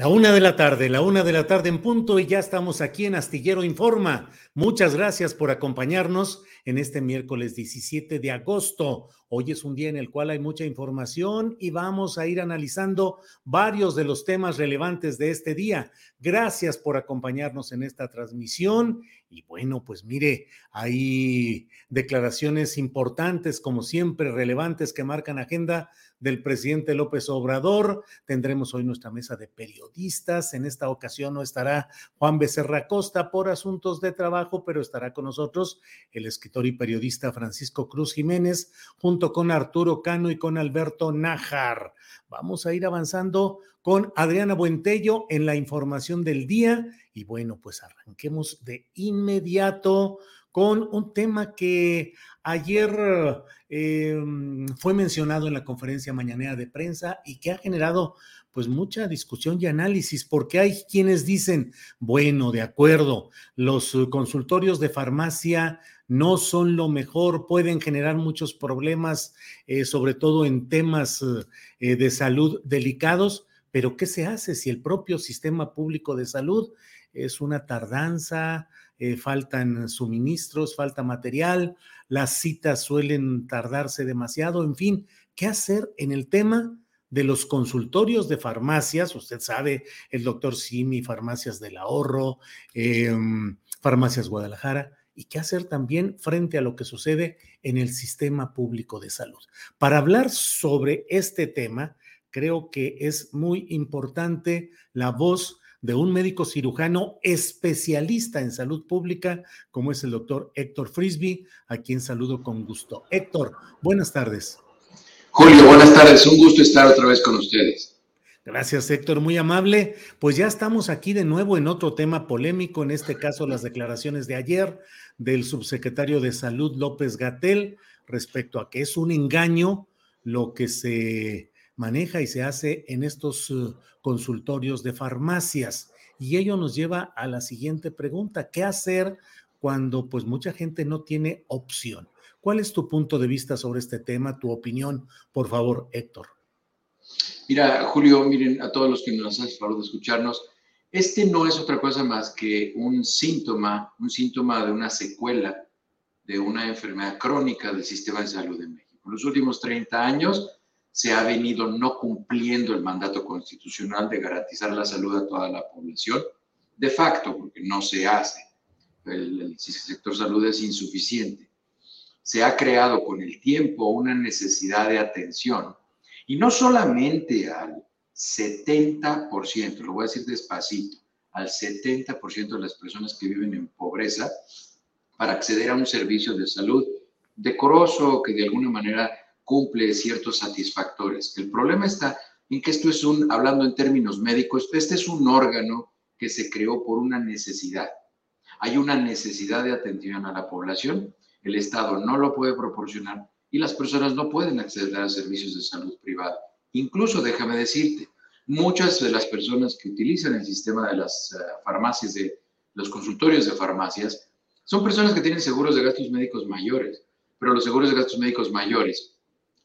La una de la tarde, la una de la tarde en punto y ya estamos aquí en Astillero Informa. Muchas gracias por acompañarnos en este miércoles 17 de agosto. Hoy es un día en el cual hay mucha información y vamos a ir analizando varios de los temas relevantes de este día. Gracias por acompañarnos en esta transmisión. Y bueno, pues mire, hay declaraciones importantes, como siempre, relevantes que marcan agenda del presidente López Obrador. Tendremos hoy nuestra mesa de periodistas. En esta ocasión no estará Juan Becerra Costa por asuntos de trabajo, pero estará con nosotros el escritor y periodista Francisco Cruz Jiménez, junto con Arturo Cano y con Alberto Nájar. Vamos a ir avanzando con Adriana Buentello en la información del día. Y bueno, pues arranquemos de inmediato con un tema que ayer eh, fue mencionado en la conferencia mañanera de prensa y que ha generado pues mucha discusión y análisis, porque hay quienes dicen, bueno, de acuerdo, los consultorios de farmacia no son lo mejor, pueden generar muchos problemas, eh, sobre todo en temas eh, de salud delicados, pero ¿qué se hace si el propio sistema público de salud es una tardanza, eh, faltan suministros, falta material, las citas suelen tardarse demasiado, en fin, ¿qué hacer en el tema de los consultorios de farmacias? Usted sabe, el doctor Simi, Farmacias del Ahorro, em, Farmacias Guadalajara. ¿Y qué hacer también frente a lo que sucede en el sistema público de salud? Para hablar sobre este tema, creo que es muy importante la voz de un médico cirujano especialista en salud pública, como es el doctor Héctor Frisby, a quien saludo con gusto. Héctor, buenas tardes. Julio, buenas tardes. Un gusto estar otra vez con ustedes. Gracias, Héctor, muy amable. Pues ya estamos aquí de nuevo en otro tema polémico, en este caso las declaraciones de ayer del subsecretario de Salud López Gatel respecto a que es un engaño lo que se maneja y se hace en estos uh, consultorios de farmacias. Y ello nos lleva a la siguiente pregunta, ¿qué hacer cuando pues mucha gente no tiene opción? ¿Cuál es tu punto de vista sobre este tema, tu opinión? Por favor, Héctor. Mira, Julio, miren a todos los que nos hacen favor de escucharnos, este no es otra cosa más que un síntoma, un síntoma de una secuela de una enfermedad crónica del sistema de salud en México. En los últimos 30 años, se ha venido no cumpliendo el mandato constitucional de garantizar la salud a toda la población, de facto, porque no se hace. El, sector salud es insuficiente. Se ha creado con el tiempo una necesidad de atención, y no solamente al 70%, lo voy a decir despacito, al 70% de las personas que viven en pobreza para acceder a un servicio de salud decoroso que de alguna manera cumple ciertos satisfactores. El problema está en que esto es un, hablando en términos médicos, este es un órgano que se creó por una necesidad. Hay una necesidad de atención a la población, el Estado no lo puede proporcionar y las personas no pueden acceder a servicios de salud privada. Incluso, déjame decirte, muchas de las personas que utilizan el sistema de las eh, farmacias, de los consultorios de farmacias, son personas que tienen seguros de gastos médicos mayores, pero los seguros de gastos médicos mayores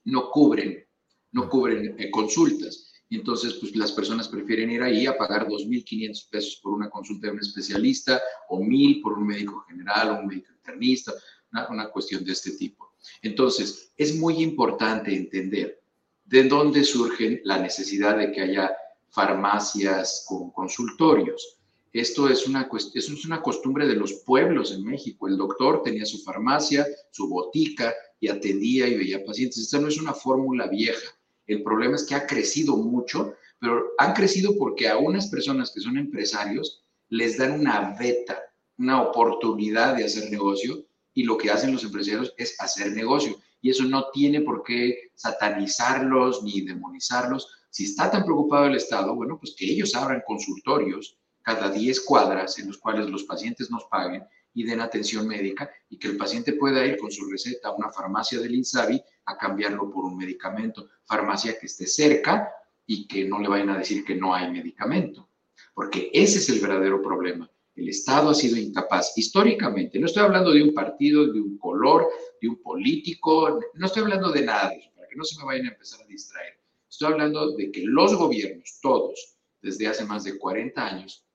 no cubren, no cubren eh, consultas. Y entonces, pues las personas prefieren ir ahí a pagar 2.500 pesos por una consulta de un especialista o 1.000 por un médico general o un médico internista, una, una cuestión de este tipo. Entonces, es muy importante entender de dónde surge la necesidad de que haya farmacias con consultorios. Esto es una, es una costumbre de los pueblos en México. El doctor tenía su farmacia, su botica y atendía y veía pacientes. Esta no es una fórmula vieja. El problema es que ha crecido mucho, pero han crecido porque a unas personas que son empresarios les dan una beta, una oportunidad de hacer negocio y lo que hacen los empresarios es hacer negocio. Y eso no tiene por qué satanizarlos ni demonizarlos. Si está tan preocupado el Estado, bueno, pues que ellos abran consultorios cada 10 cuadras en los cuales los pacientes nos paguen y den atención médica y que el paciente pueda ir con su receta a una farmacia del INSABI a cambiarlo por un medicamento. Farmacia que esté cerca y que no le vayan a decir que no hay medicamento. Porque ese es el verdadero problema. El Estado ha sido incapaz históricamente. No estoy hablando de un partido, de un color, de un político, no estoy hablando de nada de eso, para que no se me vayan a empezar a distraer. Estoy hablando de que los gobiernos, todos, desde hace más de 40 años,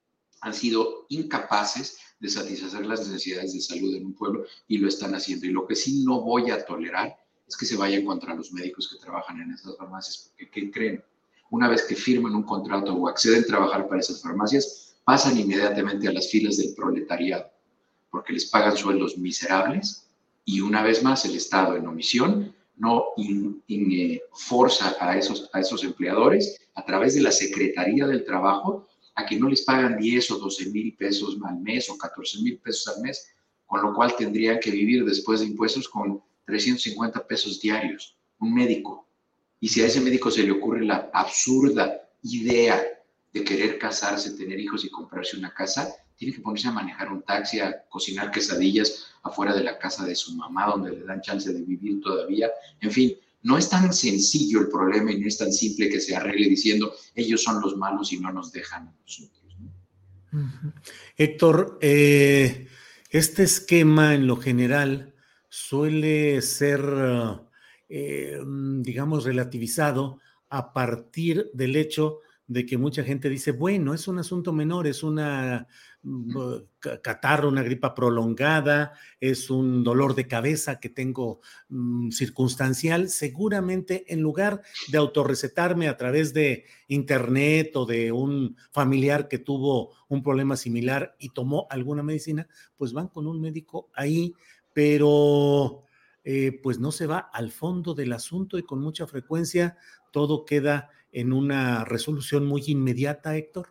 han sido incapaces de satisfacer las necesidades de salud en un pueblo y lo están haciendo. Y lo que sí no voy a tolerar es que se vayan contra los médicos que trabajan en esas farmacias, porque ¿qué creen? Una vez que firman un contrato o acceden a trabajar para esas farmacias, pasan inmediatamente a las filas del proletariado, porque les pagan sueldos miserables y una vez más el Estado en omisión no in, forza a esos, a esos empleadores a través de la Secretaría del Trabajo a que no les pagan 10 o 12 mil pesos al mes o 14 mil pesos al mes, con lo cual tendrían que vivir después de impuestos con 350 pesos diarios, un médico. Y si a ese médico se le ocurre la absurda idea de querer casarse, tener hijos y comprarse una casa, tiene que ponerse a manejar un taxi, a cocinar quesadillas afuera de la casa de su mamá, donde le dan chance de vivir todavía. En fin, no es tan sencillo el problema y no es tan simple que se arregle diciendo ellos son los malos y no nos dejan a nosotros. Héctor, eh, este esquema en lo general suele ser, eh, digamos, relativizado a partir del hecho de que mucha gente dice, bueno, es un asunto menor, es una mm, catarro, una gripa prolongada, es un dolor de cabeza que tengo mm, circunstancial, seguramente en lugar de autorrecetarme a través de internet o de un familiar que tuvo un problema similar y tomó alguna medicina, pues van con un médico ahí, pero eh, pues no se va al fondo del asunto y con mucha frecuencia todo queda en una resolución muy inmediata, Héctor?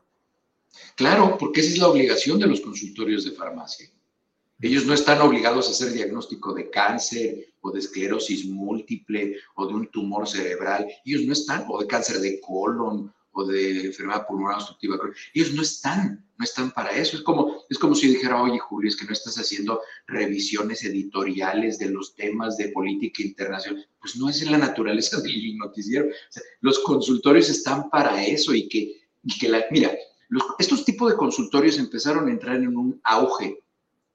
Claro, porque esa es la obligación de los consultorios de farmacia. Ellos no están obligados a hacer diagnóstico de cáncer o de esclerosis múltiple o de un tumor cerebral. Ellos no están, o de cáncer de colon o de enfermedad pulmonar obstructiva. Ellos no están, no están para eso. Es como, es como si dijera, oye, Julio, es que no estás haciendo revisiones editoriales de los temas de política internacional. Pues no es la naturaleza del noticiero. los consultorios están para eso y que, que la, mira, estos tipos de consultorios empezaron a entrar en un auge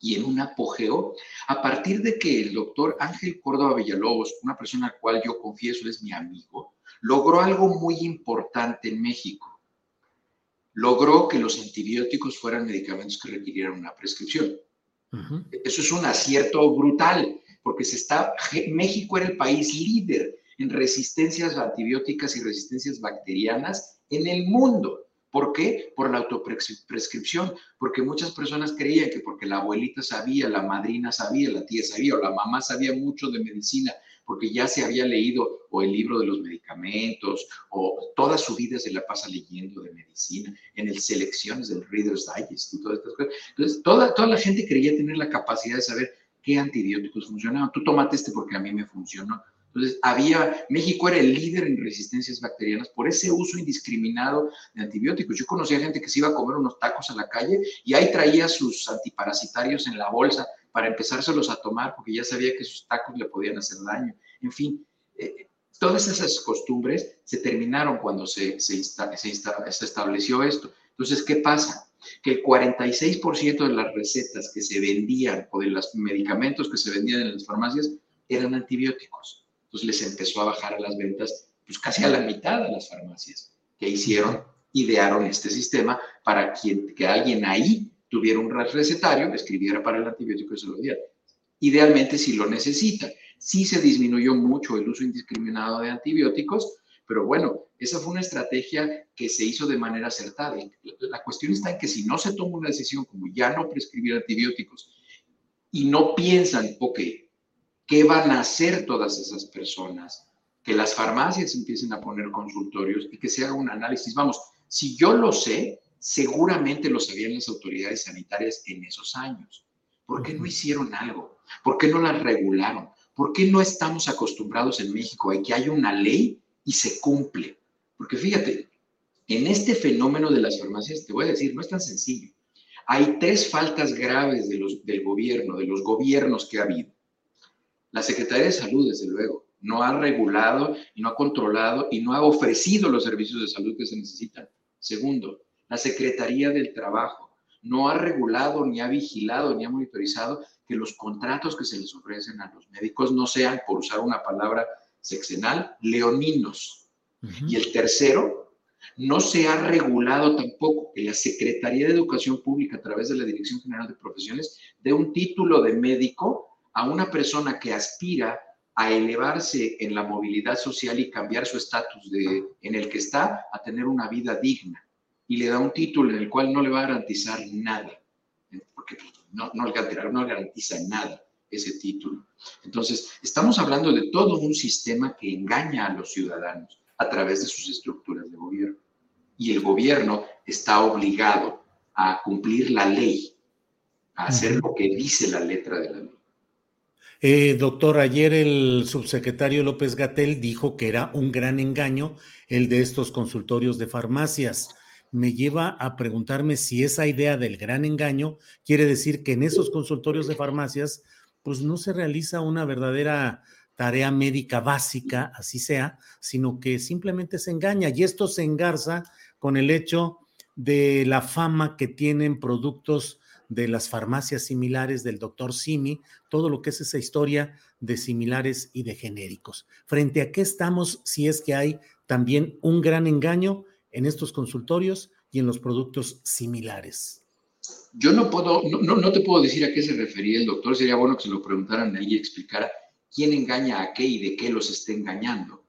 y en un apogeo a partir de que el doctor Ángel Córdoba Villalobos, una persona al cual yo confieso es mi amigo, logró algo muy importante en México. Logró que los antibióticos fueran medicamentos que requirieran una prescripción. Eso es un acierto brutal, porque se está, México era el país líder en resistencias antibióticas y resistencias bacterianas en el mundo. ¿Por qué? Por la autoprescripción, porque muchas personas creían que porque la abuelita sabía, la madrina sabía, la tía sabía o la mamá sabía mucho de medicina, porque ya se había leído o el libro de los medicamentos, o toda su vida se la pasa leyendo de medicina, en el selecciones del Reader's Digest y todas estas cosas. Entonces, toda, toda la gente creía tener la capacidad de saber qué antibióticos funcionaban. Tú tomate este porque a mí me funcionó. Entonces, había, México era el líder en resistencias bacterianas por ese uso indiscriminado de antibióticos. Yo conocía gente que se iba a comer unos tacos a la calle y ahí traía sus antiparasitarios en la bolsa para empezárselos a tomar porque ya sabía que sus tacos le podían hacer daño. En fin, eh, todas esas costumbres se terminaron cuando se, se, se estableció esto. Entonces, ¿qué pasa? Que el 46% de las recetas que se vendían o de los medicamentos que se vendían en las farmacias eran antibióticos pues les empezó a bajar las ventas, pues casi a la mitad de las farmacias. que hicieron? Idearon este sistema para quien, que alguien ahí tuviera un recetario, escribiera para el antibiótico y se lo diera. Idealmente si lo necesita. Sí se disminuyó mucho el uso indiscriminado de antibióticos, pero bueno, esa fue una estrategia que se hizo de manera acertada. La cuestión está en que si no se toma una decisión como ya no prescribir antibióticos y no piensan, ok, ¿Qué van a hacer todas esas personas? Que las farmacias empiecen a poner consultorios y que se haga un análisis. Vamos, si yo lo sé, seguramente lo sabían las autoridades sanitarias en esos años. ¿Por qué no hicieron algo? ¿Por qué no las regularon? ¿Por qué no estamos acostumbrados en México a que haya una ley y se cumple? Porque fíjate, en este fenómeno de las farmacias, te voy a decir, no es tan sencillo. Hay tres faltas graves de los, del gobierno, de los gobiernos que ha habido. La Secretaría de Salud, desde luego, no ha regulado y no ha controlado y no ha ofrecido los servicios de salud que se necesitan. Segundo, la Secretaría del Trabajo no ha regulado, ni ha vigilado, ni ha monitorizado que los contratos que se les ofrecen a los médicos no sean, por usar una palabra sexenal, leoninos. Y el tercero, no se ha regulado tampoco que la Secretaría de Educación Pública, a través de la Dirección General de Profesiones, dé un título de médico a una persona que aspira a elevarse en la movilidad social y cambiar su estatus en el que está a tener una vida digna y le da un título en el cual no le va a garantizar nada, porque no, no, no garantiza nada ese título. Entonces, estamos hablando de todo un sistema que engaña a los ciudadanos a través de sus estructuras de gobierno. Y el gobierno está obligado a cumplir la ley, a hacer lo que dice la letra de la ley. Eh, doctor, ayer el subsecretario López Gatel dijo que era un gran engaño el de estos consultorios de farmacias. Me lleva a preguntarme si esa idea del gran engaño quiere decir que en esos consultorios de farmacias, pues no se realiza una verdadera tarea médica básica, así sea, sino que simplemente se engaña. Y esto se engarza con el hecho de la fama que tienen productos de las farmacias similares del doctor Simi, todo lo que es esa historia de similares y de genéricos. Frente a qué estamos si es que hay también un gran engaño en estos consultorios y en los productos similares. Yo no puedo, no, no te puedo decir a qué se refería el doctor, sería bueno que se lo preguntaran ahí y explicara quién engaña a qué y de qué los está engañando.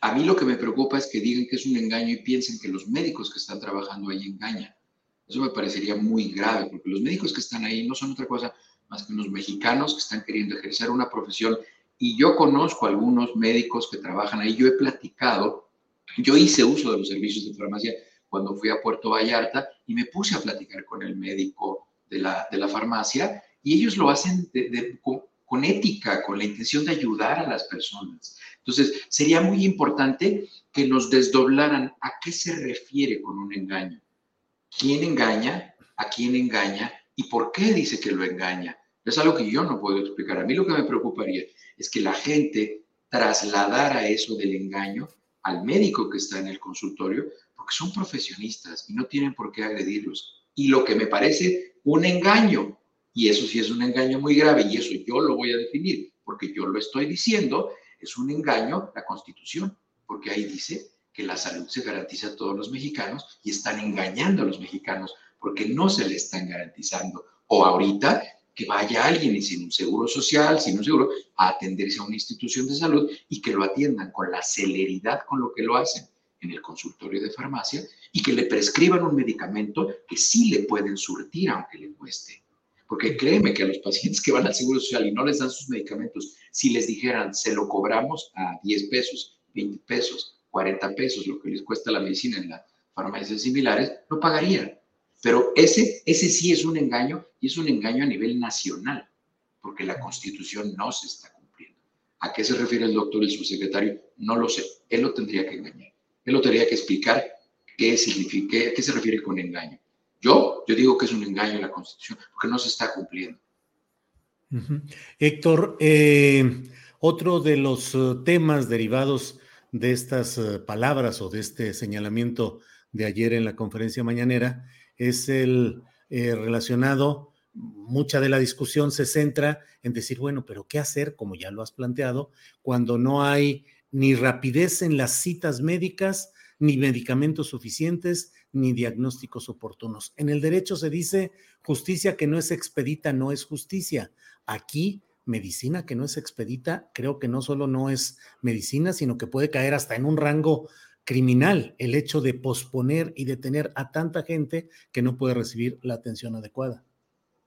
A mí lo que me preocupa es que digan que es un engaño y piensen que los médicos que están trabajando ahí engañan. Eso me parecería muy grave, porque los médicos que están ahí no son otra cosa más que unos mexicanos que están queriendo ejercer una profesión. Y yo conozco algunos médicos que trabajan ahí, yo he platicado, yo hice uso de los servicios de farmacia cuando fui a Puerto Vallarta y me puse a platicar con el médico de la, de la farmacia y ellos lo hacen con, con ética, con la intención de ayudar a las personas. Entonces, sería muy importante que nos desdoblaran a qué se refiere con un engaño quién engaña, a quién engaña y por qué dice que lo engaña. Es algo que yo no puedo explicar. A mí lo que me preocuparía es que la gente trasladara eso del engaño al médico que está en el consultorio, porque son profesionistas y no tienen por qué agredirlos. Y lo que me parece un engaño, y eso sí es un engaño muy grave, y eso yo lo voy a definir, porque yo lo estoy diciendo, es un engaño la Constitución, porque ahí dice que la salud se garantiza a todos los mexicanos y están engañando a los mexicanos porque no se le están garantizando. O ahorita que vaya alguien sin un seguro social, sin un seguro, a atenderse a una institución de salud y que lo atiendan con la celeridad con lo que lo hacen en el consultorio de farmacia y que le prescriban un medicamento que sí le pueden surtir aunque le cueste. Porque créeme que a los pacientes que van al Seguro Social y no les dan sus medicamentos, si les dijeran, se lo cobramos a 10 pesos, 20 pesos, 40 pesos, lo que les cuesta la medicina en las farmacias similares, lo pagarían. Pero ese, ese sí es un engaño y es un engaño a nivel nacional, porque la constitución no se está cumpliendo. ¿A qué se refiere el doctor, el subsecretario? No lo sé. Él lo tendría que engañar. Él lo tendría que explicar qué significa, qué, se refiere con engaño. Yo, yo digo que es un engaño en la Constitución, porque no se está cumpliendo. Héctor, eh, otro de los eh, temas derivados de estas eh, palabras o de este señalamiento de ayer en la conferencia mañanera es el relacionado, mucha de la discusión se centra en decir, bueno, pero ¿qué hacer, como ya lo has planteado, cuando no hay ni rapidez en las citas médicas, ni medicamentos suficientes, ni diagnósticos oportunos. En el derecho se dice justicia que no es expedita, no es justicia. Aquí, medicina que no es expedita, creo que no solo no es medicina, sino que puede caer hasta en un rango criminal el hecho de posponer y detener a tanta gente que no puede recibir la atención adecuada.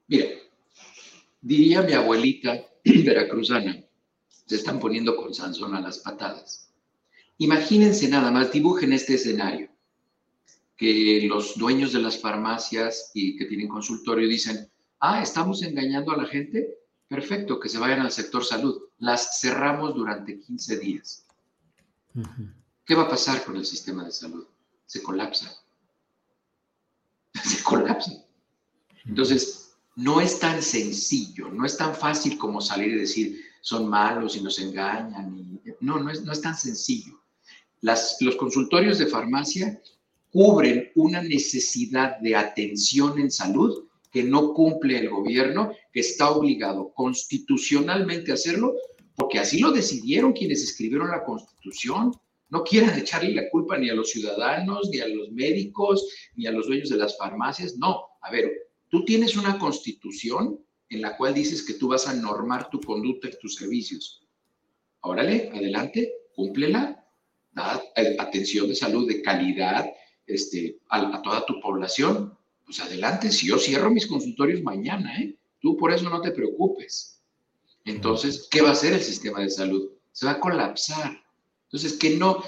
Mira, diría mi abuelita veracruzana, se están poniendo con Sansón a las patadas. Imagínense nada más, dibujen este escenario, que los dueños de las farmacias y que tienen consultorio dicen, ah, estamos engañando a la gente, perfecto, que se vayan al sector salud, las cerramos durante 15 días. ¿Qué va a pasar con el sistema de salud? Se colapsa. Se colapsa. Entonces, no es tan sencillo, no es tan fácil como salir y decir, son malos y nos engañan. No, no es, no es tan sencillo los consultorios de farmacia cubren una necesidad de atención en salud que no cumple el gobierno, que está obligado constitucionalmente a hacerlo, porque así lo decidieron quienes escribieron la constitución. No quieran echarle la culpa ni a los ciudadanos, ni a los médicos, ni a los dueños de las farmacias. No, a ver, tú tienes una constitución en la cual dices que tú vas a normar tu conducta y tus servicios. Órale, adelante, cúmplela, eh, atención de salud de calidad este, a, toda tu población, pues adelante, si yo cierro mis consultorios mañana, ¿eh? tú por eso no te preocupes. Entonces, ¿qué va a hacer el sistema de salud? Se va a colapsar. Entonces, que no,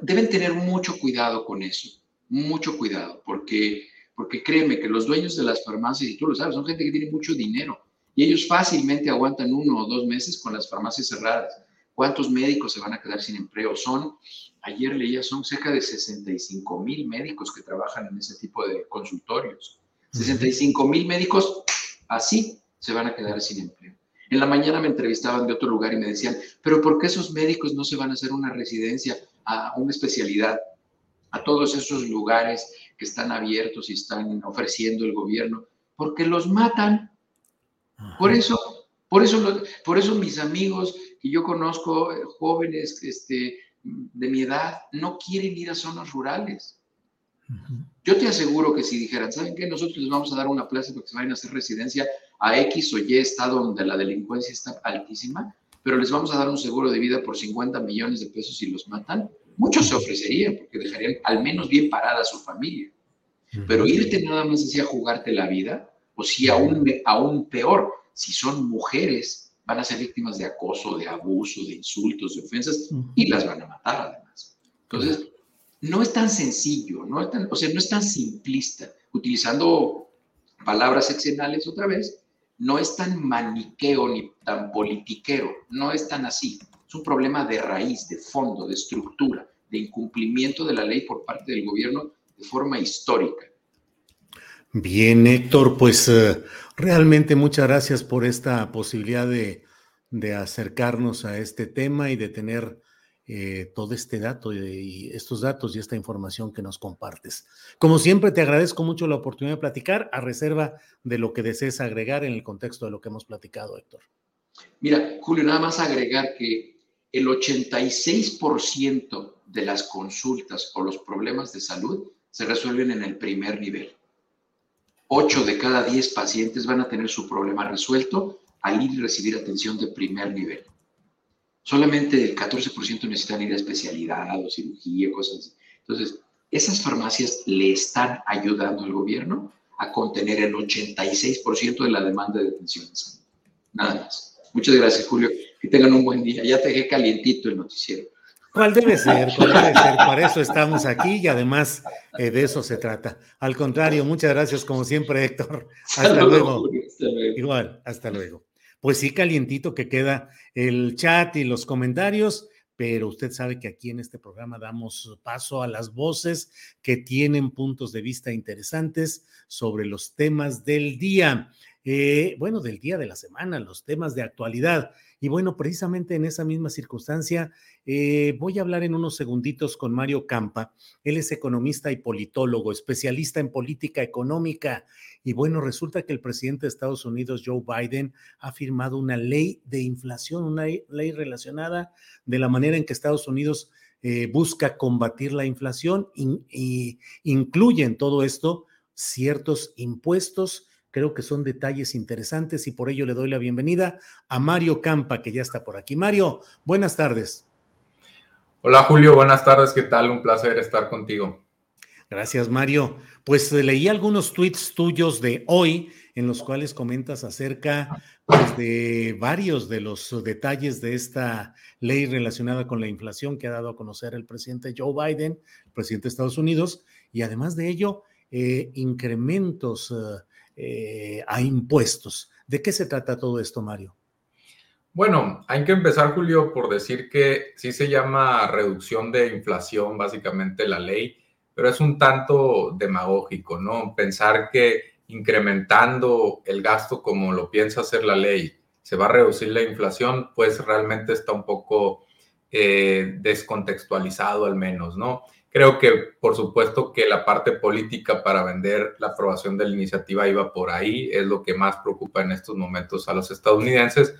deben tener mucho cuidado con eso, mucho cuidado, porque, porque créeme que los dueños de las farmacias, y tú lo sabes, son gente que tiene mucho dinero y ellos fácilmente aguantan uno o dos meses con las farmacias cerradas. ¿Cuántos médicos se van a quedar sin empleo? Son, ayer leía, son cerca de 65 mil médicos que trabajan en ese tipo de consultorios. 65 mil médicos así se van a quedar sin empleo. En la mañana me entrevistaban de otro lugar y me decían, pero ¿por qué esos médicos no se van a hacer una residencia, a una especialidad, a todos esos lugares que están abiertos y están ofreciendo el gobierno? Porque los matan. Por eso, por eso, por eso mis amigos que yo conozco eh, jóvenes este, de mi edad no quieren ir a zonas rurales. Yo te aseguro que si dijeran, ¿saben qué? Nosotros les vamos a dar una plaza para que se vayan a hacer residencia a X o Y estado donde la delincuencia está altísima, pero les vamos a dar un seguro de vida por 50 millones de pesos si los matan, muchos se ofrecerían porque dejarían al menos bien parada a su familia. Pero irte nada más así a jugarte la vida, o si aún, aún peor, si son mujeres van a ser víctimas de acoso, de abuso, de insultos, de ofensas y las van a matar además. Entonces, no es tan sencillo, no es tan, o sea, no es tan simplista. Utilizando palabras exenales otra vez, no es tan maniqueo ni tan politiquero, no es tan así. Es un problema de raíz, de fondo, de estructura, de incumplimiento de la ley por parte del gobierno de forma histórica. Bien, Héctor, pues eh, realmente muchas gracias por esta posibilidad de, acercarnos a este tema y de tener eh, todo este dato y, estos datos y esta información que nos compartes. Como siempre, te agradezco mucho la oportunidad de platicar a reserva de lo que desees agregar en el contexto de lo que hemos platicado, Héctor. Mira, Julio, nada más agregar que el 86% de las consultas o los problemas de salud se resuelven en el primer nivel. 8 de cada 10 pacientes van a tener su problema resuelto al ir y recibir atención de primer nivel. Solamente el 14% necesitan ir a especialidad o cirugía, cosas así. Entonces, esas farmacias le están ayudando al gobierno a contener el 86% de la demanda de atención Nada más. Muchas gracias, Julio. Que tengan un buen día. Ya te dejé calientito el noticiero. ¿Cuál debe ser? ¿Cuál debe ser? Para eso estamos aquí y además eh, de eso se trata. Al contrario, muchas gracias como siempre, Héctor. Hasta, luego. Igual, hasta luego. Pues sí, calientito que queda el chat y los comentarios, pero usted sabe que aquí en este programa damos paso a las voces que tienen puntos de vista interesantes sobre los temas del día. Eh, bueno, del día de la semana, los temas de actualidad. Y bueno, precisamente en esa misma circunstancia, eh, voy a hablar en unos segunditos con Mario Campa. Él es economista y politólogo, especialista en política económica. Y bueno, resulta que el presidente de Estados Unidos, Joe Biden, ha firmado una ley de inflación, una ley relacionada de la manera en que Estados Unidos eh, busca combatir la inflación y incluye en todo esto ciertos impuestos Creo que son detalles interesantes y por ello le doy la bienvenida a Mario Campa, que ya está por aquí. Mario, buenas tardes. Hola Julio, buenas tardes, ¿qué tal? Un placer estar contigo. Gracias, Mario. Pues eh, leí algunos tweets tuyos de hoy en los cuales comentas acerca pues, de varios de los detalles de esta ley relacionada con la inflación que ha dado a conocer el presidente Joe Biden, el presidente de Estados Unidos, y además de ello, eh, incrementos eh, eh, a impuestos. ¿De qué se trata todo esto, Mario? Bueno, hay que empezar, Julio, por decir que sí se llama reducción de inflación, básicamente la ley, pero es un tanto demagógico, ¿no? Pensar que incrementando el gasto como lo piensa hacer la ley se va a reducir la inflación, pues realmente está un poco eh, descontextualizado al menos, ¿no? Creo que, por supuesto, que la parte política para vender la aprobación de la iniciativa iba por ahí, es lo que más preocupa en estos momentos a los estadounidenses,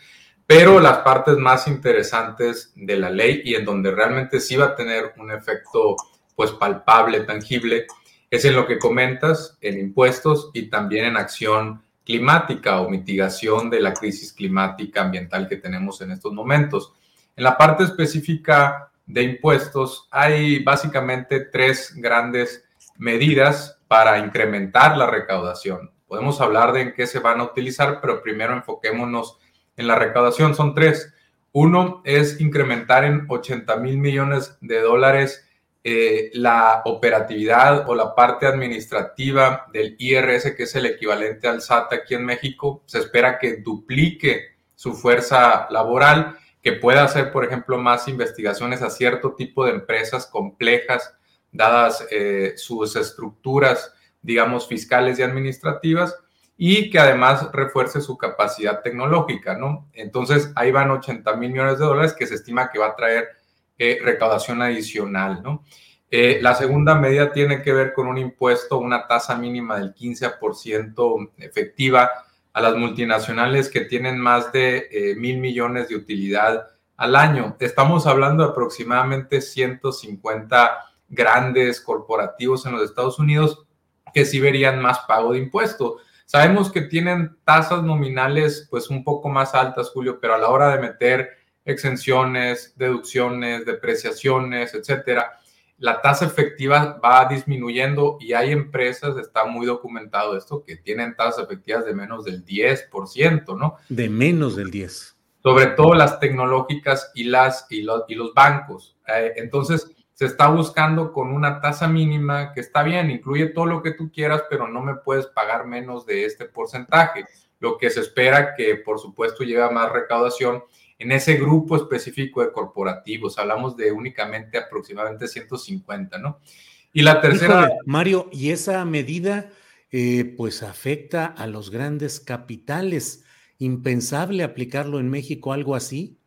pero las partes más interesantes de la ley y en donde realmente sí va a tener un efecto pues palpable, tangible, es en lo que comentas, en impuestos y también en acción climática o mitigación de la crisis climática ambiental que tenemos en estos momentos. En la parte específica de impuestos, hay básicamente tres grandes medidas para incrementar la recaudación. Podemos hablar de en qué se van a utilizar, pero primero enfoquémonos en la recaudación. Son tres. Uno es incrementar en 80 mil millones de dólares eh, la operatividad o la parte administrativa del IRS, que es el equivalente al SAT aquí en México. Se espera que duplique su fuerza laboral que pueda hacer, por ejemplo, más investigaciones a cierto tipo de empresas complejas, dadas eh, sus estructuras, digamos, fiscales y administrativas, y que además refuerce su capacidad tecnológica, ¿no? Entonces, ahí van 80 mil millones de dólares que se estima que va a traer eh, recaudación adicional, ¿no? Eh, la segunda medida tiene que ver con un impuesto, una tasa mínima del 15% efectiva a las multinacionales que tienen más de eh, mil millones de utilidad al año. Estamos hablando de aproximadamente 150 grandes corporativos en los Estados Unidos que sí verían más pago de impuesto. Sabemos que tienen tasas nominales pues un poco más altas, Julio, pero a la hora de meter exenciones, deducciones, depreciaciones, etcétera, la tasa efectiva va disminuyendo y hay empresas, está muy documentado esto, que tienen tasas efectivas de menos del 10%, ¿no? De menos del 10. Sobre todo las tecnológicas y, las, y, los, y los bancos. Eh, entonces, se está buscando con una tasa mínima que está bien, incluye todo lo que tú quieras, pero no me puedes pagar menos de este porcentaje. Lo que se espera que, por supuesto, lleve más recaudación en ese grupo específico de corporativos. Hablamos de únicamente aproximadamente 150, ¿no? Y la tercera... Mario, ¿y esa medida eh, pues afecta a los grandes capitales? ¿Impensable aplicarlo en México algo así?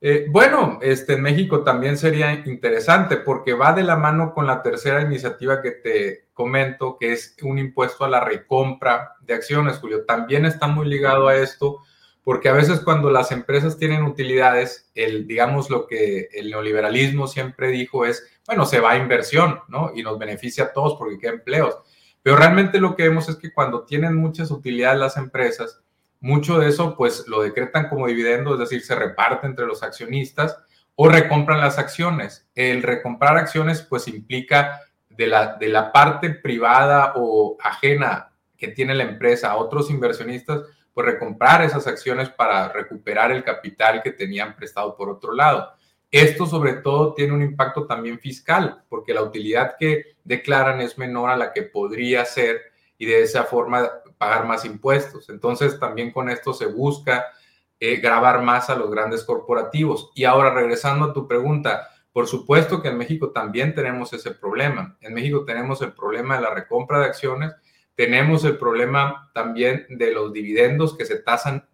Eh, bueno, este, en México también sería interesante porque va de la mano con la tercera iniciativa que te comento, que es un impuesto a la recompra de acciones, Julio. También está muy ligado a esto porque a veces cuando las empresas tienen utilidades, el, digamos lo que el neoliberalismo siempre dijo es, bueno, se va a inversión, ¿no? Y nos beneficia a todos porque queda empleos. Pero realmente lo que vemos es que cuando tienen muchas utilidades las empresas, mucho de eso pues lo decretan como dividendo, es decir, se reparte entre los accionistas o recompran las acciones. El recomprar acciones pues implica de la, de la parte privada o ajena que tiene la empresa a otros inversionistas, pues recomprar esas acciones para recuperar el capital que tenían prestado por otro lado. Esto sobre todo tiene un impacto también fiscal, porque la utilidad que declaran es menor a la que podría ser y de esa forma pagar más impuestos. Entonces, también con esto se busca eh, grabar más a los grandes corporativos. Y ahora, regresando a tu pregunta, por supuesto que en México también tenemos ese problema. En México tenemos el problema de la recompra de acciones, tenemos el problema también de los dividendos que se tasan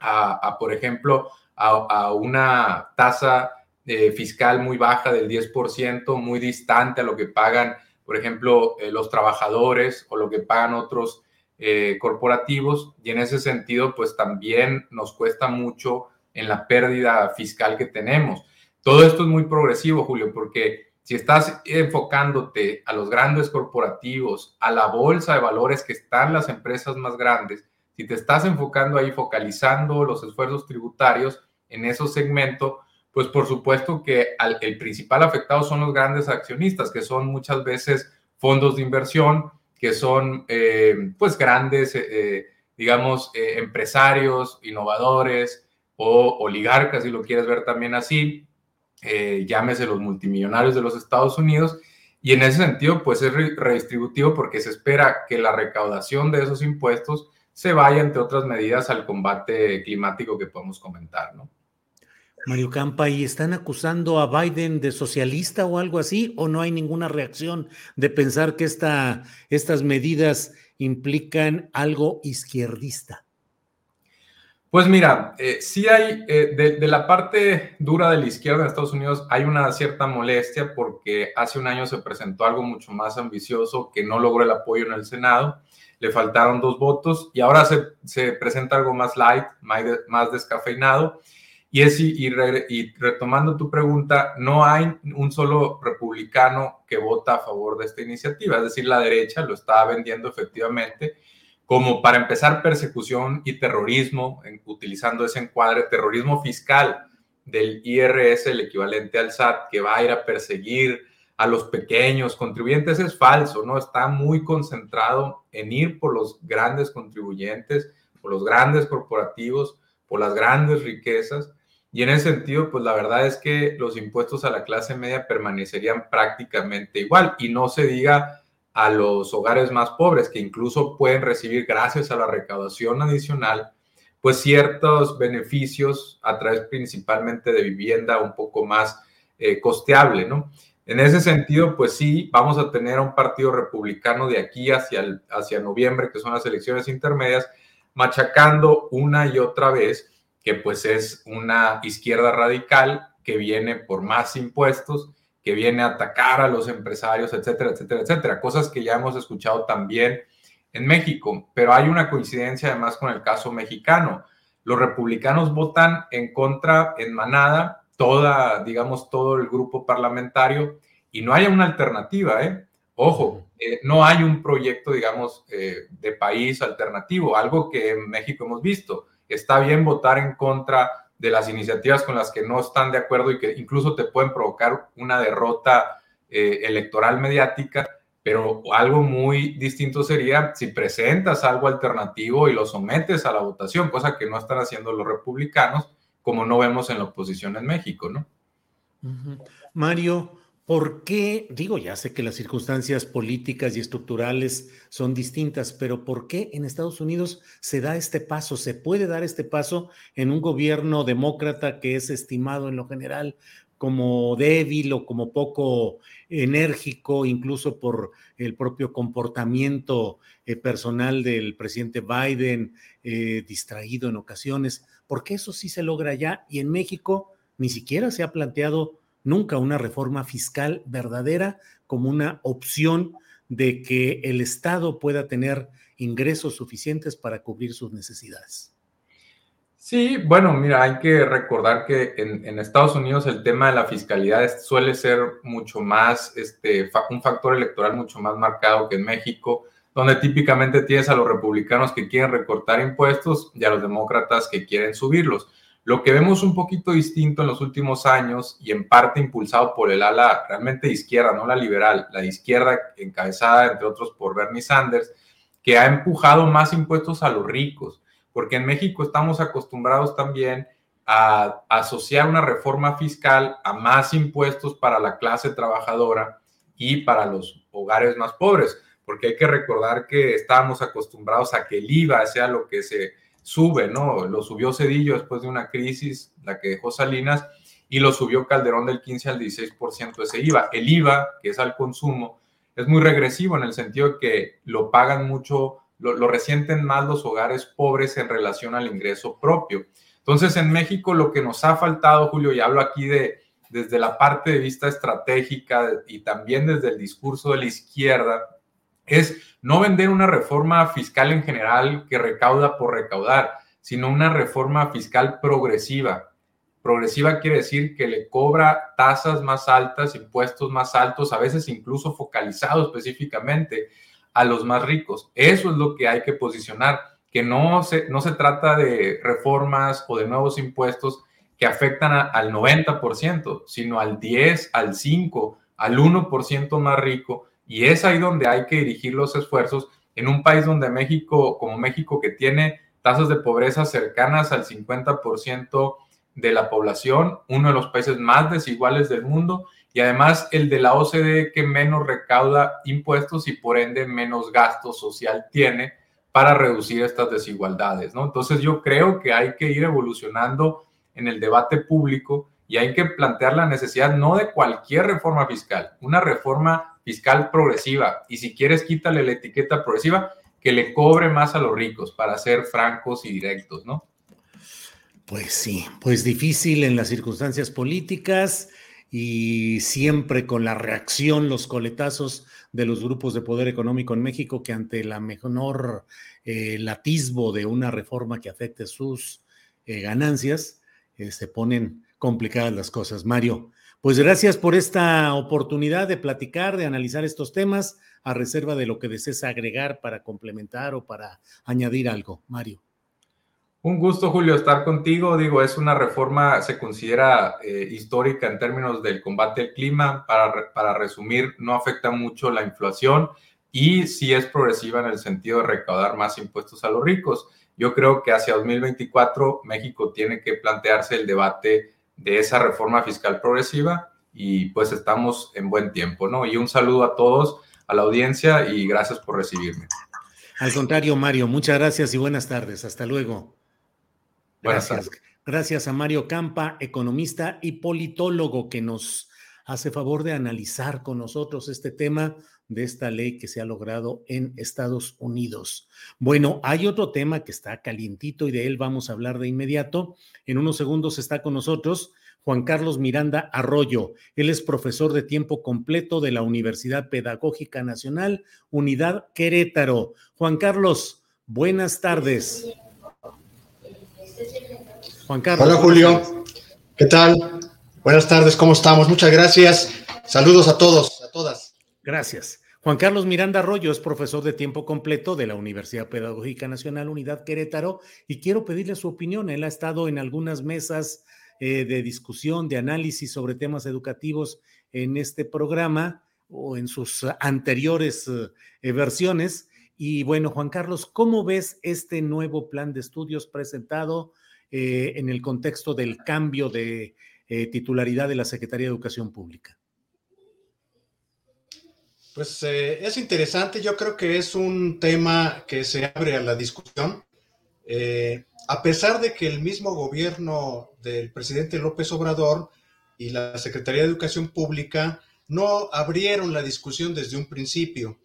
a, por ejemplo, a, una tasa eh, fiscal muy baja del 10%, muy distante a lo que pagan, por ejemplo, eh, los trabajadores o lo que pagan otros eh, corporativos y en ese sentido, pues también nos cuesta mucho en la pérdida fiscal que tenemos. Todo esto es muy progresivo, Julio, porque si estás enfocándote a los grandes corporativos, a la bolsa de valores que están las empresas más grandes, si te estás enfocando ahí, focalizando los esfuerzos tributarios en esos segmentos, pues por supuesto que el principal afectado son los grandes accionistas, que son muchas veces fondos de inversión, que son eh, pues grandes, eh, eh, digamos, empresarios, innovadores o oligarcas, si lo quieres ver también así, llámese los multimillonarios de los Estados Unidos. Y en ese sentido, pues es redistributivo porque se espera que la recaudación de esos impuestos se vaya, entre otras medidas, al combate climático que podemos comentar, ¿no? Mario Campa, ¿y están acusando a Biden de socialista o algo así? ¿O no hay ninguna reacción de pensar que esta, estas medidas implican algo izquierdista? Pues mira, eh, sí hay, eh, de, la parte dura de la izquierda en Estados Unidos hay una cierta molestia porque hace un año se presentó algo mucho más ambicioso que no logró el apoyo en el Senado, le faltaron dos votos y ahora se, se presenta algo más light, más descafeinado. Y, es, y, retomando tu pregunta, no hay un solo republicano que vota a favor de esta iniciativa, es decir, la derecha lo está vendiendo efectivamente como para empezar persecución y terrorismo, utilizando ese encuadre, terrorismo fiscal del IRS, el equivalente al SAT, que va a ir a perseguir a los pequeños. Contribuyentes, es falso, ¿no? Está muy concentrado en ir por los grandes contribuyentes, por los grandes corporativos, por las grandes riquezas, y en ese sentido, pues la verdad es que los impuestos a la clase media permanecerían prácticamente igual. Y no se diga a los hogares más pobres que incluso pueden recibir gracias a la recaudación adicional, pues ciertos beneficios a través principalmente de vivienda un poco más eh, costeable, ¿no? En ese sentido, pues sí, vamos a tener un partido republicano de aquí hacia, hacia noviembre, que son las elecciones intermedias, machacando una y otra vez que pues es una izquierda radical que viene por más impuestos, que viene a atacar a los empresarios, etcétera, etcétera, etcétera. Cosas que ya hemos escuchado también en México, pero hay una coincidencia además con el caso mexicano. Los republicanos votan en contra en manada, toda, digamos, todo el grupo parlamentario y no hay una alternativa, ¿eh? Ojo, eh, no hay un proyecto, digamos, eh, de país alternativo, algo que en México hemos visto está bien votar en contra de las iniciativas con las que no están de acuerdo y que incluso te pueden provocar una derrota eh, electoral mediática, pero algo muy distinto sería si presentas algo alternativo y lo sometes a la votación, cosa que no están haciendo los republicanos, como no vemos en la oposición en México, ¿no? Mario, ¿Por qué? Digo, ya sé que las circunstancias políticas y estructurales son distintas, pero ¿por qué en Estados Unidos se da este paso? ¿Se puede dar este paso en un gobierno demócrata que es estimado en lo general como débil o como poco enérgico, incluso por el propio comportamiento eh, personal del presidente Biden, eh, distraído en ocasiones? ¿Por qué eso sí se logra allá y en México ni siquiera se ha planteado nunca una reforma fiscal verdadera como una opción de que el Estado pueda tener ingresos suficientes para cubrir sus necesidades. Sí, bueno, mira, hay que recordar que en, Estados Unidos el tema de la fiscalidad suele ser mucho más, este, un factor electoral mucho más marcado que en México, donde típicamente tienes a los republicanos que quieren recortar impuestos y a los demócratas que quieren subirlos. Lo que vemos un poquito distinto en los últimos años y en parte impulsado por el ala realmente izquierda, no la liberal, la izquierda encabezada entre otros por Bernie Sanders, que ha empujado más impuestos a los ricos, porque en México estamos acostumbrados también a asociar una reforma fiscal a más impuestos para la clase trabajadora y para los hogares más pobres. porque hay que recordar que estábamos acostumbrados a que el IVA sea lo que se sube, ¿no? Lo subió Cedillo después de una crisis, la que dejó Salinas, y lo subió Calderón del 15 al 16% ese IVA. El IVA, que es al consumo, es muy regresivo en el sentido de que lo pagan mucho, lo, lo resienten más los hogares pobres en relación al ingreso propio. Entonces, en México lo que nos ha faltado, Julio, y hablo aquí de desde la parte de vista estratégica y también desde el discurso de la izquierda, es no vender una reforma fiscal en general que recauda por recaudar, sino una reforma fiscal progresiva. Progresiva quiere decir que le cobra tasas más altas, impuestos más altos, a veces incluso focalizado específicamente a los más ricos. Eso es lo que hay que posicionar, que no se, no se trata de reformas o de nuevos impuestos que afectan al 90%, sino al 10, al 5, al 1% más rico. Y es ahí donde hay que dirigir los esfuerzos en un país donde México, como México, que tiene tasas de pobreza cercanas al 50% de la población, uno de los países más desiguales del mundo y además el de la OCDE que menos recauda impuestos y por ende menos gasto social tiene para reducir estas desigualdades, ¿no? Entonces yo creo que hay que ir evolucionando en el debate público y hay que plantear la necesidad no de cualquier reforma fiscal, una reforma fiscal progresiva. Y si quieres, quítale la etiqueta progresiva que le cobre más a los ricos para ser francos y directos, ¿no? Pues sí, pues difícil en las circunstancias políticas y siempre con la reacción, los coletazos de los grupos de poder económico en México que ante la menor eh, latismo de una reforma que afecte sus eh, ganancias, eh, se ponen complicadas las cosas. Mario, pues gracias por esta oportunidad de platicar, de analizar estos temas, a reserva de lo que desees agregar para complementar o para añadir algo. Mario. Un gusto, Julio, estar contigo. Digo, es una reforma, se considera eh, histórica en términos del combate al clima. Para, para resumir, no afecta mucho la inflación y sí es progresiva en el sentido de recaudar más impuestos a los ricos. Yo creo que hacia 2024 México tiene que plantearse el debate de esa reforma fiscal progresiva y pues estamos en buen tiempo, ¿no? Y un saludo a todos, a la audiencia y gracias por recibirme. Al contrario, Mario, muchas gracias y buenas tardes. Hasta luego. Gracias. Gracias a Mario Campa, economista y politólogo, que nos hace favor de analizar con nosotros este tema de esta ley que se ha logrado en Estados Unidos. Bueno, hay otro tema que está calientito y de él vamos a hablar de inmediato. En unos segundos está con nosotros Juan Carlos Miranda Arroyo. Él es profesor de tiempo completo de la Universidad Pedagógica Nacional, Unidad Querétaro. Juan Carlos, buenas tardes. Juan Carlos. Hola Julio, ¿qué tal? Buenas tardes, ¿cómo estamos? Muchas gracias. Saludos a todos, a todas. Gracias. Juan Carlos Miranda Arroyo es profesor de tiempo completo de la Universidad Pedagógica Nacional Unidad Querétaro y quiero pedirle su opinión. Él ha estado en algunas mesas eh, de discusión, de análisis sobre temas educativos en este programa o en sus anteriores eh, versiones. Y bueno, Juan Carlos, ¿cómo ves este nuevo plan de estudios presentado eh, en el contexto del cambio de titularidad de la Secretaría de Educación Pública? Pues eh, es interesante, yo creo que es un tema que se abre a la discusión. Eh, a pesar de que el mismo gobierno del presidente López Obrador y la Secretaría de Educación Pública no abrieron la discusión desde un principio.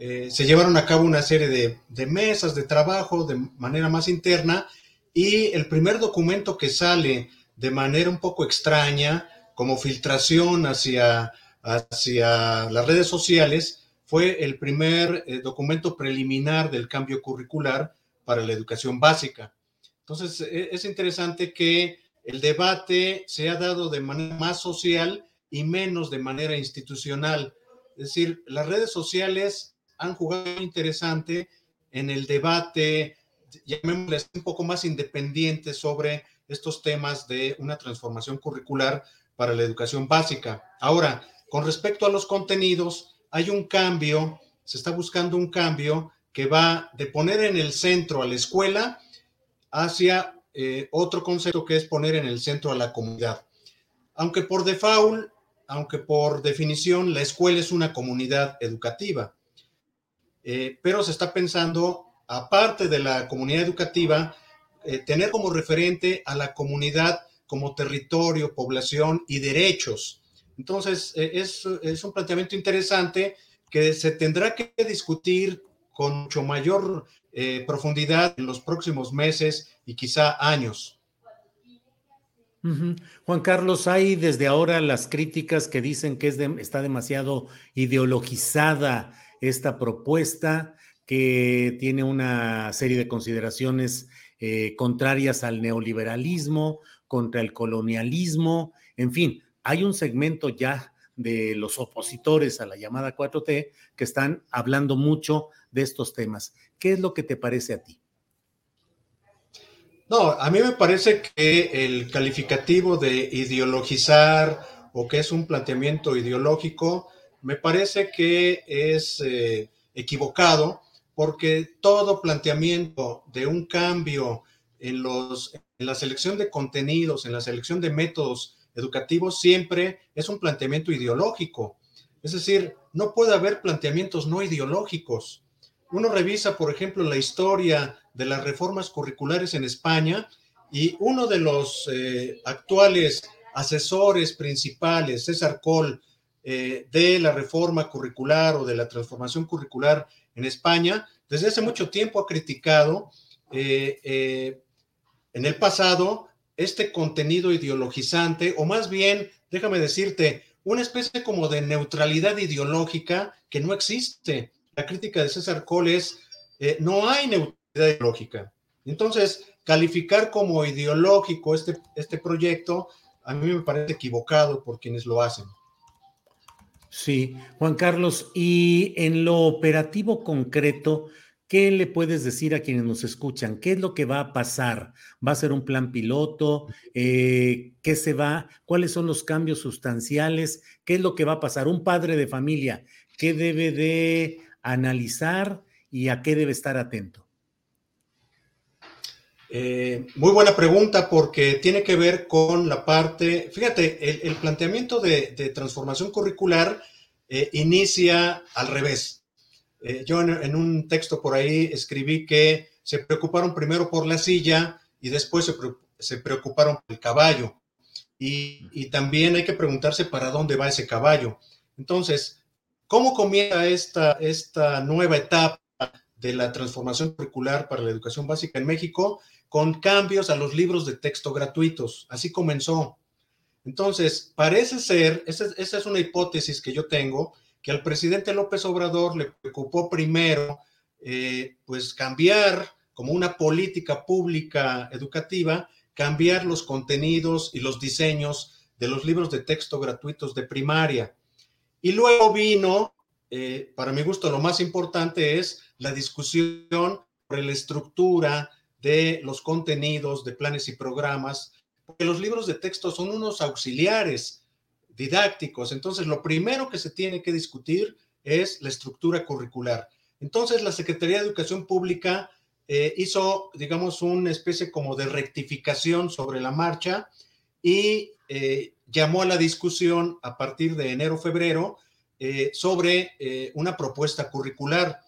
Eh, se llevaron a cabo una serie de, de mesas de trabajo de manera más interna y el primer documento que sale de manera un poco extraña, como filtración hacia hacia las redes sociales fue el primer eh, documento preliminar del cambio curricular para la educación básica. Entonces, e, es interesante que el debate se ha dado de manera más social y menos de manera institucional. Es decir, las redes sociales han jugado interesante en el debate, llamémosle un poco más independiente sobre estos temas de una transformación curricular para la educación básica. Ahora, con respecto a los contenidos, hay un cambio, se está buscando un cambio que va de poner en el centro a la escuela hacia eh, otro concepto que es poner en el centro a la comunidad. Aunque por default, aunque por definición la escuela es una comunidad educativa, eh, pero se está pensando, aparte de la comunidad educativa, eh, tener como referente a la comunidad como territorio, población y derechos. Entonces, es, es un planteamiento interesante que se tendrá que discutir con mucho mayor profundidad en los próximos meses y quizá años. Juan Carlos, hay desde ahora las críticas que dicen que es está demasiado ideologizada esta propuesta, que tiene una serie de consideraciones eh, contrarias al neoliberalismo, contra el colonialismo, en fin, hay un segmento ya de los opositores a la llamada 4T que están hablando mucho de estos temas. ¿Qué es lo que te parece a ti? No, a mí me parece que el calificativo de ideologizar o que es un planteamiento ideológico, me parece que es eh, equivocado porque todo planteamiento de un cambio en, los, en la selección de contenidos, en la selección de métodos educativos, siempre es un planteamiento ideológico. Es decir, no puede haber planteamientos no ideológicos. Uno revisa, por ejemplo, la historia de las reformas curriculares en España y uno de los eh, actuales asesores principales, César Coll, eh, de la reforma curricular o de la transformación curricular en España, desde hace mucho tiempo ha criticado eh, en el pasado este contenido ideologizante, o más bien, déjame decirte, una especie como de neutralidad ideológica que no existe. La crítica de César Coll es, no hay neutralidad ideológica. Entonces, calificar como ideológico este, este proyecto, a mí me parece equivocado por quienes lo hacen. Sí, Juan Carlos, y en lo operativo concreto, ¿qué le puedes decir a quienes nos escuchan? ¿Qué es lo que va a pasar? ¿Va a ser un plan piloto? Eh, ¿Qué se va? ¿Cuáles son los cambios sustanciales? ¿Qué es lo que va a pasar? Un padre de familia, ¿qué debe de analizar y a qué debe estar atento? Eh, muy buena pregunta porque tiene que ver con la parte, fíjate, el, planteamiento de, transformación curricular eh, inicia al revés. Eh, yo en, un texto por ahí escribí que se preocuparon primero por la silla y después se, preocuparon por el caballo. Y, y, también hay que preguntarse para dónde va ese caballo. Entonces, ¿cómo comienza esta, esta nueva etapa de la transformación curricular para la educación básica en México? con cambios a los libros de texto gratuitos. Así comenzó. Entonces, parece ser, esa, es una hipótesis que yo tengo, que al presidente López Obrador le preocupó primero, eh, pues cambiar como una política pública educativa, cambiar los contenidos y los diseños de los libros de texto gratuitos de primaria. Y luego vino, eh, para mi gusto, lo más importante es la discusión sobre la estructura de los contenidos, de planes y programas, porque los libros de texto son unos auxiliares didácticos. Entonces, lo primero que se tiene que discutir es la estructura curricular. Entonces, la Secretaría de Educación Pública eh, hizo, digamos, una especie como de rectificación sobre la marcha y eh, llamó a la discusión a partir de enero-febrero eh, sobre una propuesta curricular.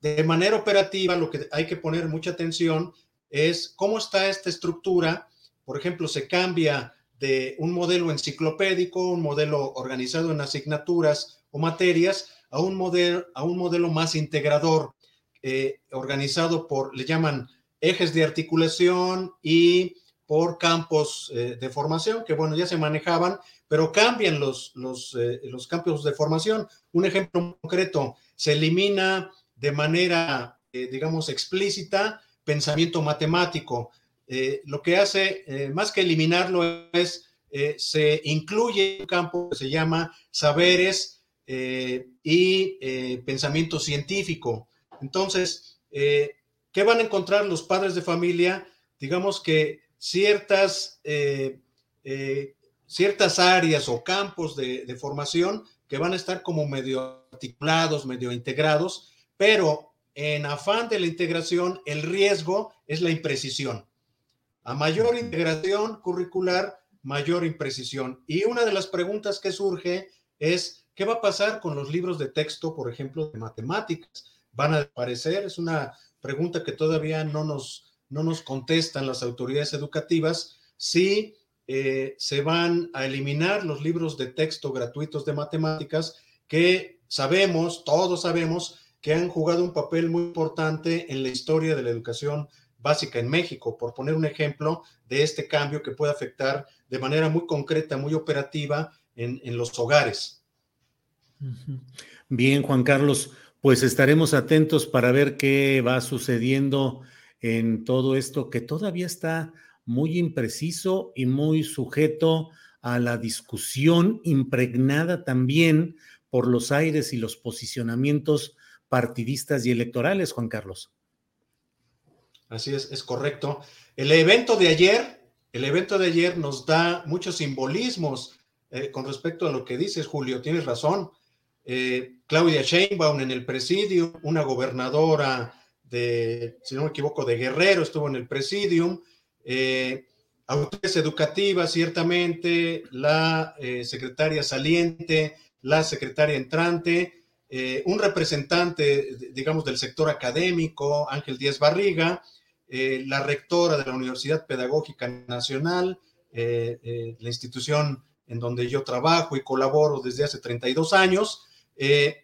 De manera operativa, lo que hay que poner mucha atención es cómo está esta estructura. Por ejemplo, se cambia de un modelo enciclopédico, un modelo organizado en asignaturas o materias, a un modelo, a un modelo más integrador, eh, organizado por, le llaman ejes de articulación y por campos eh, de formación, que bueno, ya se manejaban, pero cambian los, los, eh, los campos de formación. Un ejemplo concreto, se elimina de manera, digamos, explícita pensamiento matemático. Eh, lo que hace, eh, más que eliminarlo, es eh, se incluye un campo que se llama saberes y pensamiento científico. Entonces, ¿qué van a encontrar los padres de familia? Digamos que ciertas, ciertas áreas o campos de formación que van a estar como medio articulados, medio integrados, pero en afán de la integración, el riesgo es la imprecisión. A mayor integración curricular, mayor imprecisión. Y una de las preguntas que surge es, ¿qué va a pasar con los libros de texto, por ejemplo, de matemáticas? van a desaparecer? Es una pregunta que todavía no nos, no nos contestan las autoridades educativas. Si eh, se van a eliminar los libros de texto gratuitos de matemáticas que sabemos, todos sabemos, que han jugado un papel muy importante en la historia de la educación básica en México, por poner un ejemplo de este cambio que puede afectar de manera muy concreta, muy operativa en, en los hogares. Bien, Juan Carlos, pues estaremos atentos para ver qué va sucediendo en todo esto que todavía está muy impreciso y muy sujeto a la discusión impregnada también por los aires y los posicionamientos partidistas y electorales, Juan Carlos. Así es, es correcto. El evento de ayer, el evento de ayer nos da muchos simbolismos eh, con respecto a lo que dices, Julio, tienes razón. Eh, Claudia Sheinbaum en el presidio, una gobernadora de, si no me equivoco, de Guerrero estuvo en el presidium. Eh, autoridades educativas, ciertamente, la eh, secretaria saliente, la secretaria entrante, un representante, digamos, del sector académico, Ángel Díaz Barriga, eh, la rectora de la Universidad Pedagógica Nacional, eh, la institución en donde yo trabajo y colaboro desde hace 32 años,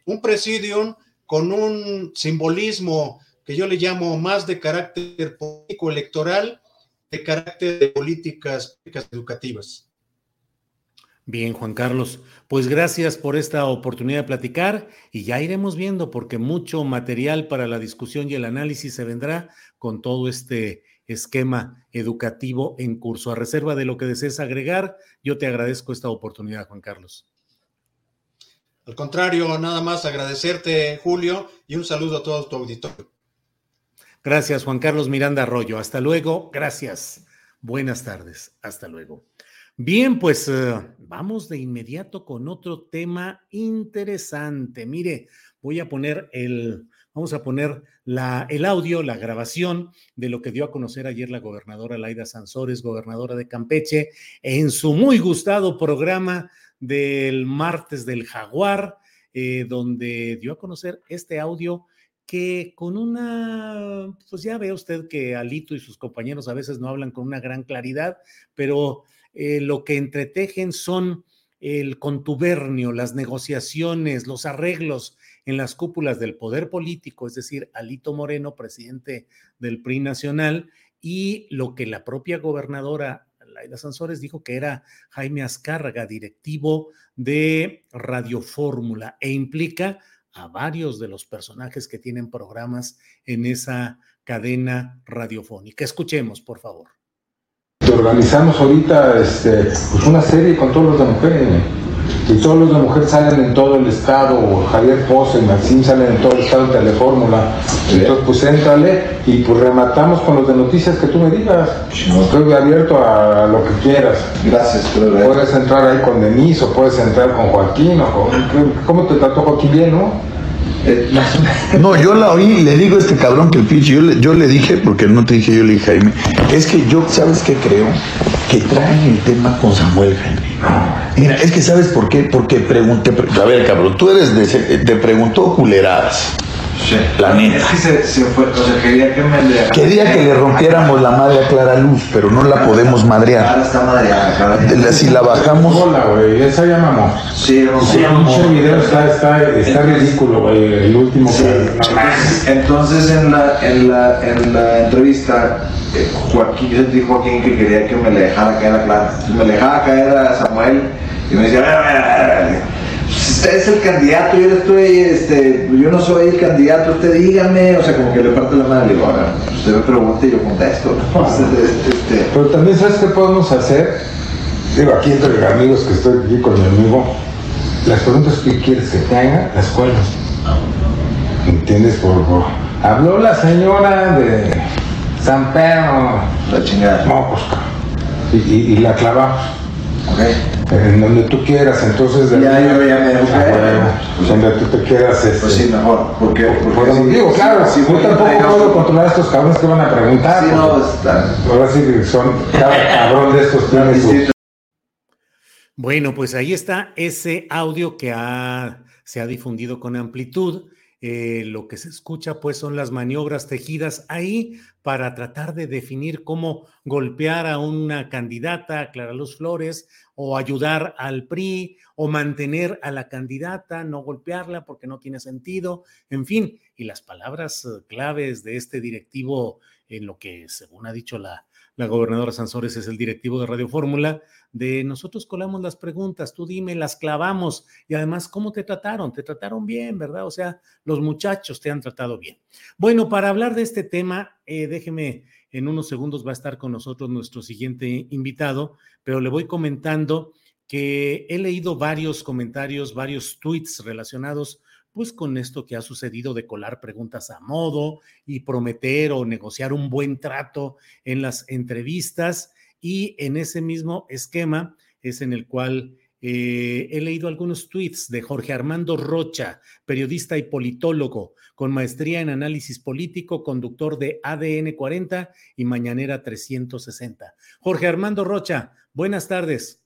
un presidium con un simbolismo que yo le llamo más de carácter político electoral, de carácter de políticas educativas. Bien, Juan Carlos, pues gracias por esta oportunidad de platicar y ya iremos viendo porque mucho material para la discusión y el análisis se vendrá con todo este esquema educativo en curso. A reserva de lo que desees agregar, yo te agradezco esta oportunidad, Juan Carlos. Al contrario, nada más agradecerte, Julio, y un saludo a todo tu auditorio. Gracias, Juan Carlos Miranda Arroyo. Hasta luego. Gracias. Buenas tardes. Hasta luego. Bien, pues uh, vamos de inmediato con otro tema interesante. Mire, voy a poner el, vamos a poner el audio, la grabación de lo que dio a conocer ayer la gobernadora Laida Sansores, gobernadora de Campeche, en su muy gustado programa del martes del jaguar, eh, donde dio a conocer este audio que con una, pues ya ve usted que Alito y sus compañeros a veces no hablan con una gran claridad, pero eh, lo que entretejen son el contubernio, las negociaciones, los arreglos en las cúpulas del poder político, es decir, Alito Moreno, presidente del PRI nacional, y lo que la propia gobernadora Laida Sansores dijo que era Jaime Azcárraga, directivo de Radio Fórmula, e implica a varios de los personajes que tienen programas en esa cadena radiofónica. Escuchemos, por favor organizamos ahorita este, pues una serie con todos los de mujer. Y todos los de mujer salen en todo el estado, Javier Pose, Maxim salen en todo el estado en Telefórmula. Entonces, pues éntrale y pues rematamos con los de noticias que tú me digas. Estoy abierto a, lo que quieras. Gracias, Puedes entrar ahí con Denise o puedes entrar con Joaquín o con. ¿Cómo te trató Joaquín bien, no? No, yo la oí y le digo a este cabrón que el pinche, yo le, yo le dije, porque no te dije, yo le dije Jaime, es que yo, ¿sabes qué creo? Que traen el tema con Samuel Jaime. Mira, es que ¿sabes por qué? Porque pregunté, a ver cabrón, tú eres de, te preguntó culeradas. La neta. Es que se, se fue, o sea, quería que me le... Quería que le rompiéramos la madre a Clara Luz, pero no la podemos madrear. Ahora está madreada, cabrón. Si la bajamos... Hola, güey, esa ya mamó. Sí, Sí, el video está, está, está ridículo, güey, el último Sí. que... Entonces en la, en la, en la entrevista, eh, Joaquín, yo sentí Joaquín que quería que me le dejara caer a Clara. Me le dejaba caer a Samuel y me decía, "A ver, a ver, a ver, a ver, usted es el candidato, yo le estoy, este, yo no soy el candidato, usted dígame, o sea, como que le parte la mano, le digo, ahora, usted me pregunta y yo contesto, ¿no? Este, Pero también, ¿sabes qué podemos hacer? Digo, aquí entre amigos que estoy aquí con mi amigo, las preguntas que quieres que te haga, las cuelgas. ¿Entiendes? Por, por- Habló la señora de San Pedro. la chingada, No, pues, y- y la clavamos. ¿ok? En donde tú quieras, entonces... de Ya, yo ya me eduqué. Ah, bueno, pues donde tú te quieras... Este, Pues sí, mejor, porque, porque Pues, si- digo, claro, si yo voy a tampoco puedo controlar a estos cabrones que van a preguntar. Sí, no, está- Ahora sí que son, cada cabrón de estos tiene su... Bueno, pues ahí está ese audio que ha- se ha difundido con amplitud eh, lo que se escucha pues son las maniobras tejidas ahí para tratar de definir cómo golpear a una candidata, Clara Luz Flores, o ayudar al PRI, o mantener a la candidata, no golpearla porque no tiene sentido, en fin, y las palabras eh, claves de este directivo en lo que, según ha dicho la, la gobernadora Sansores es el directivo de Radio Fórmula, de nosotros colamos las preguntas, tú dime, las clavamos y además, ¿cómo te trataron? Te trataron bien, ¿verdad? O sea, los muchachos te han tratado bien. Bueno, para hablar de este tema, eh, déjeme, en unos segundos va a estar con nosotros nuestro siguiente invitado, pero le voy comentando que he leído varios comentarios, varios tweets relacionados pues con esto que ha sucedido de colar preguntas a modo y prometer o negociar un buen trato en las entrevistas. Y en ese mismo esquema es en el cual eh, he leído algunos tweets de Jorge Armando Rocha, periodista y politólogo, con maestría en análisis político, conductor de ADN 40 y Mañanera 360. Jorge Armando Rocha, buenas tardes.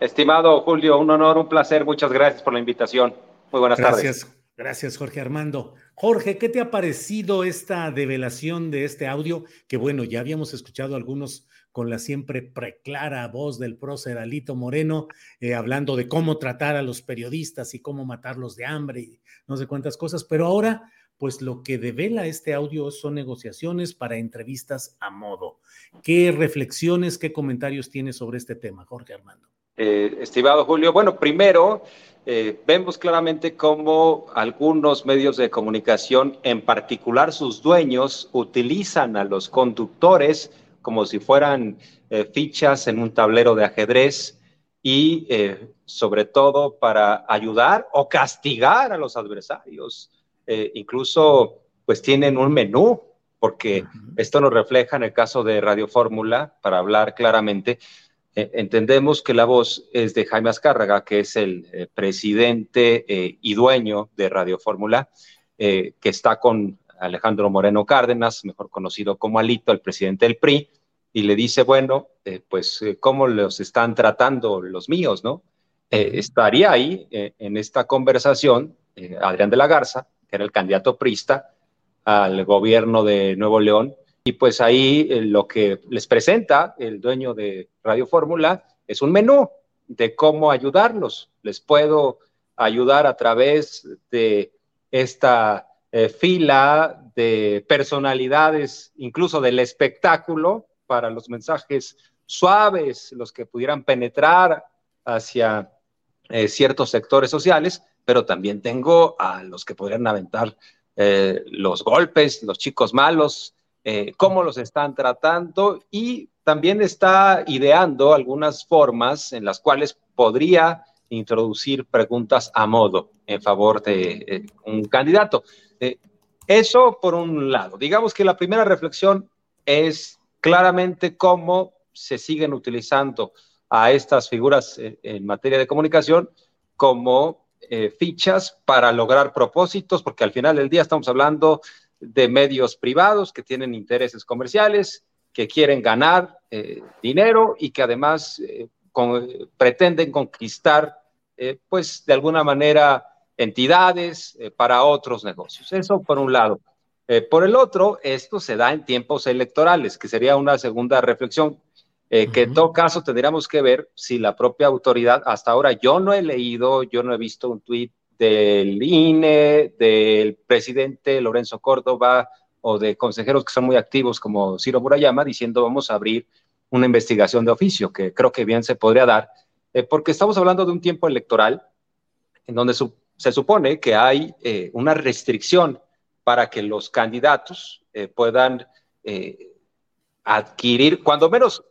Estimado Julio, un honor, un placer. Muchas gracias por la invitación. Muy buenas gracias. tardes. Gracias, Jorge Armando. Jorge, ¿qué te ha parecido esta develación de este audio? Que bueno, ya habíamos escuchado algunos con la siempre preclara voz del prócer Alito Moreno, eh, hablando de cómo tratar a los periodistas y cómo matarlos de hambre y no sé cuántas cosas, pero ahora, pues lo que devela este audio son negociaciones para entrevistas a modo. ¿Qué reflexiones, qué comentarios tienes sobre este tema, Jorge Armando? Eh, estimado Julio, bueno, primero eh, vemos claramente cómo algunos medios de comunicación, en particular sus dueños, utilizan a los conductores como si fueran eh, fichas en un tablero de ajedrez y sobre todo para ayudar o castigar a los adversarios. Incluso pues tienen un menú, porque esto nos refleja en el caso de Radio Fórmula, para hablar claramente, eh, entendemos que la voz es de Jaime Azcárraga, que es el eh, presidente eh, y dueño de Radio Fórmula, que está con Alejandro Moreno Cárdenas, mejor conocido como Alito, el presidente del PRI, y le dice, bueno, pues, ¿cómo los están tratando los míos, no? estaría ahí en esta conversación Adrián de la Garza, que era el candidato prista al gobierno de Nuevo León, y pues ahí eh, lo que les presenta el dueño de Radio Fórmula es un menú de cómo ayudarlos. Les puedo ayudar a través de esta eh, fila de personalidades, incluso del espectáculo, para los mensajes suaves, los que pudieran penetrar hacia eh, ciertos sectores sociales, pero también tengo a los que podrían aventar los golpes, los chicos malos, eh, cómo los están tratando y también está ideando algunas formas en las cuales podría introducir preguntas a modo en favor de eh, un candidato. Eh, eso por un lado. Digamos que la primera reflexión es claramente cómo se siguen utilizando a estas figuras en materia de comunicación como fichas para lograr propósitos, porque al final del día estamos hablando de medios privados que tienen intereses comerciales, que quieren ganar eh, dinero y que además eh, pretenden conquistar, eh, pues de alguna manera, entidades para otros negocios. Eso por un lado. por el otro, esto se da en tiempos electorales, que sería una segunda reflexión, que en todo caso tendríamos que ver si la propia autoridad, hasta ahora yo no he leído, yo no he visto un tuit del INE, del presidente Lorenzo Córdoba o de consejeros que son muy activos como Ciro Murayama diciendo vamos a abrir una investigación de oficio, que creo que bien se podría dar, eh, porque estamos hablando de un tiempo electoral en donde se supone que hay eh, una restricción para que los candidatos eh, puedan adquirir, cuando menos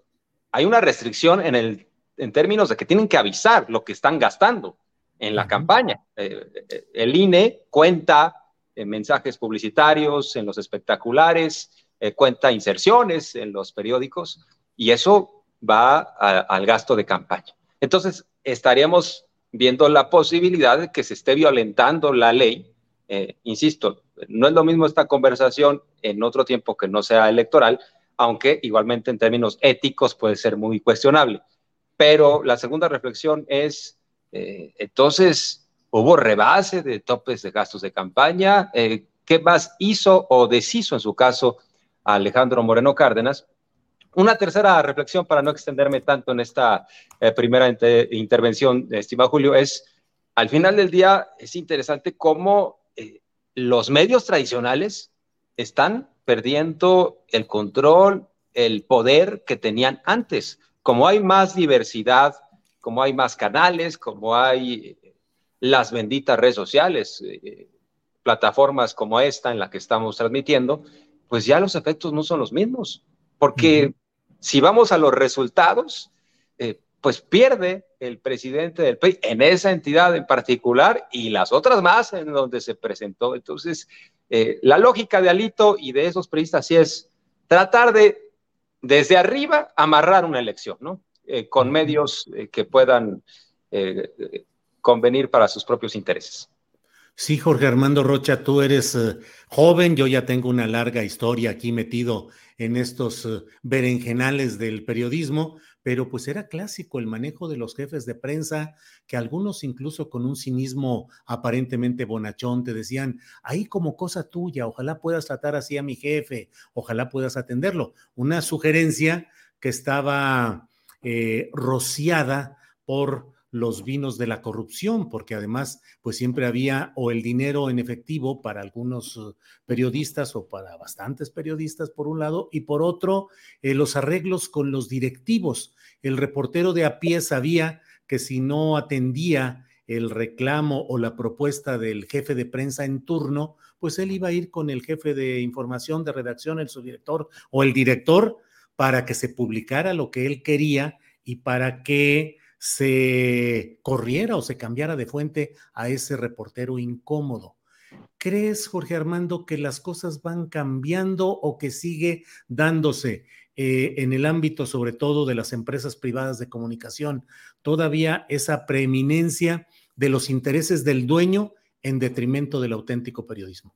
hay una restricción en, el, en términos de que tienen que avisar lo que están gastando en la campaña. Eh, eh, el INE cuenta mensajes publicitarios en los espectaculares, eh, cuenta inserciones en los periódicos y eso va al gasto de campaña. Entonces, estaríamos viendo la posibilidad de que se esté violentando la ley. insisto, no es lo mismo esta conversación en otro tiempo que no sea electoral, aunque igualmente en términos éticos puede ser muy cuestionable. Pero la segunda reflexión es eh, entonces, hubo rebase de topes de gastos de campaña. Eh, ¿Qué más hizo o deshizo en su caso Alejandro Moreno Cárdenas? Una tercera reflexión para no extenderme tanto en esta eh, primera intervención, estimado Julio, es al final del día es interesante cómo eh, los medios tradicionales están perdiendo el control, el poder que tenían antes. Como hay más diversidad, como hay más canales, como hay eh, las benditas redes sociales, plataformas como esta en la que estamos transmitiendo, pues ya los efectos no son los mismos, porque si vamos a los resultados, eh, pues pierde el presidente del país en esa entidad en particular y las otras más en donde se presentó. Entonces, eh, la lógica de Alito y de esos periodistas sí es tratar de, desde arriba, amarrar una elección, ¿no? Eh, con medios que puedan convenir para sus propios intereses. Sí, Jorge Armando Rocha, tú eres joven, yo ya tengo una larga historia aquí metido en estos eh, berenjenales del periodismo, pero pues era clásico el manejo de los jefes de prensa, que algunos incluso con un cinismo aparentemente bonachón te decían, ahí como cosa tuya, ojalá puedas tratar así a mi jefe, ojalá puedas atenderlo. Una sugerencia que estaba eh, rociada por los vinos de la corrupción, porque además, pues siempre había o el dinero en efectivo para algunos uh, periodistas o para bastantes periodistas, por un lado, y por otro, eh, los arreglos con los directivos. El reportero de a pie sabía que si no atendía el reclamo o la propuesta del jefe de prensa en turno, pues él iba a ir con el jefe de información, de redacción, el subdirector o el director para que se publicara lo que él quería y para que se corriera o se cambiara de fuente a ese reportero incómodo. ¿Crees, Jorge Armando, que las cosas van cambiando o que sigue dándose eh, en el ámbito, sobre todo, de las empresas privadas de comunicación, todavía esa preeminencia de los intereses del dueño en detrimento del auténtico periodismo?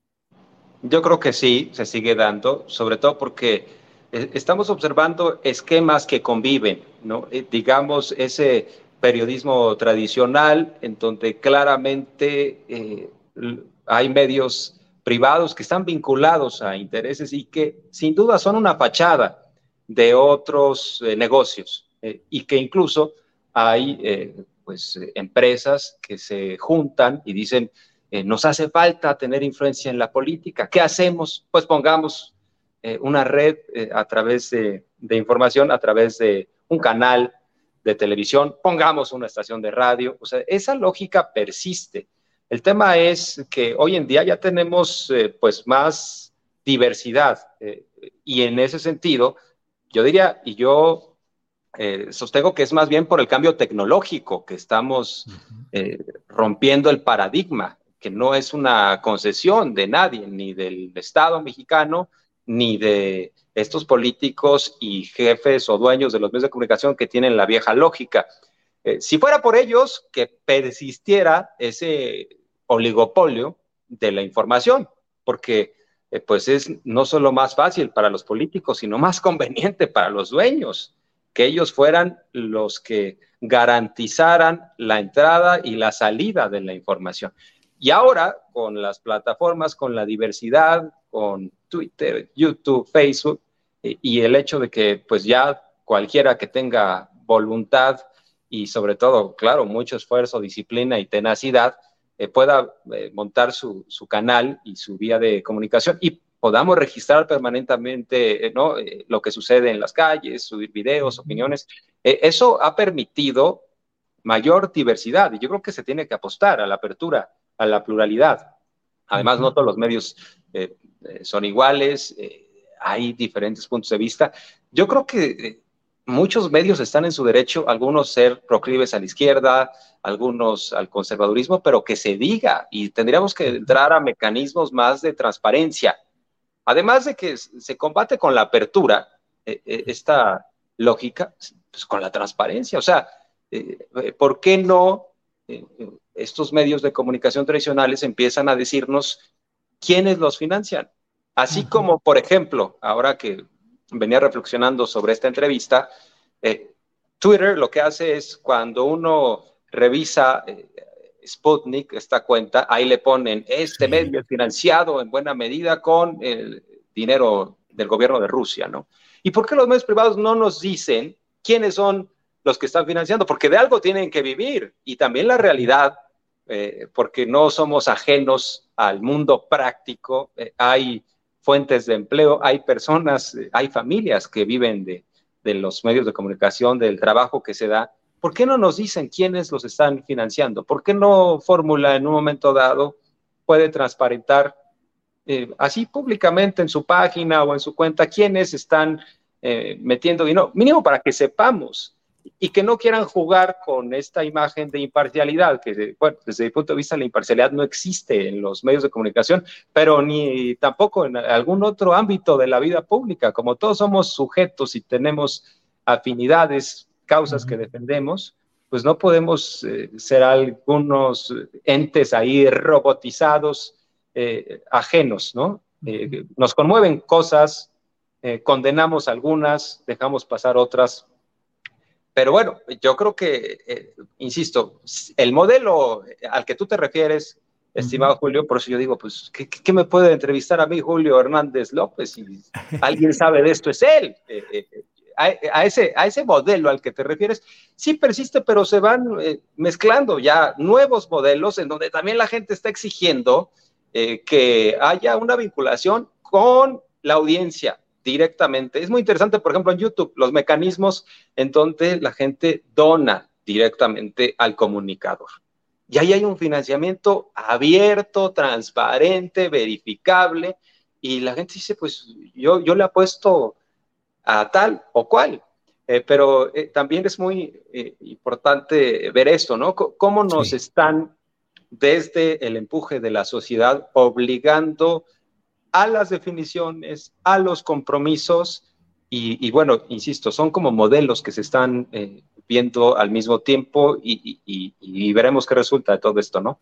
Yo creo que sí, se sigue dando, sobre todo porque eh, estamos observando esquemas que conviven, ¿no? Eh, digamos, ese periodismo tradicional en donde claramente eh, hay medios privados que están vinculados a intereses y que sin duda son una fachada de otros negocios y que incluso hay pues empresas que se juntan y dicen nos hace falta tener influencia en la política, ¿qué hacemos? Pues pongamos eh, una red eh, a través de, información, a través de un canal de televisión, pongamos una estación de radio. O sea, esa lógica persiste. El tema es que hoy en día ya tenemos eh, pues más diversidad y en ese sentido, yo diría, y yo sostengo que es más bien por el cambio tecnológico que estamos rompiendo el paradigma, que no es una concesión de nadie, ni del Estado mexicano, ni de estos políticos y jefes o dueños de los medios de comunicación que tienen la vieja lógica. Eh, si fuera por ellos, que persistiera ese oligopolio de la información, porque eh, pues es no solo más fácil para los políticos, sino más conveniente para los dueños, que ellos fueran los que garantizaran la entrada y la salida de la información. Y ahora, con las plataformas, con la diversidad, con Twitter, YouTube, Facebook, y el hecho de que pues ya cualquiera que tenga voluntad y sobre todo, claro, mucho esfuerzo, disciplina y tenacidad, eh, pueda eh, montar su, su, canal y su vía de comunicación y podamos registrar permanentemente eh, ¿no? lo que sucede en las calles, subir videos, opiniones. eso ha permitido mayor diversidad y yo creo que se tiene que apostar a la apertura a la pluralidad. Además, no todos los medios eh, eh, son iguales, eh, hay diferentes puntos de vista. Yo creo que muchos medios están en su derecho, algunos ser proclives a la izquierda, algunos al conservadurismo, pero que se diga y tendríamos que entrar a mecanismos más de transparencia. Además de que se combate con la apertura, esta lógica, pues con la transparencia. O sea, ¿por qué no estos medios de comunicación tradicionales empiezan a decirnos quiénes los financian. Así como, por ejemplo, ahora que venía reflexionando sobre esta entrevista, eh, Twitter lo que hace es cuando uno revisa eh, Sputnik, esta cuenta, ahí le ponen, este medio es financiado en buena medida con el dinero del gobierno de Rusia, ¿no? ¿Y por qué los medios privados no nos dicen quiénes son los que están financiando? Porque de algo tienen que vivir y también la realidad, eh, porque no somos ajenos al mundo práctico, eh, hay fuentes de empleo, hay personas, eh, hay familias que viven de, de los medios de comunicación, del trabajo que se da. ¿Por qué no nos dicen quiénes los están financiando? ¿Por qué no Fórmula en un momento dado puede transparentar así públicamente en su página o en su cuenta quiénes están metiendo dinero, mínimo para que sepamos y que no quieran jugar con esta imagen de imparcialidad, que bueno, desde mi punto de vista la imparcialidad no existe en los medios de comunicación, pero ni tampoco en algún otro ámbito de la vida pública, como todos somos sujetos y tenemos afinidades, causas que defendemos, pues no podemos eh, ser algunos entes ahí robotizados eh, ajenos, ¿no? Eh, nos conmueven cosas, condenamos algunas, dejamos pasar otras. Pero bueno, yo creo que, insisto, el modelo al que tú te refieres, estimado Julio, por eso yo digo, pues, ¿qué, me puede entrevistar a mí Julio Hernández López? Si alguien sabe de esto, es él. A, ese, a ese modelo al que te refieres, sí persiste, pero se van mezclando ya nuevos modelos en donde también la gente está exigiendo eh, que haya una vinculación con la audiencia directamente. Es muy interesante, por ejemplo, en YouTube, los mecanismos en donde la gente dona directamente al comunicador. Y ahí hay un financiamiento abierto, transparente, verificable, y la gente dice, pues yo, yo le apuesto a tal o cual. Eh, pero eh, también es muy importante ver esto, ¿no? cómo nos están desde el empuje de la sociedad, obligando a las definiciones, a los compromisos, y, bueno, insisto, son como modelos que se están eh, viendo al mismo tiempo y, veremos qué resulta de todo esto, ¿no?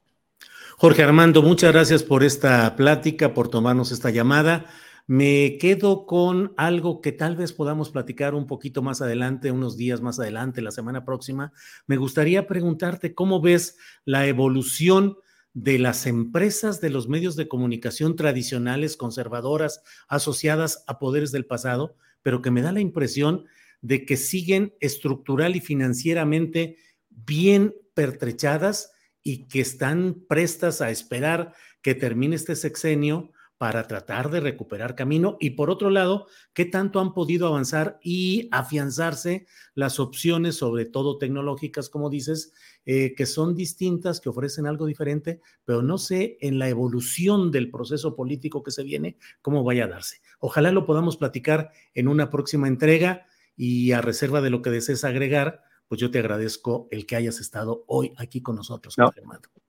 Jorge Armando, muchas gracias por esta plática, por tomarnos esta llamada. Me quedo con algo que tal vez podamos platicar un poquito más adelante, unos días más adelante, la semana próxima. Me gustaría preguntarte cómo ves la evolución de las empresas de los medios de comunicación tradicionales, conservadoras, asociadas a poderes del pasado, pero que me da la impresión de que siguen estructural y financieramente bien pertrechadas y que están prestas a esperar que termine este sexenio para tratar de recuperar camino. Y por otro lado, qué tanto han podido avanzar y afianzarse las opciones, sobre todo tecnológicas, como dices, eh, que son distintas, que ofrecen algo diferente, pero no sé en la evolución del proceso político que se viene, cómo vaya a darse. Ojalá lo podamos platicar en una próxima entrega y a reserva de lo que desees agregar, pues yo te agradezco el que hayas estado hoy aquí con nosotros, no.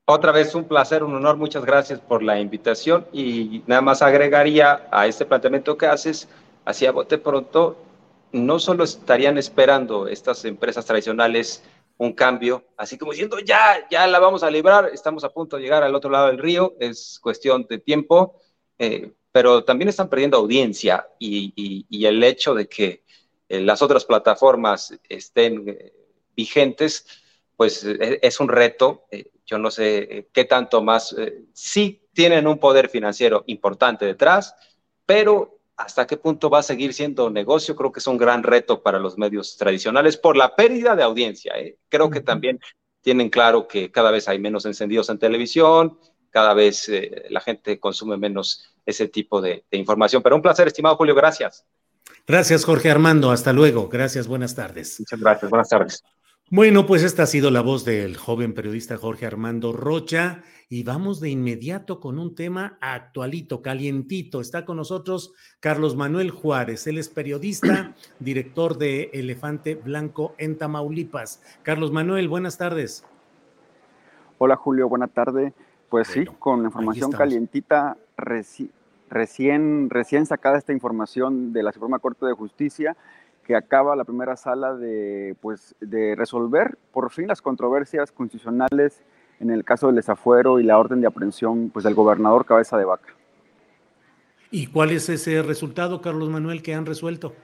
Otra vez un placer, un honor, muchas gracias por la invitación y nada más agregaría a este planteamiento que haces, hacia bote pronto, no solo estarían esperando estas empresas tradicionales un cambio, así como diciendo, ya, ya la vamos a librar, estamos a punto de llegar al otro lado del río, es cuestión de tiempo, eh, pero también están perdiendo audiencia y, el hecho de que eh, las otras plataformas estén eh, vigentes, pues es un reto yo no sé qué tanto más, sí tienen un poder financiero importante detrás, pero hasta qué punto va a seguir siendo negocio, creo que es un gran reto para los medios tradicionales por la pérdida de audiencia. ¿eh? Creo que también tienen claro que cada vez hay menos encendidos en televisión, cada vez la gente consume menos ese tipo de, de información. Pero un placer, estimado Julio, gracias. Gracias, Jorge Armando. Hasta luego. Gracias, buenas tardes. Muchas gracias, buenas tardes. Bueno, pues esta ha sido la voz del joven periodista Jorge Armando Rocha y vamos de inmediato con un tema actualito, calientito. Está con nosotros Carlos Manuel Juárez, él es periodista, director de Elefante Blanco en Tamaulipas. Carlos Manuel, buenas tardes. Hola Julio, buena tarde. Pues sí, con la información calientita, recién, recién sacada esta información de la Suprema Corte de Justicia que acaba la primera sala de, pues, de resolver por fin las controversias constitucionales en el caso del desafuero y la orden de aprehensión pues, del gobernador Cabeza de Vaca. ¿Y cuál es ese resultado, Carlos Manuel, que han resuelto?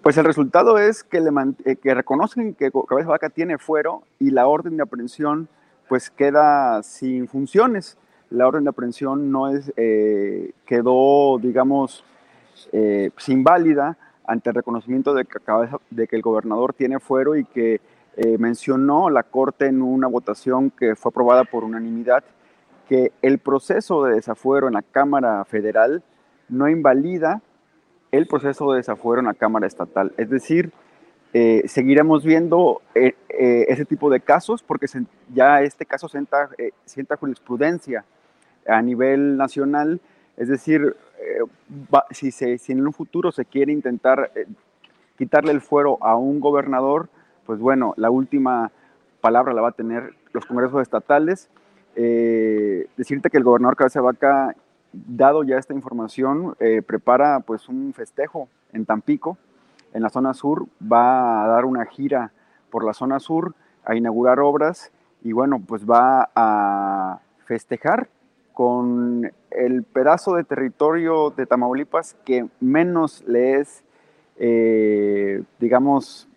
Pues el resultado es que, le eh, que reconocen que Cabeza Vaca tiene fuero y la orden de aprehensión pues queda sin funciones. La orden de aprehensión no es, eh, quedó, digamos, eh, pues, inválida ante el reconocimiento de que, de que el gobernador tiene fuero y que mencionó la Corte en una votación que fue aprobada por unanimidad que el proceso de desafuero en la Cámara Federal no invalida el proceso de desafuero en la Cámara Estatal. Es decir, eh, seguiremos viendo eh, eh, ese tipo de casos porque ya este caso sienta, sienta, jurisprudencia a nivel nacional. Es decir, si, se, si en un futuro se quiere intentar quitarle el fuero a un gobernador, pues bueno, la última palabra la va a tener los congresos estatales. decirte que el gobernador Cabeza Vaca dado ya esta información, eh, prepara pues un festejo en Tampico, en la zona sur, va a dar una gira por la zona sur, a inaugurar obras y bueno, pues va a festejar con el pedazo de territorio de Tamaulipas que menos le es, eh, digamos,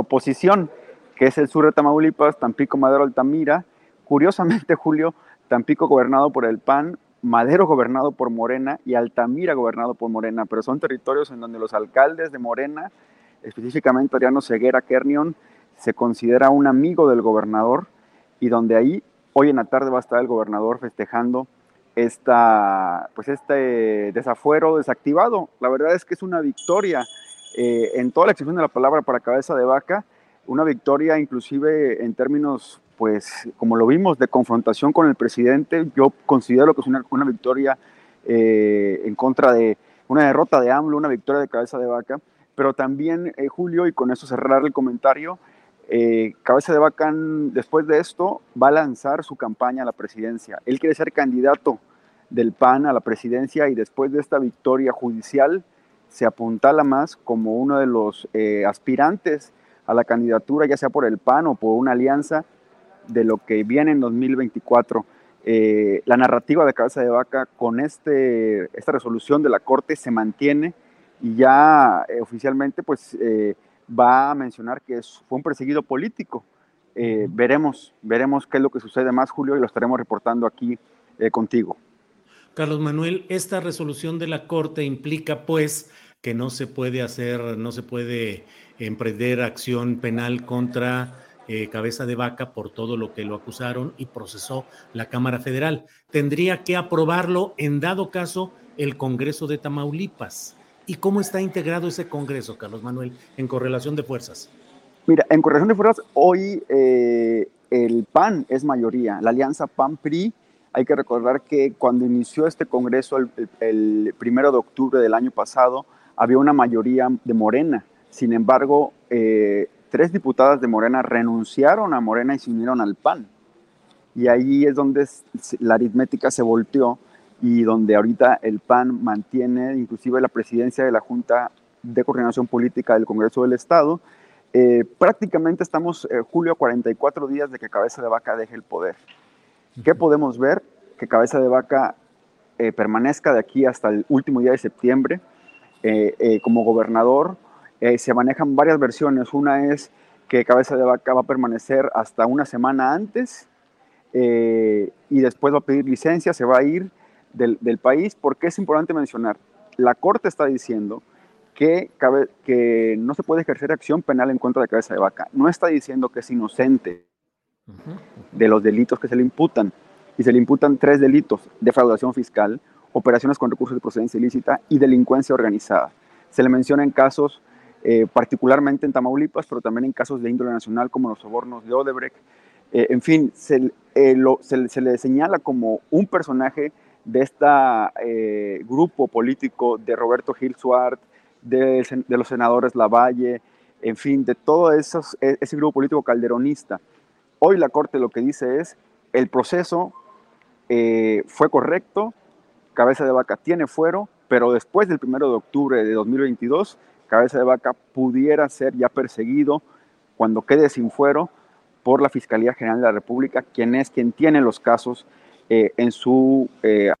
oposición, que es el sur de Tamaulipas, Tampico, Madero, Altamira. Curiosamente, Julio, Tampico gobernado por el PAN, Madero gobernado por Morena y Altamira gobernado por Morena, pero son territorios en donde los alcaldes de Morena, específicamente Adriano Ceguera Kernion, se considera un amigo del gobernador y donde ahí hoy en la tarde va a estar el gobernador festejando esta, pues este desafuero desactivado. La verdad es que es una victoria eh, en toda la extensión de la palabra para cabeza de vaca, una victoria inclusive en términos pues como lo vimos, de confrontación con el presidente, yo considero que es una, una victoria eh, en contra de una derrota de AMLO, una victoria de cabeza de vaca, pero también, eh, Julio, y con eso cerrar el comentario, Cabeza de Vaca, después de esto, va a lanzar su campaña a la presidencia. Él quiere ser candidato del PAN a la presidencia y después de esta victoria judicial se apuntala más como uno de los aspirantes a la candidatura, ya sea por el PAN o por una alianza de lo que viene en 2024. Eh, la narrativa de cabeza de vaca con este, esta resolución de la Corte se mantiene y ya eh, oficialmente pues eh, va a mencionar que fue un perseguido político. veremos, veremos qué es lo que sucede más, Julio, y lo estaremos reportando aquí contigo. Carlos Manuel, esta resolución de la Corte implica pues que no se puede hacer, no se puede emprender acción penal contra eh, cabeza de vaca por todo lo que lo acusaron y procesó la Cámara Federal. Tendría que aprobarlo en dado caso el Congreso de Tamaulipas. ¿Y cómo está integrado ese Congreso, Carlos Manuel, en correlación de fuerzas? Mira, en correlación de fuerzas, hoy eh, el PAN es mayoría, la alianza PAN-PRI. Hay que recordar que cuando inició este Congreso el, primero de octubre del año pasado, había una mayoría de Morena. Sin embargo, eh, tres diputadas de Morena renunciaron a Morena y se unieron al PAN. Y ahí es donde la aritmética se volteó y donde ahorita el PAN mantiene inclusive la presidencia de la Junta de Coordinación Política del Congreso del Estado. Eh, prácticamente estamos, eh, julio, 44 días de que Cabeza de Vaca deje el poder. ¿Qué podemos ver? Que Cabeza de Vaca eh, permanezca de aquí hasta el último día de septiembre como gobernador eh, se manejan varias versiones. Una es que Cabeza de Vaca va a permanecer hasta una semana antes eh, y después va a pedir licencia, se va a ir del, país, porque es importante mencionar, la Corte está diciendo que, que no se puede ejercer acción penal en contra de Cabeza de Vaca. No está diciendo que es inocente de los delitos que se le imputan. Y se le imputan tres delitos, defraudación fiscal, operaciones con recursos de procedencia ilícita y delincuencia organizada. Se le menciona en casos eh, particularmente en Tamaulipas, pero también en casos de índole nacional como los sobornos de Odebrecht. Eh, en fin, eh, se, le señala como un personaje de este grupo político de Roberto Gil Suárez, de, los senadores Lavalle, en fin, de todo esos, e, ese grupo político calderonista. Hoy la Corte lo que dice es, el proceso fue correcto, Cabeza de Vaca tiene fuero, pero después del 1 de octubre de 2022 cabeza de vaca pudiera ser ya perseguido cuando quede sin fuero por la Fiscalía General de la República, quien es quien tiene los casos eh, en su... Eh,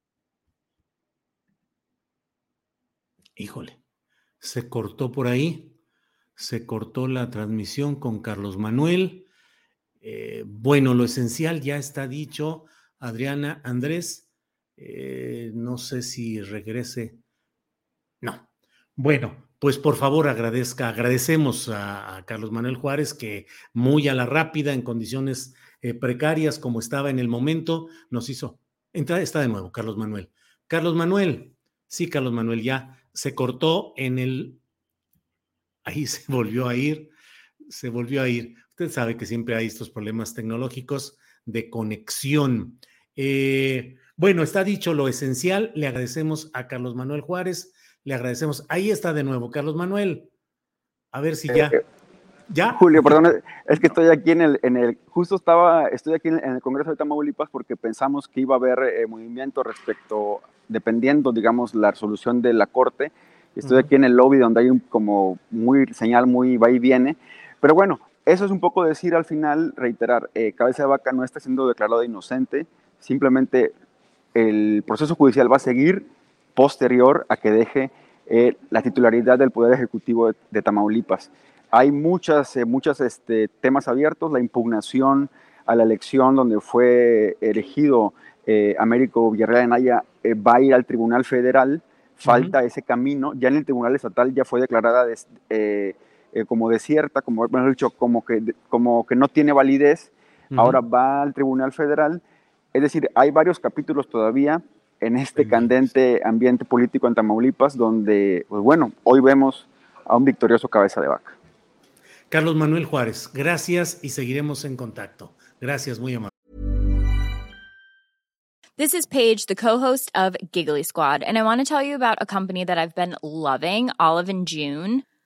Híjole, se cortó por ahí. Se cortó la transmisión con Carlos Manuel. Eh, bueno, lo esencial ya está dicho. Adriana, Andrés, eh, no sé si regrese. No. Bueno, pues por favor agradezca, agradecemos a, Carlos Manuel Juárez que muy a la rápida, en condiciones eh, precarias como estaba en el momento, nos hizo. Entra, está de nuevo, Carlos Manuel. Carlos Manuel, sí, Carlos Manuel, ya se cortó en el. Ahí se volvió a ir, se volvió a ir. Usted sabe que siempre hay estos problemas tecnológicos de conexión. Eh, bueno, está dicho lo esencial. Le agradecemos a Carlos Manuel Juárez le agradecemos. Ahí está de nuevo, Carlos Manuel. A ver si ya. Eh, ¿Ya? Julio, perdón, es que estoy aquí en el, en el justo estaba, estoy aquí en el Congreso de Tamaulipas porque pensamos que iba a haber eh, movimiento respecto, dependiendo, digamos, la resolución de la Corte. Estoy aquí en el lobby donde hay un como muy señal muy va y viene. Pero bueno, eso es un poco decir al final, reiterar, eh, Cabeza de Vaca no está siendo declarado inocente, simplemente el proceso judicial va a seguir posterior a que deje eh, la titularidad del Poder Ejecutivo de, Tamaulipas. Hay muchas, eh, muchos este, temas abiertos, la impugnación a la elección donde fue elegido eh, Américo Villarreal Anaya va a ir al Tribunal Federal, falta ese camino, ya en el Tribunal Estatal ya fue declarada como desierta, como dicho, como que, como que no tiene validez, ahora va al Tribunal Federal, es decir, hay varios capítulos todavía, en este candente ambiente político en Tamaulipas, donde, pues bueno, hoy vemos a un victorioso cabeza de vaca. Carlos Manuel Juárez, gracias y seguiremos en contacto. Gracias, muy amable. This is Paige, the co-host of Giggly Squad, and I want to tell you about a company that I've been loving, Olive and June.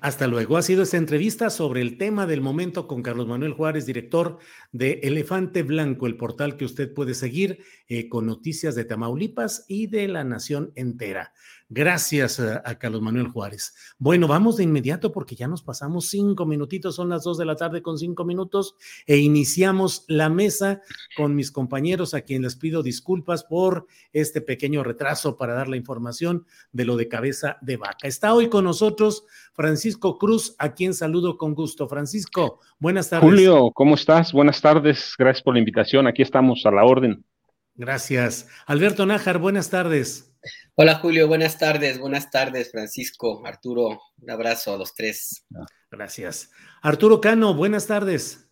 Hasta luego. Ha sido esta entrevista sobre el tema del momento con Carlos Manuel Juárez, director de Elefante Blanco, el portal que usted puede seguir eh, con noticias de Tamaulipas y de la nación entera. Gracias a, Carlos Manuel Juárez. Bueno, vamos de inmediato porque ya nos pasamos cinco minutitos, son las dos de la tarde con cinco minutos e iniciamos la mesa con mis compañeros a quienes les pido disculpas por este pequeño retraso para dar la información de lo de cabeza de vaca. Está hoy con nosotros Francisco Cruz, a quien saludo con gusto. Francisco, buenas tardes. Julio, ¿cómo estás? Buenas tardes, gracias por la invitación. Aquí estamos a la orden. Gracias. Alberto Nájar, buenas tardes. Hola Julio, buenas tardes, buenas tardes Francisco, Arturo, un abrazo a los tres. Gracias. Arturo Cano, buenas tardes.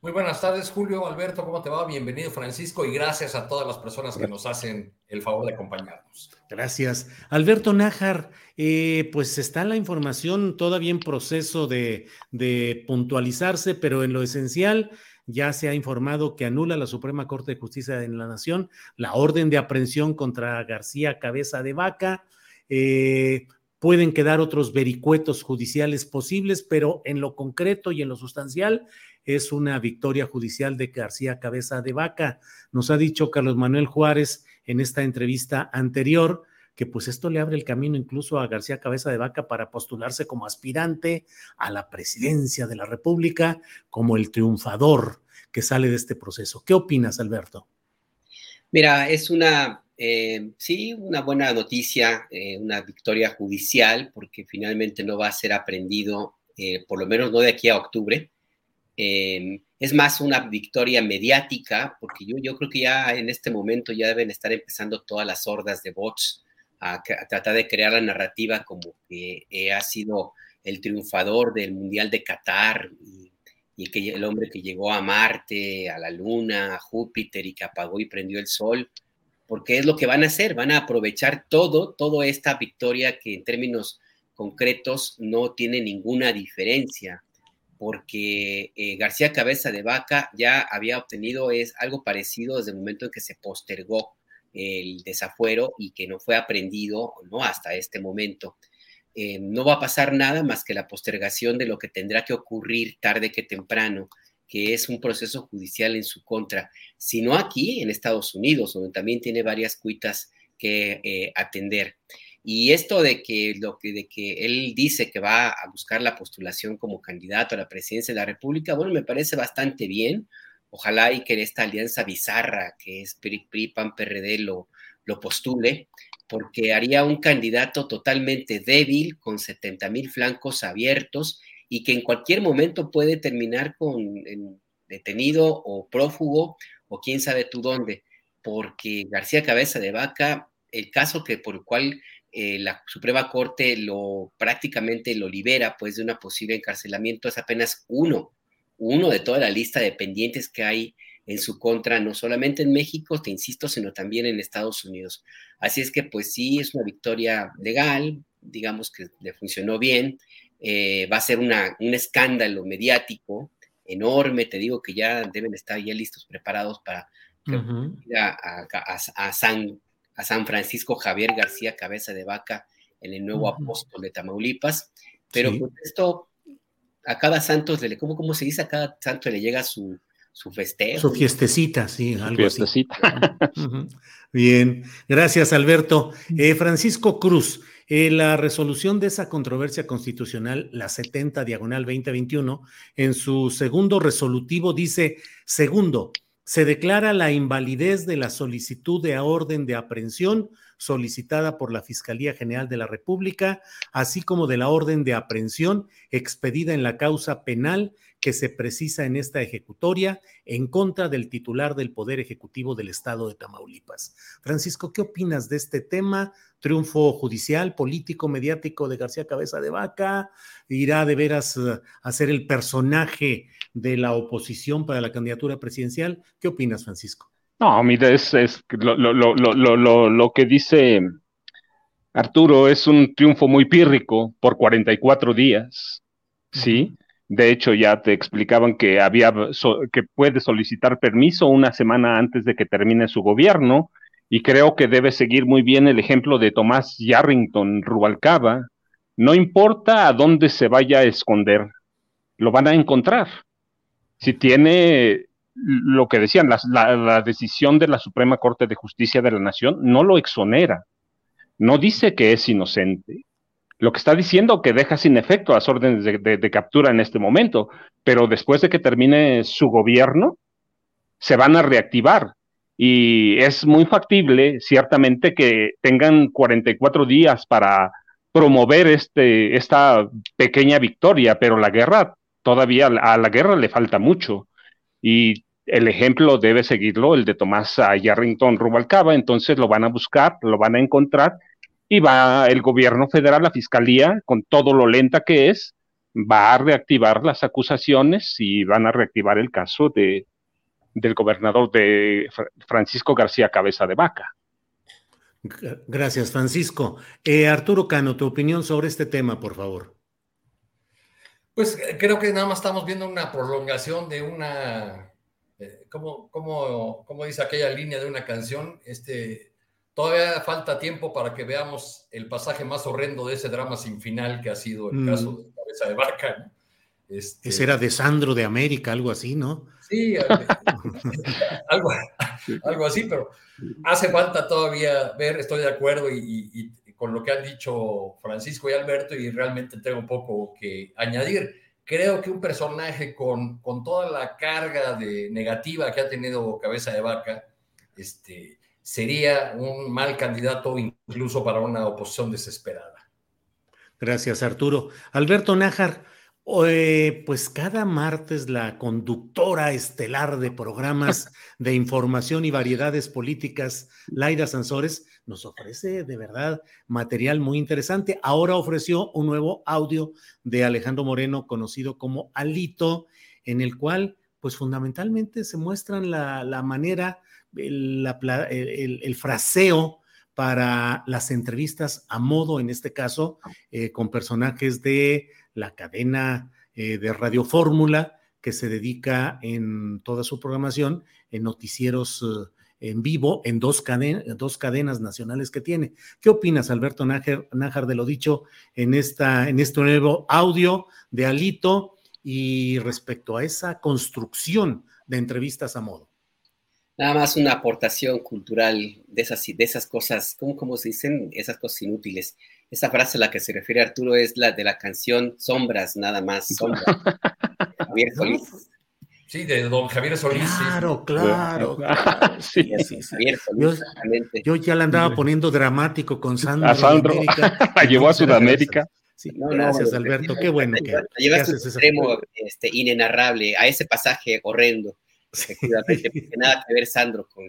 Muy buenas tardes Julio, Alberto, ¿cómo te va? Bienvenido Francisco y gracias a todas las personas que nos hacen el favor de acompañarnos. Gracias. Alberto Nájar, eh, pues está la información todavía en proceso de, de puntualizarse, pero en lo esencial ya se ha informado que anula la Suprema Corte de Justicia de la Nación la orden de aprehensión contra García Cabeza de Vaca. Eh, pueden quedar otros vericuetos judiciales posibles, pero en lo concreto y en lo sustancial es una victoria judicial de García Cabeza de Vaca. Nos ha dicho Carlos Manuel Juárez en esta entrevista anterior que pues esto le abre el camino incluso a García Cabeza de Vaca para postularse como aspirante a la presidencia de la República, como el triunfador que sale de este proceso. ¿Qué opinas, Alberto? Mira, es una Eh, sí, una buena noticia, eh, una victoria judicial, porque finalmente no va a ser aprendido, eh, por lo menos no de aquí a octubre. es más una victoria mediática, porque yo, yo creo que ya en este momento ya deben estar empezando todas las hordas de bots a, tratar de crear la narrativa como que ha sido el triunfador del Mundial de Qatar y, y que el hombre que llegó a Marte, a la Luna, a Júpiter y que apagó y prendió el sol porque es lo que van a hacer, van a aprovechar todo, toda esta victoria que en términos concretos no tiene ninguna diferencia, porque eh, García Cabeza de Vaca ya había obtenido es algo parecido desde el momento en que se postergó el desafuero y que no fue aprendido ¿no? hasta este momento. Eh, no va a pasar nada más que la postergación de lo que tendrá que ocurrir tarde que temprano que es un proceso judicial en su contra, sino aquí en Estados Unidos, donde también tiene varias cuitas que eh, atender. Y esto de que, lo que, de que él dice que va a buscar la postulación como candidato a la presidencia de la República, bueno, me parece bastante bien. Ojalá y que esta alianza bizarra que es PRI, PRI PAN, PRD lo, lo postule, porque haría un candidato totalmente débil, con 70 mil flancos abiertos y que en cualquier momento puede terminar con detenido o prófugo o quién sabe tú dónde, porque García Cabeza de Vaca, el caso que por el cual eh, la Suprema Corte lo prácticamente lo libera pues de una posible encarcelamiento es apenas uno, uno de toda la lista de pendientes que hay en su contra, no solamente en México, te insisto, sino también en Estados Unidos. Así es que pues sí, es una victoria legal, digamos que le funcionó bien, eh, va a ser una, un escándalo mediático enorme, te digo que ya deben estar ya listos, preparados para ir a, San, a San Francisco Javier García Cabeza de Vaca en el nuevo apóstol de Tamaulipas, pero pues esto a cada santo, le, ¿cómo, ¿cómo se dice? A cada santo le llega su, su festejo. Su fiestecita, sí, algo así. Bien, gracias Alberto. Eh, Francisco Cruz, eh, la resolución de esa controversia constitucional, la 70 diagonal 2021, en su segundo resolutivo dice, segundo, se declara la invalidez de la solicitud de orden de aprehensión solicitada por la Fiscalía General de la República, así como de la orden de aprehensión expedida en la causa penal que se precisa en esta ejecutoria en contra del titular del Poder Ejecutivo del Estado de Tamaulipas. Francisco, ¿qué opinas de este tema? triunfo judicial, político, mediático de García Cabeza de Vaca, irá de veras eh, a ser el personaje de la oposición para la candidatura presidencial. ¿Qué opinas, Francisco? No, mira, es, lo, lo, que dice Arturo es un triunfo muy pírrico por 44 días, ¿sí? De hecho, ya te explicaban que había que puede solicitar permiso una semana antes de que termine su gobierno y creo que debe seguir muy bien el ejemplo de Tomás Yarrington Rubalcaba. No importa a dónde se vaya a esconder, lo van a encontrar. Si tiene lo que decían, la, decisión de la Suprema Corte de Justicia de la Nación no lo exonera, no dice que es inocente. Lo que está diciendo que deja sin efecto las órdenes de captura en este momento, pero después de que termine su gobierno, se van a reactivar y es muy factible, ciertamente, que tengan 44 días para promover este, esta pequeña victoria, pero la guerra, todavía a la guerra le falta mucho. Y el ejemplo debe seguirlo, el de Tomás Yarrington Rubalcaba, entonces lo van a buscar, lo van a encontrar, y va el gobierno federal, la fiscalía, con todo lo lenta que es, va a reactivar las acusaciones y van a reactivar el caso de, del gobernador de Francisco García Cabeza de Vaca. Gracias, Francisco. Eh, Arturo Cano, tu opinión sobre este tema, por favor. Pues eh, creo que nada más estamos viendo una prolongación de una, eh, ¿cómo, cómo, dice aquella línea de una canción? Este, todavía falta tiempo para que veamos el pasaje más horrendo de ese drama sin final que ha sido el mm. caso de Cabeza de Vaca. Este, Ese era de Sandro de América, algo así, ¿no? Sí, algo, algo, así, pero hace falta todavía ver, estoy de acuerdo y, con lo que han dicho Francisco y Alberto y realmente tengo poco que añadir. Creo que un personaje con, con toda la carga de negativa que ha tenido Cabeza de Vaca, este, sería un mal candidato incluso para una oposición desesperada. Gracias, Arturo. Alberto Nájar, pues cada martes la conductora estelar de programas de información y variedades políticas, Laida Sansores, nos ofrece de verdad material muy interesante. Ahora ofreció un nuevo audio de Alejandro Moreno, conocido como Alito, en el cual, pues fundamentalmente se muestran la, manera, el, el, fraseo para las entrevistas a modo, en este caso, eh, con personajes de la cadena eh, de Radio Fórmula, que se dedica en toda su programación en noticieros eh, en vivo en dos, dos, cadenas nacionales que tiene. ¿Qué opinas, Alberto Nájar, de lo dicho en, esta, en este nuevo audio de Alito y respecto a esa construcción de entrevistas a modo? Nada más una aportación cultural de esas, de esas cosas, ¿cómo, ¿cómo, se dicen? Esas cosas inútiles. Esa frase a la que se refiere Arturo es la de la canción Sombras, nada más. Sombras. Javier Solís. Sí, de don Javier Solís. Claro, claro. Sí, sí, Javier Solís, yo, ya le andaba poniendo dramático con Sandro. A Sandro. Llevó a Sudamérica. Sí, gracias, Alberto. Qué bueno que. Llevas un extremo este, inenarrable a ese pasaje horrendo efectivamente, porque nada que ver Sandro con,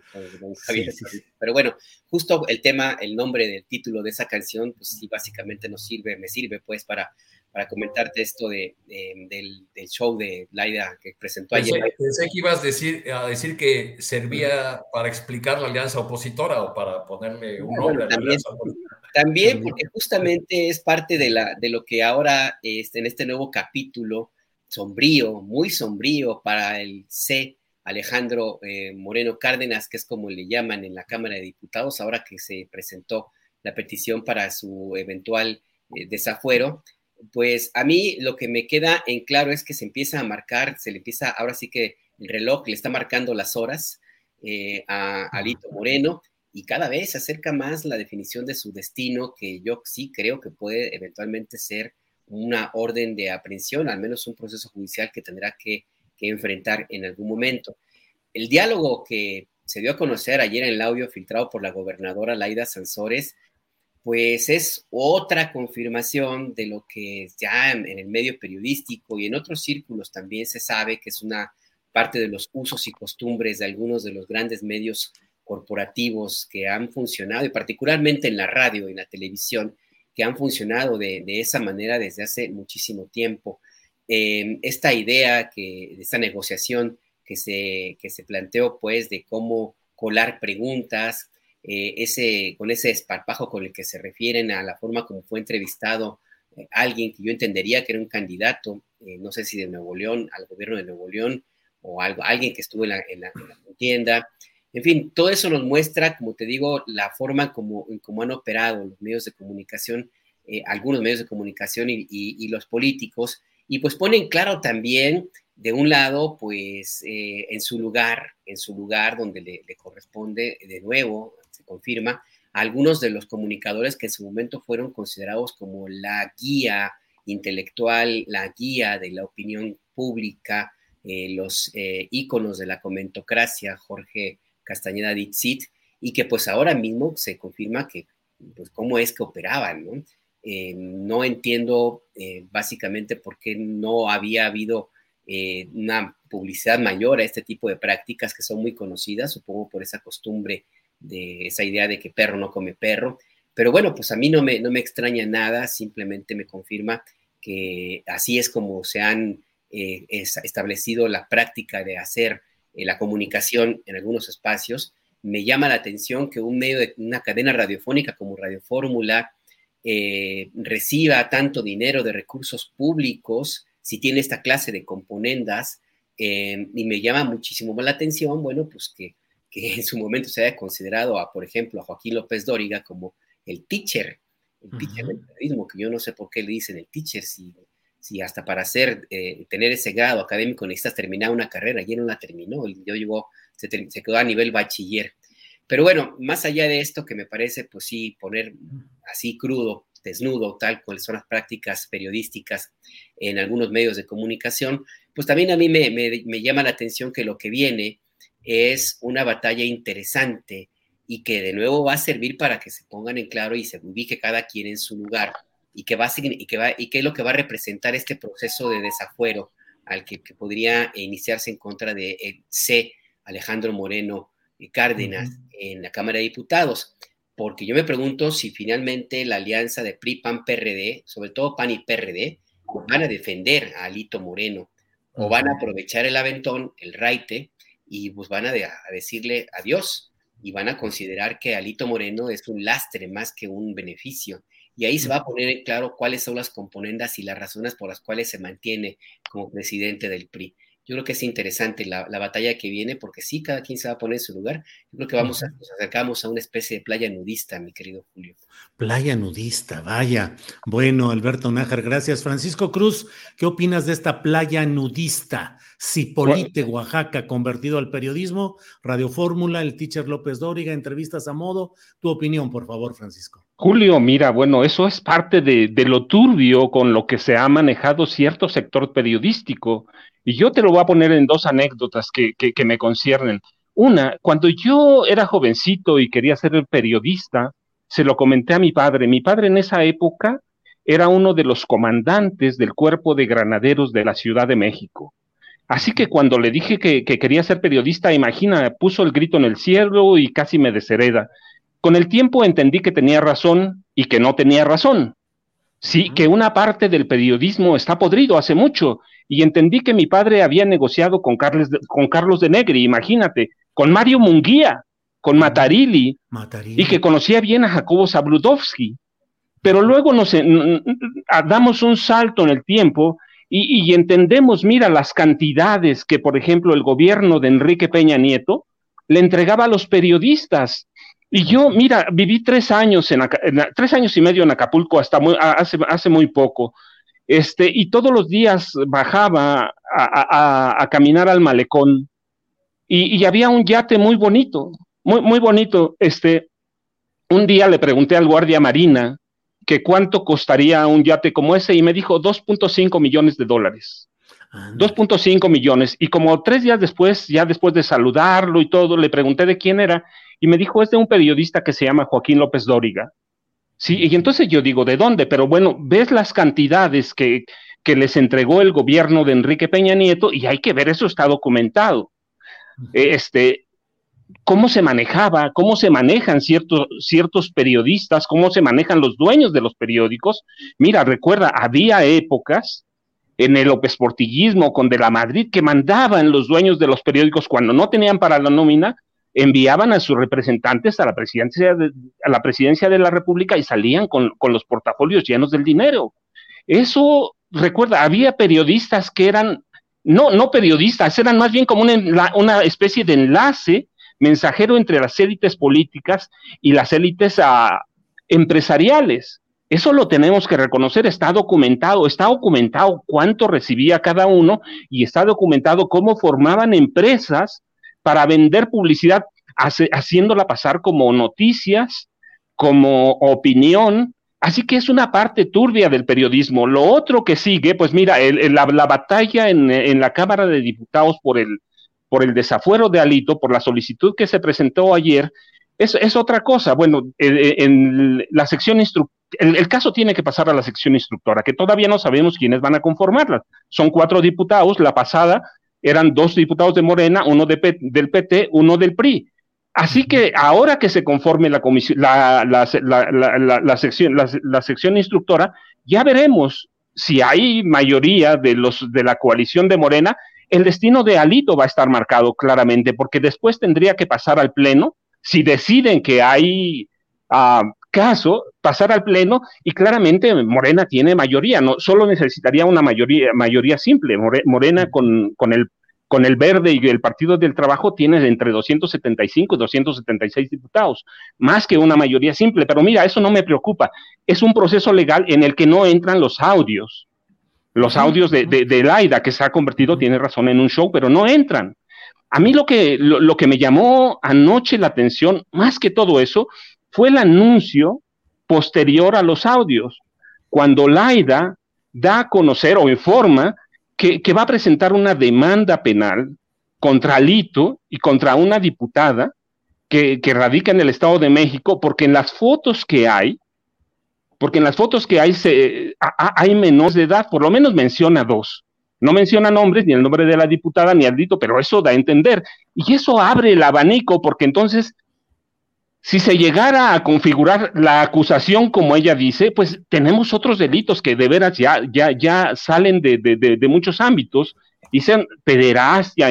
Javier. Pero bueno, justo el tema, el nombre del título de esa canción, pues sí, básicamente nos sirve, me sirve pues para, para comentarte esto de, del, show de Laida que presentó ayer. Pensé, que ibas a decir, a decir que servía para explicar la alianza opositora o para ponerle un nombre a la alianza opositora. También, porque justamente es parte de, la, de lo que ahora este, en este nuevo capítulo sombrío, muy sombrío para el C Alejandro eh, Moreno Cárdenas, que es como le llaman en la Cámara de Diputados, ahora que se presentó la petición para su eventual eh, desafuero, pues a mí lo que me queda en claro es que se empieza a marcar, se le empieza, ahora sí que el reloj le está marcando las horas eh, a Alito Moreno y cada vez se acerca más la definición de su destino, que yo sí creo que puede eventualmente ser una orden de aprehensión, al menos un proceso judicial que tendrá que que enfrentar en algún momento. El diálogo que se dio a conocer ayer en el audio filtrado por la gobernadora Laida Sansores, pues es otra confirmación de lo que ya en el medio periodístico y en otros círculos también se sabe que es una parte de los usos y costumbres de algunos de los grandes medios corporativos que han funcionado, y particularmente en la radio y la televisión, que han funcionado de esa manera desde hace muchísimo tiempo. Em, esta idea, que, esta negociación que se, que se planteó, pues, de cómo colar preguntas, eh, ese, con ese esparpajo con el que se refieren a la forma como fue entrevistado eh, alguien que yo entendería que era un candidato, eh, no sé si de Nuevo León, al gobierno de Nuevo León, o algo, alguien que estuvo en la, en contienda. En fin, todo eso nos muestra, como te digo, la forma como, como han operado los medios de comunicación, algunos medios de comunicación y los políticos, y pues ponen claro también, de un lado, pues eh, en su lugar, en su lugar donde le, corresponde, de nuevo, se confirma, algunos de los comunicadores que en su momento fueron considerados como la guía intelectual, la guía de la opinión pública, eh, los eh, íconos de la comentocracia, Jorge Castañeda Dixit, y que pues ahora mismo se confirma que, pues, cómo es que operaban, ¿no? Eh, no entiendo eh, básicamente por qué no había habido eh, una publicidad mayor a este tipo de prácticas que son muy conocidas, supongo por esa costumbre de esa idea de que perro no come perro. Pero bueno, pues a mí no me, no me extraña nada, simplemente me confirma que así es como se han establecido la práctica de hacer la comunicación en algunos espacios. Me llama la atención que un medio de una cadena radiofónica como Radio Fórmula, eh, reciba tanto dinero de recursos públicos, si tiene esta clase de componendas, eh, y me llama muchísimo la atención, bueno, pues que, en su momento se haya considerado a, por ejemplo, a Joaquín López Dóriga como el teacher, el teacher del periodismo, que yo no sé por qué le dicen el teacher, si, si hasta para hacer, eh, tener ese grado académico necesitas terminar una carrera, y él no la terminó, yo llegó, se, se quedó a nivel bachiller. Pero bueno, más allá de esto que me parece, pues sí, poner así crudo, desnudo, tal cual son las prácticas periodísticas en algunos medios de comunicación, pues también a mí me, llama la atención que lo que viene es una batalla interesante y que de nuevo va a servir para que se pongan en claro y se ubique cada quien en su lugar y que va a, y que va y qué es lo que va a representar este proceso de desafuero al que, podría iniciarse en contra de el C. Alejandro Moreno Cárdenas en la Cámara de Diputados. Porque yo me pregunto si finalmente la alianza de PRI, PAN, PRD, sobre todo PAN y PRD, van a defender a Alito Moreno o van a aprovechar el aventón, el raite, y pues van a, a decirle adiós y van a considerar que Alito Moreno es un lastre más que un beneficio. Y ahí se va a poner en claro cuáles son las componendas y las razones por las cuales se mantiene como presidente del PRI. Yo creo que es interesante la, batalla que viene, porque sí, cada quien se va a poner en su lugar. Yo creo que vamos a, nos acercamos a una especie de playa nudista, mi querido Julio. Playa nudista, vaya. Bueno, Alberto Nájar, gracias. Francisco Cruz, ¿qué opinas de esta playa nudista? Cipolite, Oaxaca, convertido al periodismo, Radio Fórmula, el teacher López Dóriga, entrevistas a modo. Tu opinión, por favor, Francisco. Julio, mira, bueno, eso es parte de, de lo turbio con lo que se ha manejado cierto sector periodístico y yo te lo voy a poner en dos anécdotas que, me conciernen. Una, cuando yo era jovencito y quería ser periodista, se lo comenté a mi padre. Mi padre en esa época era uno de los comandantes del cuerpo de granaderos de la Ciudad de México. Así que cuando le dije que, que, quería ser periodista, imagina, puso el grito en el cielo y casi me deshereda. Con el tiempo entendí que tenía razón y que no tenía razón. Sí, que una parte del periodismo está podrido hace mucho y entendí que mi padre había negociado con, Carles con Carlos de Negri, imagínate, con Mario Munguía, con Matarili, y que conocía bien a Jacobo Zabludowski. Pero luego nos damos un salto en el tiempo y, entendemos, mira, las cantidades que, por ejemplo, el gobierno de Enrique Peña Nieto le entregaba a los periodistas. Y yo, mira, viví tres años, en, tres años y medio en Acapulco hasta hace, hace muy poco. Este, y todos los días bajaba a, caminar al malecón y, había un yate muy bonito, muy, muy bonito. Este, un día le pregunté al guardia marina que cuánto costaría un yate como ese y me dijo 2.5 millones de dólares. 2.5 millones. Y como tres días después, ya después de saludarlo y todo, le pregunté de quién era y me dijo es de un periodista que se llama Joaquín López Dóriga. Sí, y entonces yo digo, ¿de dónde? Pero bueno, ves las cantidades que, que les entregó el gobierno de Enrique Peña Nieto y hay que ver, eso está documentado. Este, cómo se manejaba, cómo se manejan ciertos, ciertos periodistas, cómo se manejan los dueños de los periódicos. Mira, recuerda, había épocas en el López Portillismo con De la Madrid que mandaban los dueños de los periódicos cuando no tenían para la nómina, enviaban a sus representantes a la presidencia de, a la, presidencia de la República y salían con, los portafolios llenos del dinero. Eso, recuerda, había periodistas que eran, no, no periodistas, eran más bien como una, una especie de enlace mensajero entre las élites políticas y las élites ah, empresariales. Eso lo tenemos que reconocer, está documentado, está documentado cuánto recibía cada uno y está documentado cómo formaban empresas para vender publicidad haciéndola pasar como noticias, como opinión. Así que es una parte turbia del periodismo. Lo otro que sigue, pues mira, la, batalla en, la Cámara de Diputados por el, por el desafuero de Alito, por la solicitud que se presentó ayer, es, es otra cosa. Bueno, en, la sección el, el, caso tiene que pasar a la sección instructora, que todavía no sabemos quiénes van a conformarla. Son cuatro diputados, la pasada eran dos diputados de Morena, uno del PT, uno del PRI. Así que ahora que se conforme la, comisión, la, sección, la, sección instructora, ya veremos si hay mayoría de, los, de la coalición de Morena, el destino de Alito va a estar marcado claramente, porque después tendría que pasar al Pleno, si deciden que hay ah, caso, pasar al Pleno y claramente Morena tiene mayoría, no solo necesitaría una mayoría, mayoría simple. Morena con, con el con el Verde y el Partido del Trabajo tiene entre 275 y 276 diputados, más que una mayoría simple. Pero mira, eso no me preocupa. Es un proceso legal en el que no entran los audios. Los audios de, de, Laida, que se ha convertido, tiene razón, en un show, pero no entran. A mí lo que, lo que me llamó anoche la atención, más que todo eso, fue el anuncio posterior a los audios, cuando Laida da a conocer o informa que, va a presentar una demanda penal contra Alito y contra una diputada que, radica en el Estado de México, porque en las fotos que hay, porque en las fotos que hay se, hay menores de edad, por lo menos menciona dos. No menciona nombres, ni el nombre de la diputada, ni al dito, pero eso da a entender. Y eso abre el abanico, porque entonces si se llegara a configurar la acusación como ella dice, pues tenemos otros delitos que de veras ya, ya, ya salen de, de, muchos ámbitos y sean pederastia.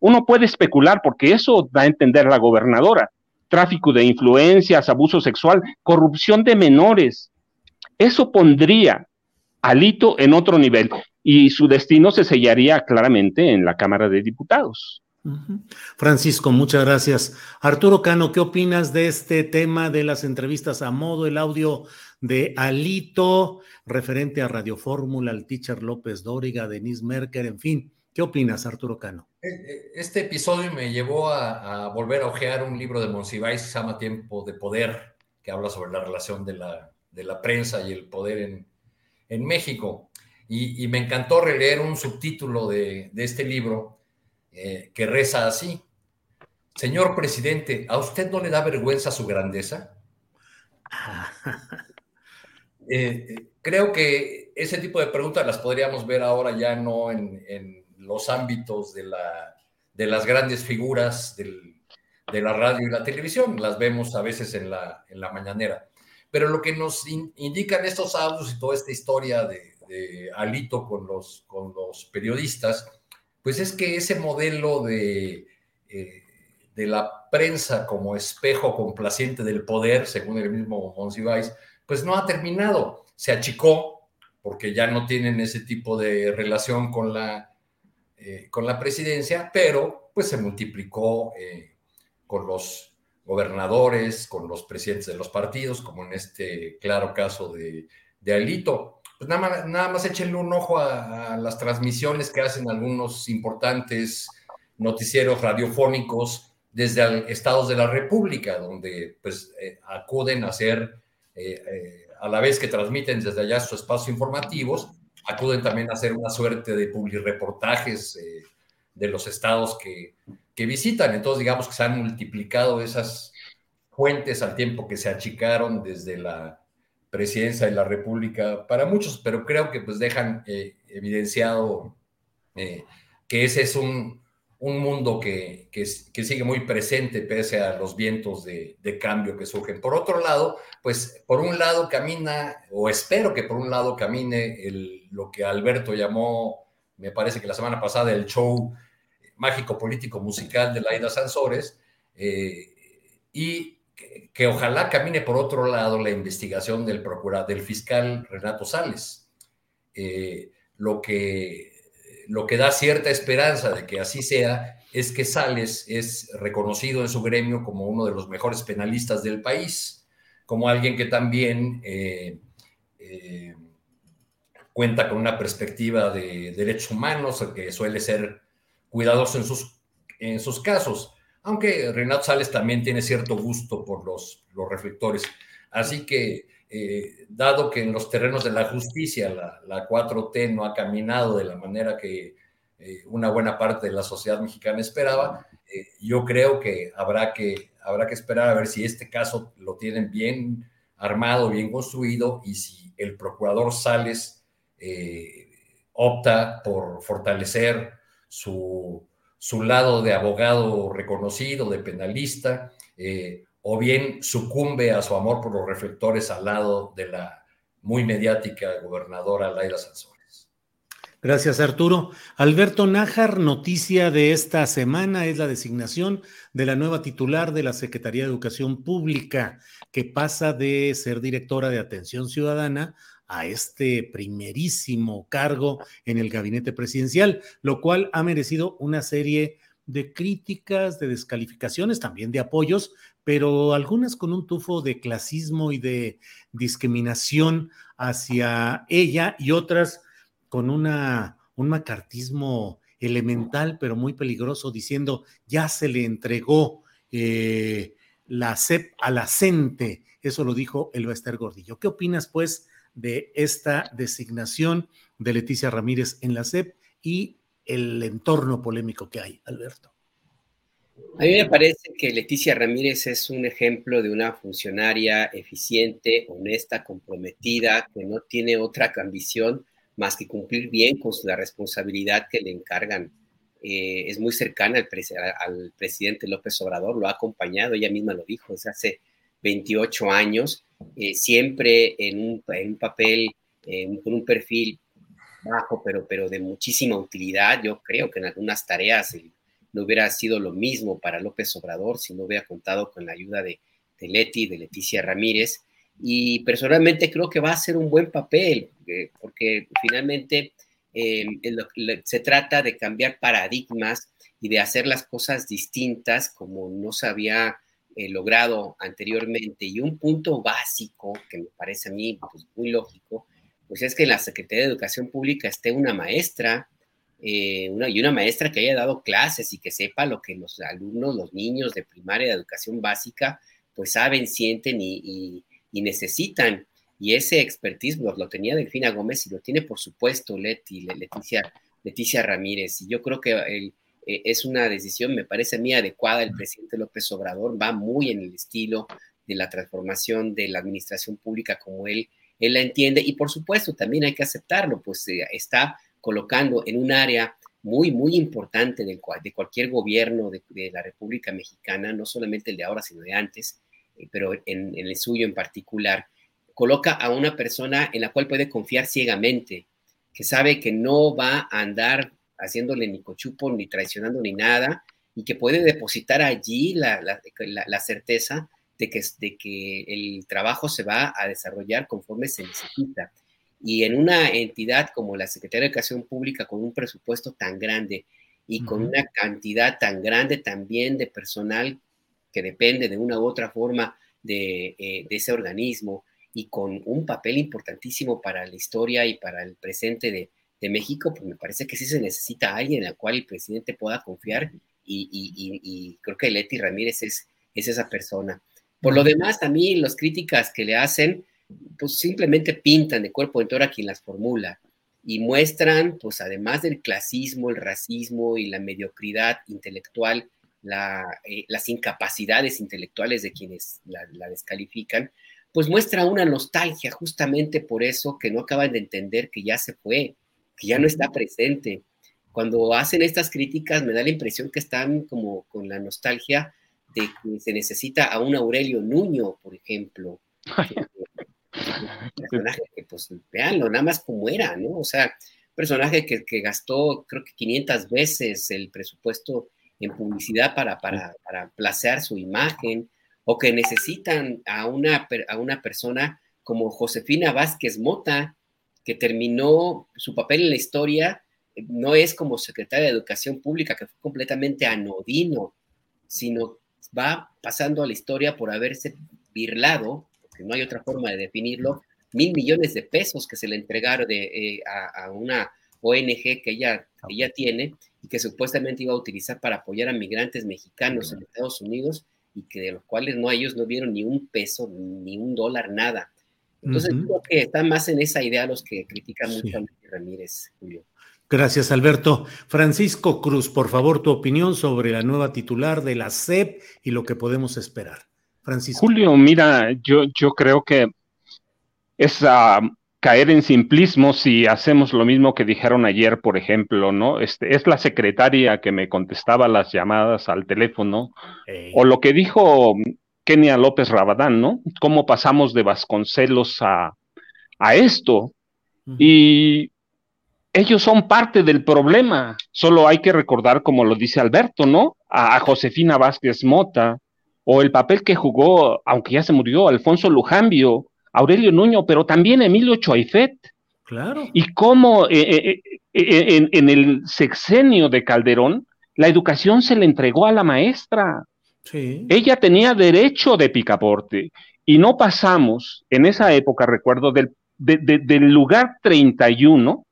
uno puede especular porque eso da a entender la gobernadora. Tráfico de influencias, abuso sexual, corrupción de menores. Eso pondría Alito en otro nivel y su destino se sellaría claramente en la Cámara de Diputados. Francisco, muchas gracias. Arturo Cano, ¿qué opinas de este tema de las entrevistas a modo, el audio de Alito, referente a Radio Fórmula, al teacher López Dóriga, Denise Merker, en fin? ¿Qué opinas, Arturo Cano? Eh, eh, este episodio me llevó a, volver a ojear un libro de Monsiváis que se llama Tiempo de Poder, que habla sobre la relación de la, de la prensa y el poder en, en México. Y, me encantó releer un subtítulo de, de este libro eh, que reza así. Señor presidente, ¿a usted no le da vergüenza su grandeza? Eh, creo que ese tipo de preguntas las podríamos ver ahora ya no en, los ámbitos de, la, de, las grandes figuras de la radio y la televisión, las vemos a veces en la, en la mañanera. Pero lo que nos indican estos audios y toda esta historia de, de Alito con los, con los periodistas pues es que ese modelo de, eh, de la prensa como espejo complaciente del poder, según el mismo Monsiváis, pues no ha terminado. Se achicó porque ya no tienen ese tipo de relación con la, eh, con la presidencia, pero pues se multiplicó eh, con los gobernadores, con los presidentes de los partidos, como en este claro caso de, de Alito pues nada más, nada más échenle un ojo a, las transmisiones que hacen algunos importantes noticieros radiofónicos desde estados de la República, donde pues eh, acuden a hacer, eh, eh, a la vez que transmiten desde allá sus espacios informativos, acuden también a hacer una suerte de publireportajes de los estados que, que visitan. Entonces, digamos que se han multiplicado esas fuentes al tiempo que se achicaron desde la presidencia de la República para muchos, pero creo que pues dejan eh, evidenciado eh, que ese es un, un mundo que, que, sigue muy presente pese a los vientos de, de, cambio que surgen. Por otro lado, pues por un lado camina, o espero que por un lado camine lo que Alberto llamó, me parece que la semana pasada, el show mágico político musical de Laida Sansores, eh, y que, ojalá camine por otro lado la investigación del procurador, del fiscal Renato Sales. Eh, lo, que, lo que da cierta esperanza de que así sea es que Sales es reconocido en su gremio como uno de los mejores penalistas del país, como alguien que también eh, eh, cuenta con una perspectiva de derechos humanos, que suele ser cuidadoso en sus, en sus casos aunque Renato Sales también tiene cierto gusto por los, los reflectores. Así que, eh, dado que en los terrenos de la justicia la, 4T no ha caminado de la manera que eh, una buena parte de la sociedad mexicana esperaba, eh, yo creo que habrá, que habrá que esperar a ver si este caso lo tienen bien armado, bien construido y si el procurador Sales opta por fortalecer su su lado de abogado reconocido, de penalista, eh, o bien sucumbe a su amor por los reflectores al lado de la muy mediática gobernadora Laida Sansores. Gracias, Arturo. Alberto Nájar, noticia de esta semana es la designación de la nueva titular de la Secretaría de Educación Pública, que pasa de ser directora de Atención Ciudadana a este primerísimo cargo en el gabinete presidencial, lo cual ha merecido una serie de críticas, de descalificaciones, también de apoyos, pero algunas con un tufo de clasismo y de discriminación hacia ella y otras con una, un macartismo elemental, pero muy peligroso, diciendo ya se le entregó eh, la CEP a la CENTE. Eso lo dijo el Bester Gordillo. ¿Qué opinas, pues, de esta designación de Leticia Ramírez en la SEP y el entorno polémico que hay, Alberto. A mí me parece que Leticia Ramírez es un ejemplo de una funcionaria eficiente, honesta, comprometida, que no tiene otra ambición más que cumplir bien con la responsabilidad que le encargan. Eh, es muy cercana al, al, presidente López Obrador, lo ha acompañado, ella misma lo dijo, desde hace 28 años, eh, siempre en un, en un papel, con un perfil bajo, pero, pero de muchísima utilidad. Yo creo que en algunas tareas no hubiera sido lo mismo para López Obrador si no hubiera contado con la ayuda de, de Leti, de Leticia Ramírez. Y personalmente creo que va a ser un buen papel, eh, porque finalmente em, se trata de cambiar paradigmas y de hacer las cosas distintas como no se había logrado anteriormente. Y un punto básico que me parece a mí pues, muy lógico, pues es que en la Secretaría de Educación Pública esté una maestra eh, una, y una maestra que haya dado clases y que sepa lo que los alumnos, los niños de primaria de educación básica, pues saben, sienten y, necesitan. Y ese expertise lo, tenía Delfina Gómez y lo tiene, por supuesto, Leti, Leticia, Leticia Ramírez. Y yo creo que eh, es una decisión, me parece a mí, adecuada. El presidente López Obrador va muy en el estilo de la transformación de la administración pública como él, él la entiende. Y por supuesto, también hay que aceptarlo, pues eh, está colocando en un área muy, muy importante de cualquier gobierno de, la República Mexicana, no solamente el de ahora, sino de antes, eh, pero en, el suyo en particular, coloca a una persona en la cual puede confiar ciegamente, que sabe que no va a andar haciéndole ni cochupo, ni traicionando, ni nada, y que puede depositar allí la, la, certeza de que, de que el trabajo se va a desarrollar conforme se necesita. Y en una entidad como la Secretaría de Educación Pública, con un presupuesto tan grande y con una cantidad tan grande también de personal que depende de una u otra forma de, eh, ese organismo y con un papel importantísimo para la historia y para el presente de, México, pues me parece que sí se necesita alguien en el cual el presidente pueda confiar y, creo que Leti Ramírez es, es esa persona. Por lo demás, a mí las críticas que le hacen, pues simplemente pintan de cuerpo entero a quien las formula y muestran, pues además del clasismo, el racismo y la mediocridad intelectual, eh, las incapacidades intelectuales de quienes la, descalifican, pues muestra una nostalgia justamente por eso que no acaban de entender que ya se fue, que ya no está presente. Cuando hacen estas críticas me da la impresión que están como con la nostalgia de que se necesita a un Aurelio Nuño, por ejemplo, personaje que, pues, veanlo, nada más como era, ¿no? O sea, personaje que, que, gastó, creo que 500 veces el presupuesto en publicidad para, para, para placear su imagen, o que necesitan a una, a una persona como Josefina Vázquez Mota, que terminó su papel en la historia, no es como secretaria de Educación Pública, que fue completamente anodino, sino va pasando a la historia por haberse birlado no hay otra forma de definirlo, mil millones de pesos que se le entregaron de, eh, a, una ONG que ella, ella tiene y que supuestamente iba a utilizar para apoyar a migrantes mexicanos en Estados Unidos y que de los cuales no ellos no vieron ni un peso, ni un dólar, nada. Entonces creo que están más en esa idea los que critican mucho a Ramírez, Julio. Gracias, Alberto. Francisco Cruz, por favor, tu opinión sobre la nueva titular de la SEP y lo que podemos esperar. Julio, mira, yo, yo creo que es a caer en simplismo si hacemos lo mismo que dijeron ayer, por ejemplo, ¿no? Este, es la secretaria que me contestaba las llamadas al teléfono, o lo que dijo Kenia López Rabadán, ¿no? Cómo pasamos de Vasconcelos a, a esto. Y ellos son parte del problema. Solo hay que recordar, como lo dice Alberto, ¿no? a Josefina Vázquez Mota, o el papel que jugó, aunque ya se murió, Alfonso Lujambio, Aurelio Nuño, pero también Emilio Choaifet. Claro. Y cómo eh, eh, eh, en, el sexenio de Calderón, la educación se le entregó a la maestra. Sí. Ella tenía derecho de picaporte y no pasamos en esa época, recuerdo, del, del lugar 31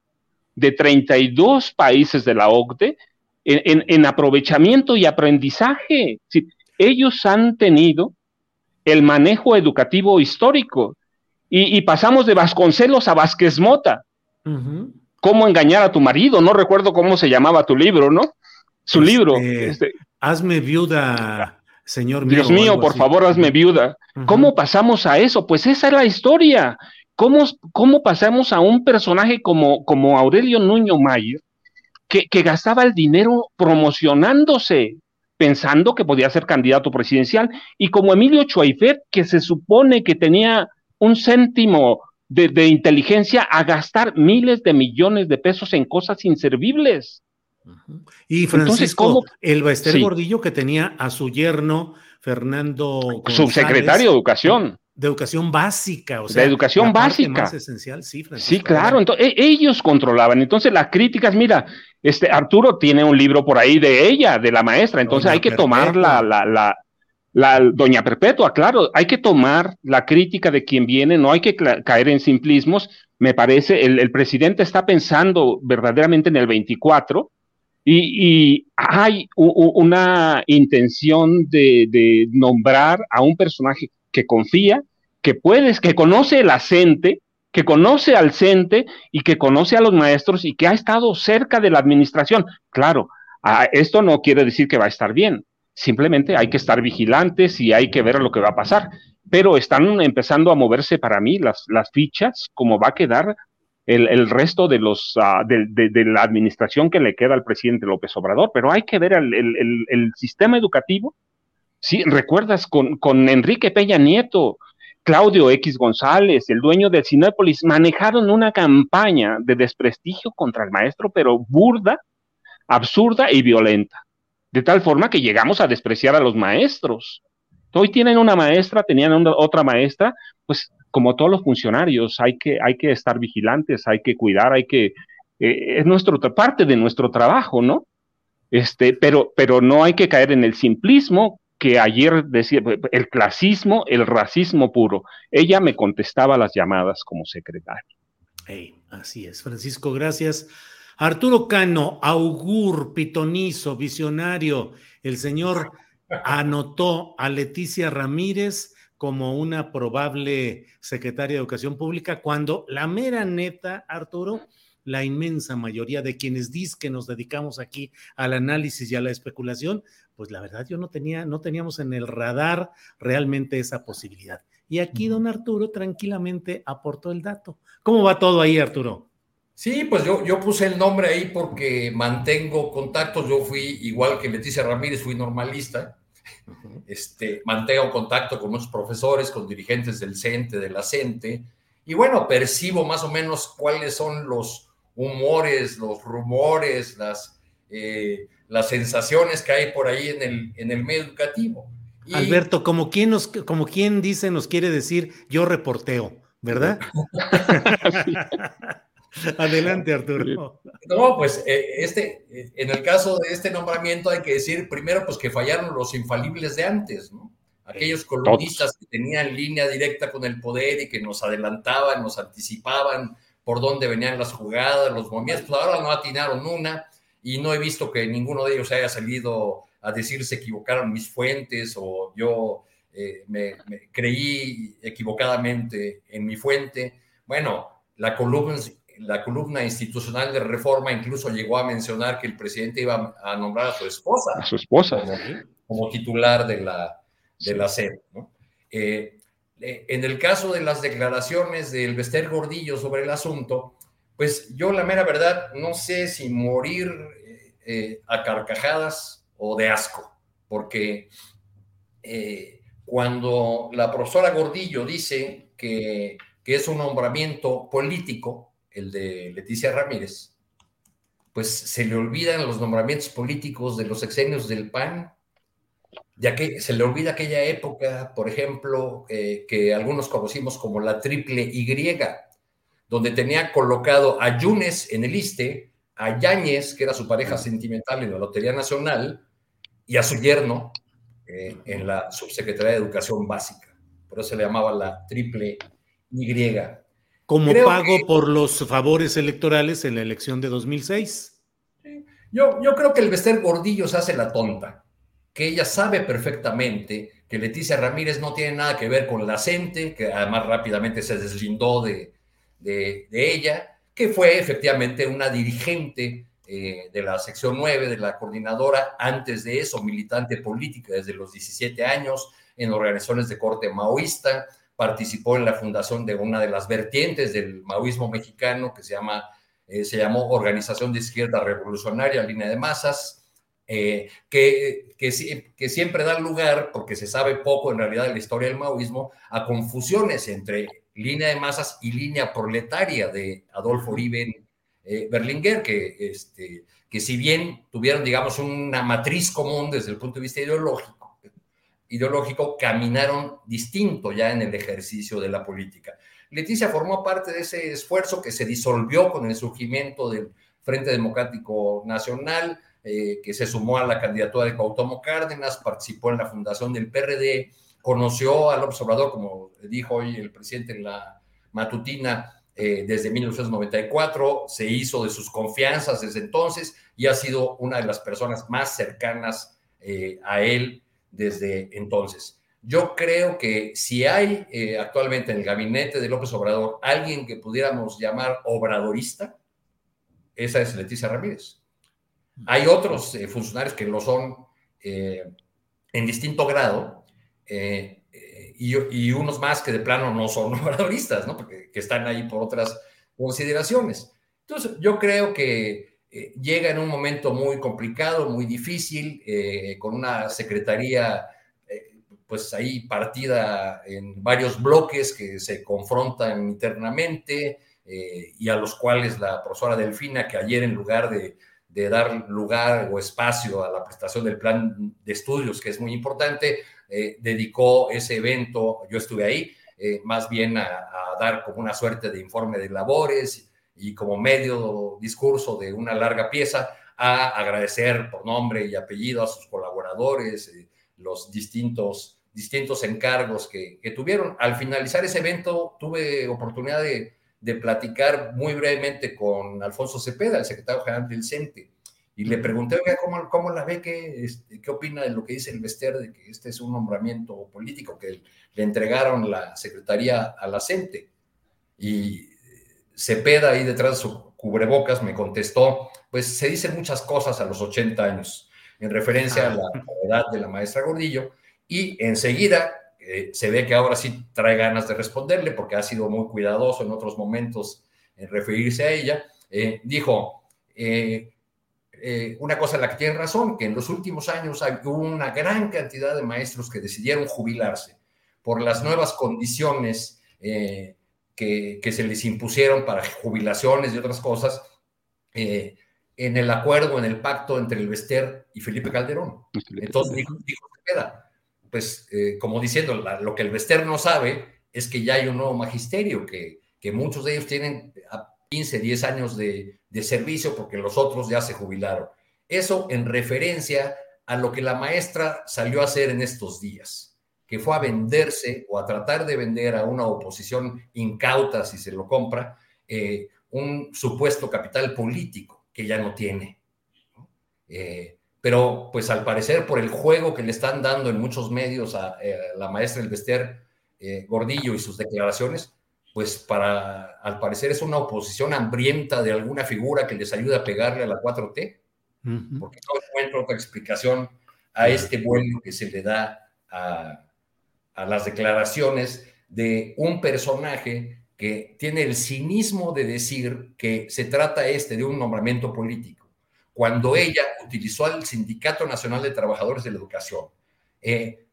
de 32 países de la OCDE en, en aprovechamiento y aprendizaje ellos han tenido el manejo educativo histórico y, pasamos de Vasconcelos a Vázquez Mota. ¿Cómo engañar a tu marido? No recuerdo cómo se llamaba tu libro, ¿no? Su este, libro. Este, Hazme viuda, señor mío. Dios mío, por favor, hazme viuda. ¿Cómo pasamos a eso? Pues esa es la historia. ¿Cómo, cómo pasamos a un personaje como, como Aurelio Nuño Mayer, que, que gastaba el dinero promocionándose, pensando que podía ser candidato presidencial, y como Emilio Chuaifet, que se supone que tenía un céntimo de, inteligencia a gastar miles de millones de pesos en cosas inservibles. Y Francisco, el Baester Gordillo que tenía a su yerno Fernando subsecretario de Educación. De educación básica, o sea, de educación básica. Más esencial, sí, sí, claro. Entonces, e, ellos controlaban. Entonces, las críticas, mira, este Arturo tiene un libro por ahí de ella, de la maestra. Entonces, hay que tomar la, la, la doña Perpetua, claro, hay que tomar la crítica de quien viene, no hay que caer en simplismos. Me parece, el, presidente está pensando verdaderamente en el 24 y, hay una intención de, nombrar a un personaje que confía, que puedes, que conoce el acente, que conoce al CENTE y que conoce a los maestros y que ha estado cerca de la administración. Claro, esto no quiere decir que va a estar bien, Simplemente hay que estar vigilantes y hay que ver lo que va a pasar. Pero están empezando a moverse para mí las, las fichas, como va a quedar el, resto de, los, ah, de, la administración que le queda al presidente López Obrador. Pero hay que ver el, sistema educativo. Sí, recuerdas con, con Enrique Peña Nieto, Claudio X González, el dueño del Cinépolis, manejaron una campaña de desprestigio contra el maestro, pero burda, absurda y violenta de tal forma que llegamos a despreciar a los maestros. Hoy tienen una maestra, tenían otra maestra, pues como todos los funcionarios, hay que, hay que estar vigilantes, hay que cuidar, hay que, eh, es nuestro, parte de nuestro trabajo, ¿no? Este, pero, pero no hay que caer en el simplismo que ayer decía, el clasismo, el racismo puro. Ella me contestaba las llamadas como secretaria. así es, Francisco, gracias. Arturo Cano, augur, pitonizo, visionario, el señor anotó a Leticia Ramírez como una probable secretaria de Educación Pública, cuando la mera neta, Arturo, la inmensa mayoría de quienes dicen que nos dedicamos aquí al análisis y a la especulación, pues la verdad yo no tenía, no teníamos en el radar realmente esa posibilidad. Y aquí don Arturo tranquilamente aportó el dato. ¿Cómo va todo ahí, Arturo? Sí, pues yo, yo puse el nombre ahí porque mantengo contactos. Yo fui, igual que Leticia Ramírez, fui normalista. este, mantengo contacto con muchos profesores, con dirigentes del CENTE, de la CENTE. Y bueno, percibo más o menos cuáles son los humores, los rumores, las, eh, las sensaciones que hay por ahí en el, en el medio educativo. Alberto, como quien, nos, como quien dice, nos quiere decir, yo reporteo, ¿verdad? Adelante, Arturo. No, pues eh, este, eh, en el caso de este nombramiento hay que decir primero pues que fallaron los infalibles de antes, ¿no? Aquellos columnistas que tenían línea directa con el poder y que nos adelantaban, nos anticipaban por dónde venían las jugadas, los movimientos, pues ahora no atinaron una y no he visto que ninguno de ellos haya salido a decir se equivocaron mis fuentes o yo eh, me creí equivocadamente en mi fuente. Bueno, la columna la columna institucional de reforma incluso llegó a mencionar que el presidente iba a nombrar a su esposa. A su esposa. Como, titular de la, de la SED. Eh, eh, en el caso de las declaraciones del Bester Gordillo sobre el asunto, pues yo la mera verdad no sé si morir eh, a carcajadas o de asco, porque cuando la profesora Gordillo dice que, que es un nombramiento político, el de Leticia Ramírez, pues se le olvidan los nombramientos políticos de los exenios del PAN, ya que se le olvida aquella época, por ejemplo, eh, que algunos conocimos como la triple Y, donde tenía colocado a Yunes en el ISTE, a Yáñez, que era su pareja sentimental en la Lotería Nacional, y a su yerno eh, en la Subsecretaría de Educación Básica. Por eso se le llamaba la triple Y como pago por los favores electorales en la elección de 2006. Yo, yo creo que el Bester Gordillo se hace la tonta, que ella sabe perfectamente que Leticia Ramírez no tiene nada que ver con la CENTE, que además rápidamente se deslindó de, de, ella, que fue efectivamente una dirigente eh, de la sección 9 de la coordinadora, antes de eso militante política desde los 17 años en organizaciones de corte maoísta, participó en la fundación de una de las vertientes del maoísmo mexicano que se llama eh, se llamó Organización de Izquierda Revolucionaria, Línea de Masas, eh, que, que, que, siempre da lugar, porque se sabe poco en realidad de la historia del maoísmo, a confusiones entre línea de masas y línea proletaria de Adolfo Uribe eh, Berlinguer, que, este, que si bien tuvieron, digamos, una matriz común desde el punto de vista ideológico, ideológico, caminaron distinto ya en el ejercicio de la política. Leticia formó parte de ese esfuerzo que se disolvió con el surgimiento del Frente Democrático Nacional, eh, que se sumó a la candidatura de Cuauhtémoc Cárdenas, participó en la fundación del PRD, conoció al observador, como dijo hoy el presidente en la matutina, eh, desde 1994, se hizo de sus confianzas desde entonces y ha sido una de las personas más cercanas eh, a él desde entonces. Yo creo que si hay eh, actualmente en el gabinete de López Obrador alguien que pudiéramos llamar obradorista, esa es Leticia Ramírez. Hay otros eh, funcionarios que lo son eh, en distinto grado y, unos más que de plano no son obradoristas, ¿no? Porque que están ahí por otras consideraciones. Entonces, yo creo que llega en un momento muy complicado, muy difícil, con una secretaría pues ahí partida en varios bloques que se confrontan internamente eh, y a los cuales la profesora Delfina, que ayer en lugar de, dar lugar o espacio a la prestación del plan de estudios, que es muy importante, eh, dedicó ese evento, yo estuve ahí, eh, más bien a, dar como una suerte de informe de labores y como medio discurso de una larga pieza, a agradecer por nombre y apellido a sus colaboradores, los distintos, distintos encargos que, tuvieron. Al finalizar ese evento tuve oportunidad de, platicar muy brevemente con Alfonso Cepeda, el secretario general del CENTE, y le pregunté, ¿cómo, cómo la ve? ¿Qué, este, ¿Qué opina de lo que dice el Vester de que este es un nombramiento político que le entregaron la secretaría a la CENTE? Y Cepeda ahí detrás de su cubrebocas me contestó, pues se dicen muchas cosas a los 80 años en referencia a la edad de la maestra Gordillo, y enseguida eh, se ve que ahora sí trae ganas de responderle porque ha sido muy cuidadoso en otros momentos en referirse a ella. Eh, dijo, eh, una cosa en la que tiene razón, que en los últimos años hay, hubo una gran cantidad de maestros que decidieron jubilarse por las nuevas condiciones que, que, se les impusieron para jubilaciones y otras cosas en el acuerdo, en el pacto entre el Vester y Felipe Calderón. Entonces dijo, dijo pues eh, como diciendo, lo que el Vester no sabe es que ya hay un nuevo magisterio, que, que muchos de ellos tienen 15, 10 años de, de servicio porque los otros ya se jubilaron. Eso en referencia a lo que la maestra salió a hacer en estos días, que fue a venderse o a tratar de vender a una oposición incauta, si se lo compra, eh, un supuesto capital político que ya no tiene. Eh, pero pues al parecer por el juego que le están dando en muchos medios a, eh, la maestra del Vester eh, Gordillo y sus declaraciones, pues para, al parecer es una oposición hambrienta de alguna figura que les ayude a pegarle a la 4T, porque no encuentro otra explicación a este vuelo que se le da a, a las declaraciones de un personaje que tiene el cinismo de decir que se trata este de un nombramiento político, cuando ella utilizó al Sindicato Nacional de Trabajadores de la Educación, eh,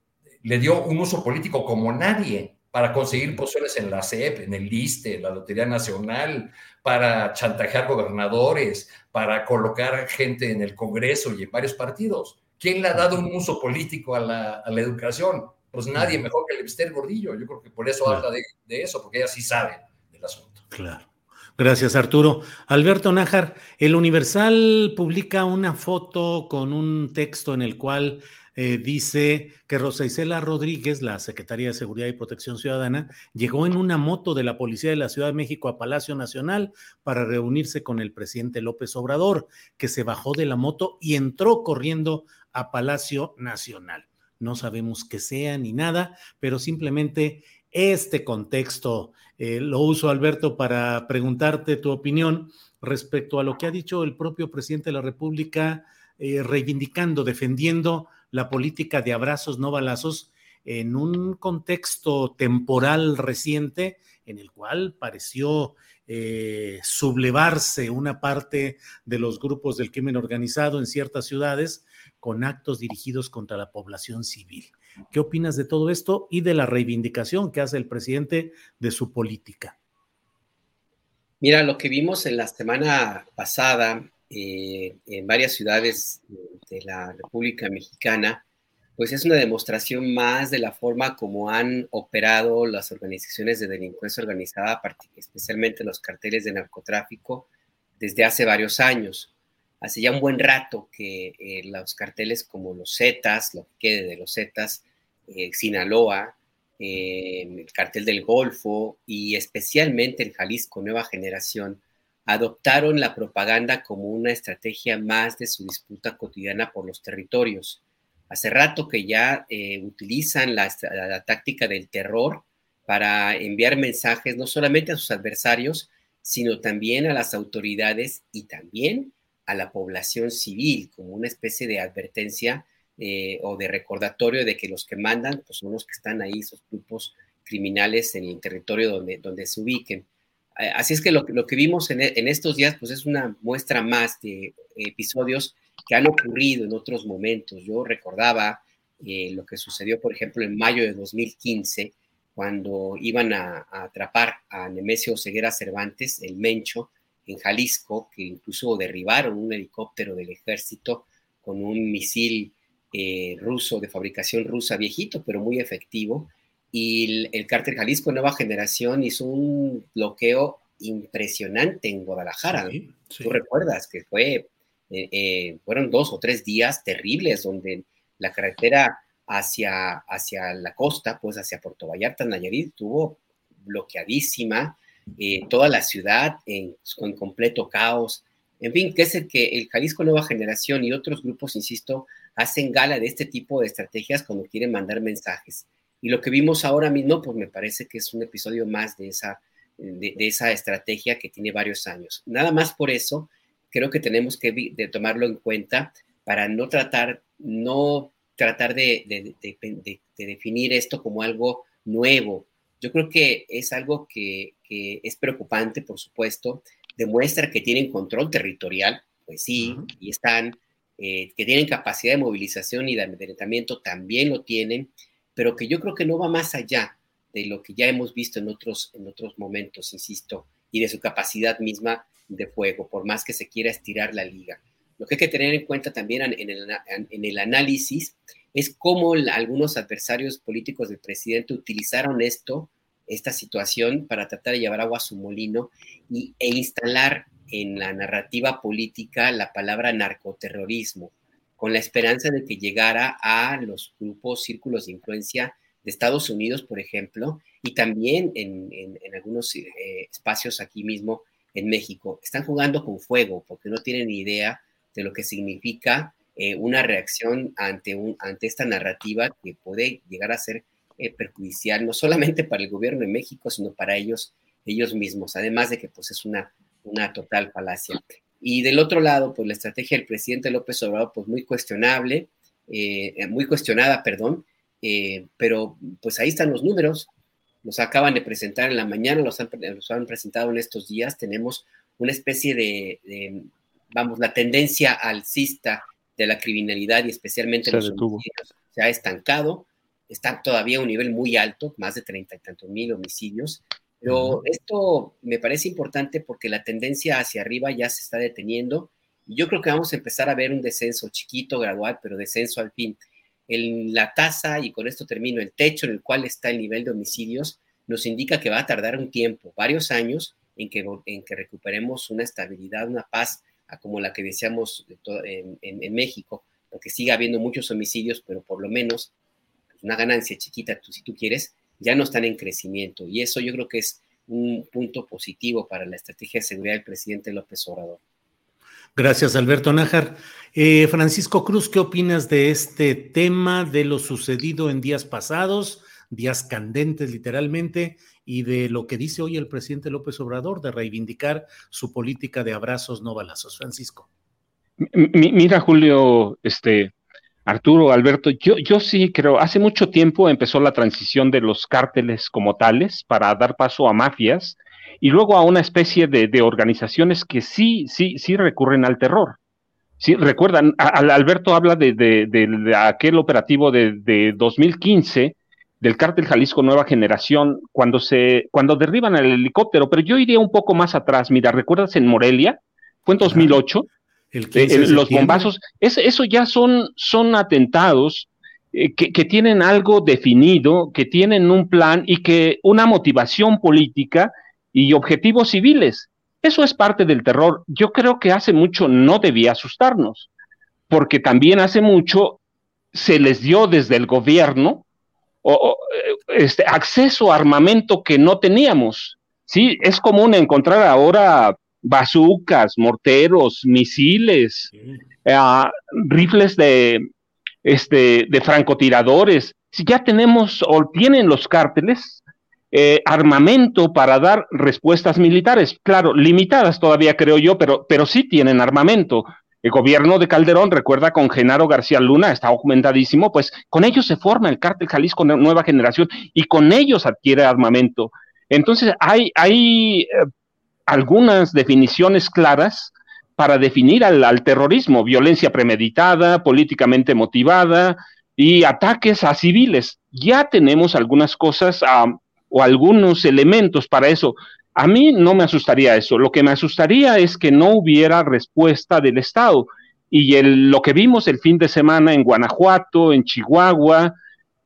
le dio un uso político como nadie para conseguir posiciones en la CEP, en el LISTE, en la Lotería Nacional, para chantajear gobernadores, para colocar gente en el Congreso y en varios partidos. ¿Quién le ha dado un uso político a la educación? Pues nadie mejor que el Gordillo. Yo creo que por eso habla de, eso, porque ella sí sabe del asunto. Claro. Gracias, Arturo. Alberto Nájar, el Universal publica una foto con un texto en el cual eh, dice que Rosa Isela Rodríguez, la Secretaría de Seguridad y Protección Ciudadana, llegó en una moto de la Policía de la Ciudad de México a Palacio Nacional para reunirse con el presidente López Obrador, que se bajó de la moto y entró corriendo a Palacio Nacional no sabemos qué sea ni nada, pero simplemente este contexto eh, lo uso, Alberto, para preguntarte tu opinión respecto a lo que ha dicho el propio presidente de la República, eh, reivindicando, defendiendo la política de abrazos, no balazos, en un contexto temporal reciente en el cual pareció eh, sublevarse una parte de los grupos del crimen organizado en ciertas ciudades con actos dirigidos contra la población civil. ¿Qué opinas de todo esto y de la reivindicación que hace el presidente de su política? Mira, lo que vimos en la semana pasada eh, en varias ciudades de la República Mexicana, pues es una demostración más de la forma como han operado las organizaciones de delincuencia organizada, especialmente los carteles de narcotráfico, desde hace varios años. Hace ya un buen rato que eh, los carteles como los Zetas, lo que quede de los Zetas, eh, Sinaloa, eh, el cartel del Golfo y especialmente el Jalisco Nueva Generación, adoptaron la propaganda como una estrategia más de su disputa cotidiana por los territorios. Hace rato que ya eh, utilizan la, táctica del terror para enviar mensajes no solamente a sus adversarios, sino también a las autoridades y también a la población civil, como una especie de advertencia eh, o de recordatorio de que los que mandan pues, son los que están ahí, esos grupos criminales en el territorio donde, donde se ubiquen. Eh, así es que lo, que vimos en, en, estos días pues, es una muestra más de episodios que han ocurrido en otros momentos. Yo recordaba eh, lo que sucedió, por ejemplo, en mayo de 2015, cuando iban a, atrapar a Nemesio Ceguera Cervantes, el Mencho, en Jalisco, que incluso derribaron un helicóptero del ejército con un misil eh, ruso de fabricación rusa viejito, pero muy efectivo. Y el, cártel Jalisco Nueva Generación hizo un bloqueo impresionante en Guadalajara. Tú recuerdas que fue eh, eh, fueron dos o tres días terribles donde la carretera hacia, hacia la costa, pues hacia Puerto Vallarta, Nayarit, estuvo bloqueadísima, eh, toda la ciudad en, con completo caos. En fin, que es el que el Jalisco Nueva Generación y otros grupos, insisto, hacen gala de este tipo de estrategias cuando quieren mandar mensajes. Y lo que vimos ahora mismo, pues me parece que es un episodio más de esa, de esa estrategia que tiene varios años. Nada más por eso, creo que tenemos que tomarlo en cuenta para no tratar, no tratar de, definir esto como algo nuevo. Yo creo que es algo que, es preocupante, por supuesto, demuestra que tienen control territorial, pues sí, y están, eh, que tienen capacidad de movilización y de amedrentamiento, también lo tienen, pero que yo creo que no va más allá de lo que ya hemos visto en otros, en otros momentos, insisto, y de su capacidad misma de fuego, por más que se quiera estirar la liga. Lo que hay que tener en cuenta también en el, análisis es cómo algunos adversarios políticos del presidente utilizaron esto, esta situación, para tratar de llevar agua a su molino y, e instalar en la narrativa política la palabra narcoterrorismo, con la esperanza de que llegara a los grupos, círculos de influencia de Estados Unidos, por ejemplo, y también en, algunos eh, espacios aquí mismo en México. Están jugando con fuego porque no tienen idea de lo que significa eh, una reacción ante, un, ante esta narrativa que puede llegar a ser eh, perjudicial no solamente para el gobierno de México, sino para ellos, ellos mismos, además de que pues, es una, una total falacia. Y del otro lado, pues la estrategia del presidente López Obrador, pues muy cuestionable, eh, muy cuestionada, perdón, pero pues ahí están los números, los acaban de presentar en la mañana, los han, presentado en estos días. Tenemos una especie de, vamos, la tendencia alcista de la criminalidad y especialmente los homicidios se ha estancado. Está todavía a un nivel muy alto, más de treinta y tantos mil homicidios. Pero esto me parece importante porque la tendencia hacia arriba ya se está deteniendo. Y yo creo que vamos a empezar a ver un descenso chiquito, gradual, pero descenso al fin la tasa, y con esto termino, el techo en el cual está el nivel de homicidios, nos indica que va a tardar un tiempo, varios años, en que, en que recuperemos una estabilidad, una paz, como la que deseamos en, México, porque sigue habiendo muchos homicidios, pero por lo menos una ganancia chiquita, si tú quieres, ya no están en crecimiento. Y eso yo creo que es un punto positivo para la estrategia de seguridad del presidente López Obrador. Gracias, Alberto Nájar. Eh, Francisco Cruz, ¿qué opinas de este tema, de lo sucedido en días pasados, días candentes literalmente, y de lo que dice hoy el presidente López Obrador de reivindicar su política de abrazos no balazos. Francisco. mira, Julio, este, Arturo, Alberto, yo, yo sí creo, hace mucho tiempo empezó la transición de los cárteles como tales para dar paso a mafias y luego a una especie de, organizaciones que sí, sí, sí recurren al terror. Sí, recuerdan, Alberto habla de, aquel operativo de, 2015 del cártel Jalisco Nueva Generación, cuando se, cuando derriban el helicóptero, pero yo iría un poco más atrás. Mira, ¿recuerdas en Morelia? Fue en 2008. El eh, los bombazos, eso ya son, son atentados eh, que, que, tienen algo definido, que tienen un plan y que una motivación política y objetivos civiles. Eso es parte del terror. Yo creo que hace mucho no debía asustarnos, porque también hace mucho se les dio desde el gobierno o, este, acceso a armamento que no teníamos. Sí, es común encontrar ahora bazucas, morteros, misiles, eh, rifles de, este, de francotiradores. Si ya tenemos o tienen los cárteles eh, armamento para dar respuestas militares. Claro, limitadas todavía creo yo, pero, pero sí tienen armamento. El gobierno de Calderón, recuerda con Genaro García Luna, está aumentadísimo, pues con ellos se forma el cártel Jalisco Nueva Generación y con ellos adquiere armamento. Entonces hay, hay eh, algunas definiciones claras para definir al, terrorismo, violencia premeditada, políticamente motivada y ataques a civiles. Ya tenemos algunas cosas o algunos elementos para eso. A mí no me asustaría eso. Lo que me asustaría es que no hubiera respuesta del Estado. Y lo que vimos el fin de semana en Guanajuato, en Chihuahua,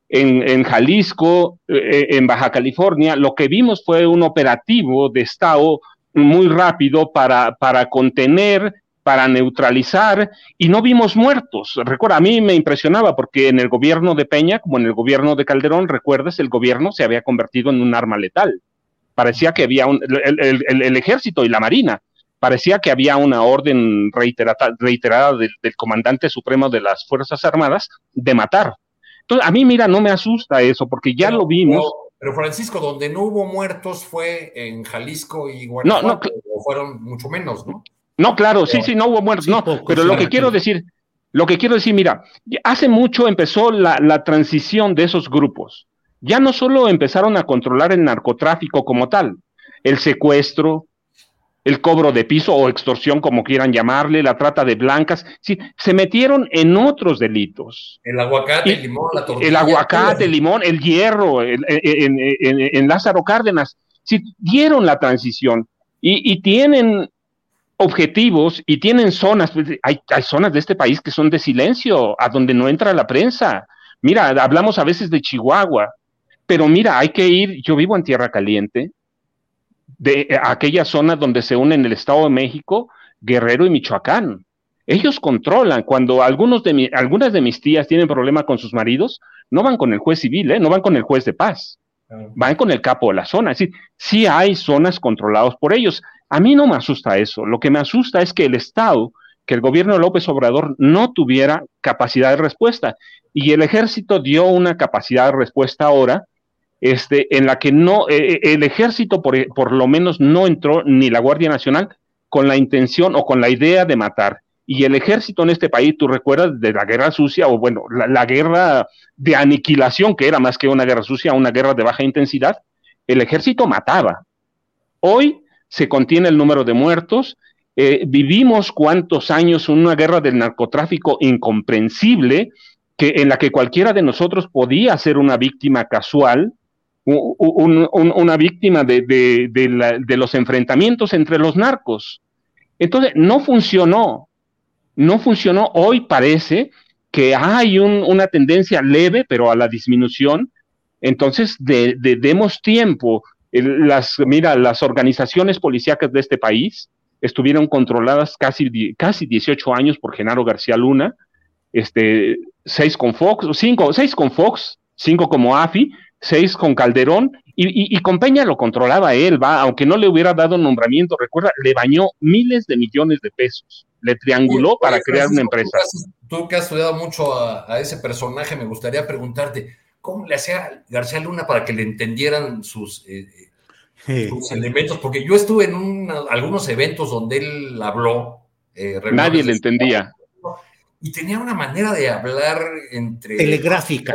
en, Jalisco, eh, en Baja California, lo que vimos fue un operativo de Estado muy rápido para, para contener para neutralizar y no vimos muertos. Recuerda, a mí me impresionaba porque en el gobierno de Peña, como en el gobierno de Calderón, recuerdas, el gobierno se había convertido en un arma letal. Parecía que había un, el, ejército y la marina, parecía que había una orden reiterada, reiterada del, comandante supremo de las Fuerzas Armadas de matar. Entonces, a mí, mira, no me asusta eso, porque ya lo vimos. Pero, Francisco, donde no hubo muertos fue en Jalisco y Guanajuato, no, no, fueron mucho menos, ¿no? No, claro, sí, sí, no hubo muertos, no, pero lo que quiero decir, lo que quiero decir, mira, hace mucho empezó la, la, transición de esos grupos. Ya no solo empezaron a controlar el narcotráfico como tal, el secuestro, el cobro de piso o extorsión, como quieran llamarle, la trata de blancas, sí, se metieron en otros delitos. El aguacate, el limón, la tortilla. El aguacate, el limón, el hierro, en, en, Lázaro Cárdenas, sí, dieron la transición y, y tienen objetivos y tienen zonas, pues, hay, hay, zonas de este país que son de silencio, a donde no entra la prensa. Mira, hablamos a veces de Chihuahua, pero mira, hay que ir, yo vivo en Tierra Caliente, de eh, aquella zona donde se unen el Estado de México, Guerrero y Michoacán. Ellos controlan, cuando algunos de mi, algunas de mis tías tienen problema con sus maridos, no van con el juez civil, ¿eh? no van con el juez de paz, van con el capo de la zona. Es decir, sí hay zonas controladas por ellos. A mí no me asusta eso. Lo que me asusta es que el Estado, que el gobierno de López Obrador no tuviera capacidad de respuesta. Y el ejército dio una capacidad de respuesta ahora, este, en la que no, eh, eh, el ejército por, por lo menos no entró ni la Guardia Nacional con la intención o con la idea de matar. Y el ejército en este país, tú recuerdas de la guerra sucia, o bueno, la, guerra de aniquilación, que era más que una guerra sucia, una guerra de baja intensidad, el ejército mataba. Hoy se contiene el número de muertos. Eh, vivimos cuántos años una guerra del narcotráfico incomprensible, que, en la que cualquiera de nosotros podía ser una víctima casual, una víctima de, de, los enfrentamientos entre los narcos. Entonces, no funcionó, no funcionó. Hoy parece que hay una tendencia leve, pero a la disminución. Entonces, demos tiempo las, mira, las organizaciones policíacas de este país estuvieron controladas casi, casi 18 años por Genaro García Luna, este, seis con Fox, cinco, seis con Fox, cinco como AFI, seis con Calderón, y, con Peña lo controlaba él, va, aunque no le hubiera dado nombramiento, recuerda, le bañó miles de millones de pesos, le trianguló para crear una empresa. Tú, que has estudiado mucho a, a ese personaje, me gustaría preguntarte, cómo le hacía García Luna para que le entendieran sus, eh, eh, sus elementos, porque yo estuve en algunos eventos donde él habló. Eh, Nadie le entendía. Y tenía una manera de hablar entre... Telegráfica.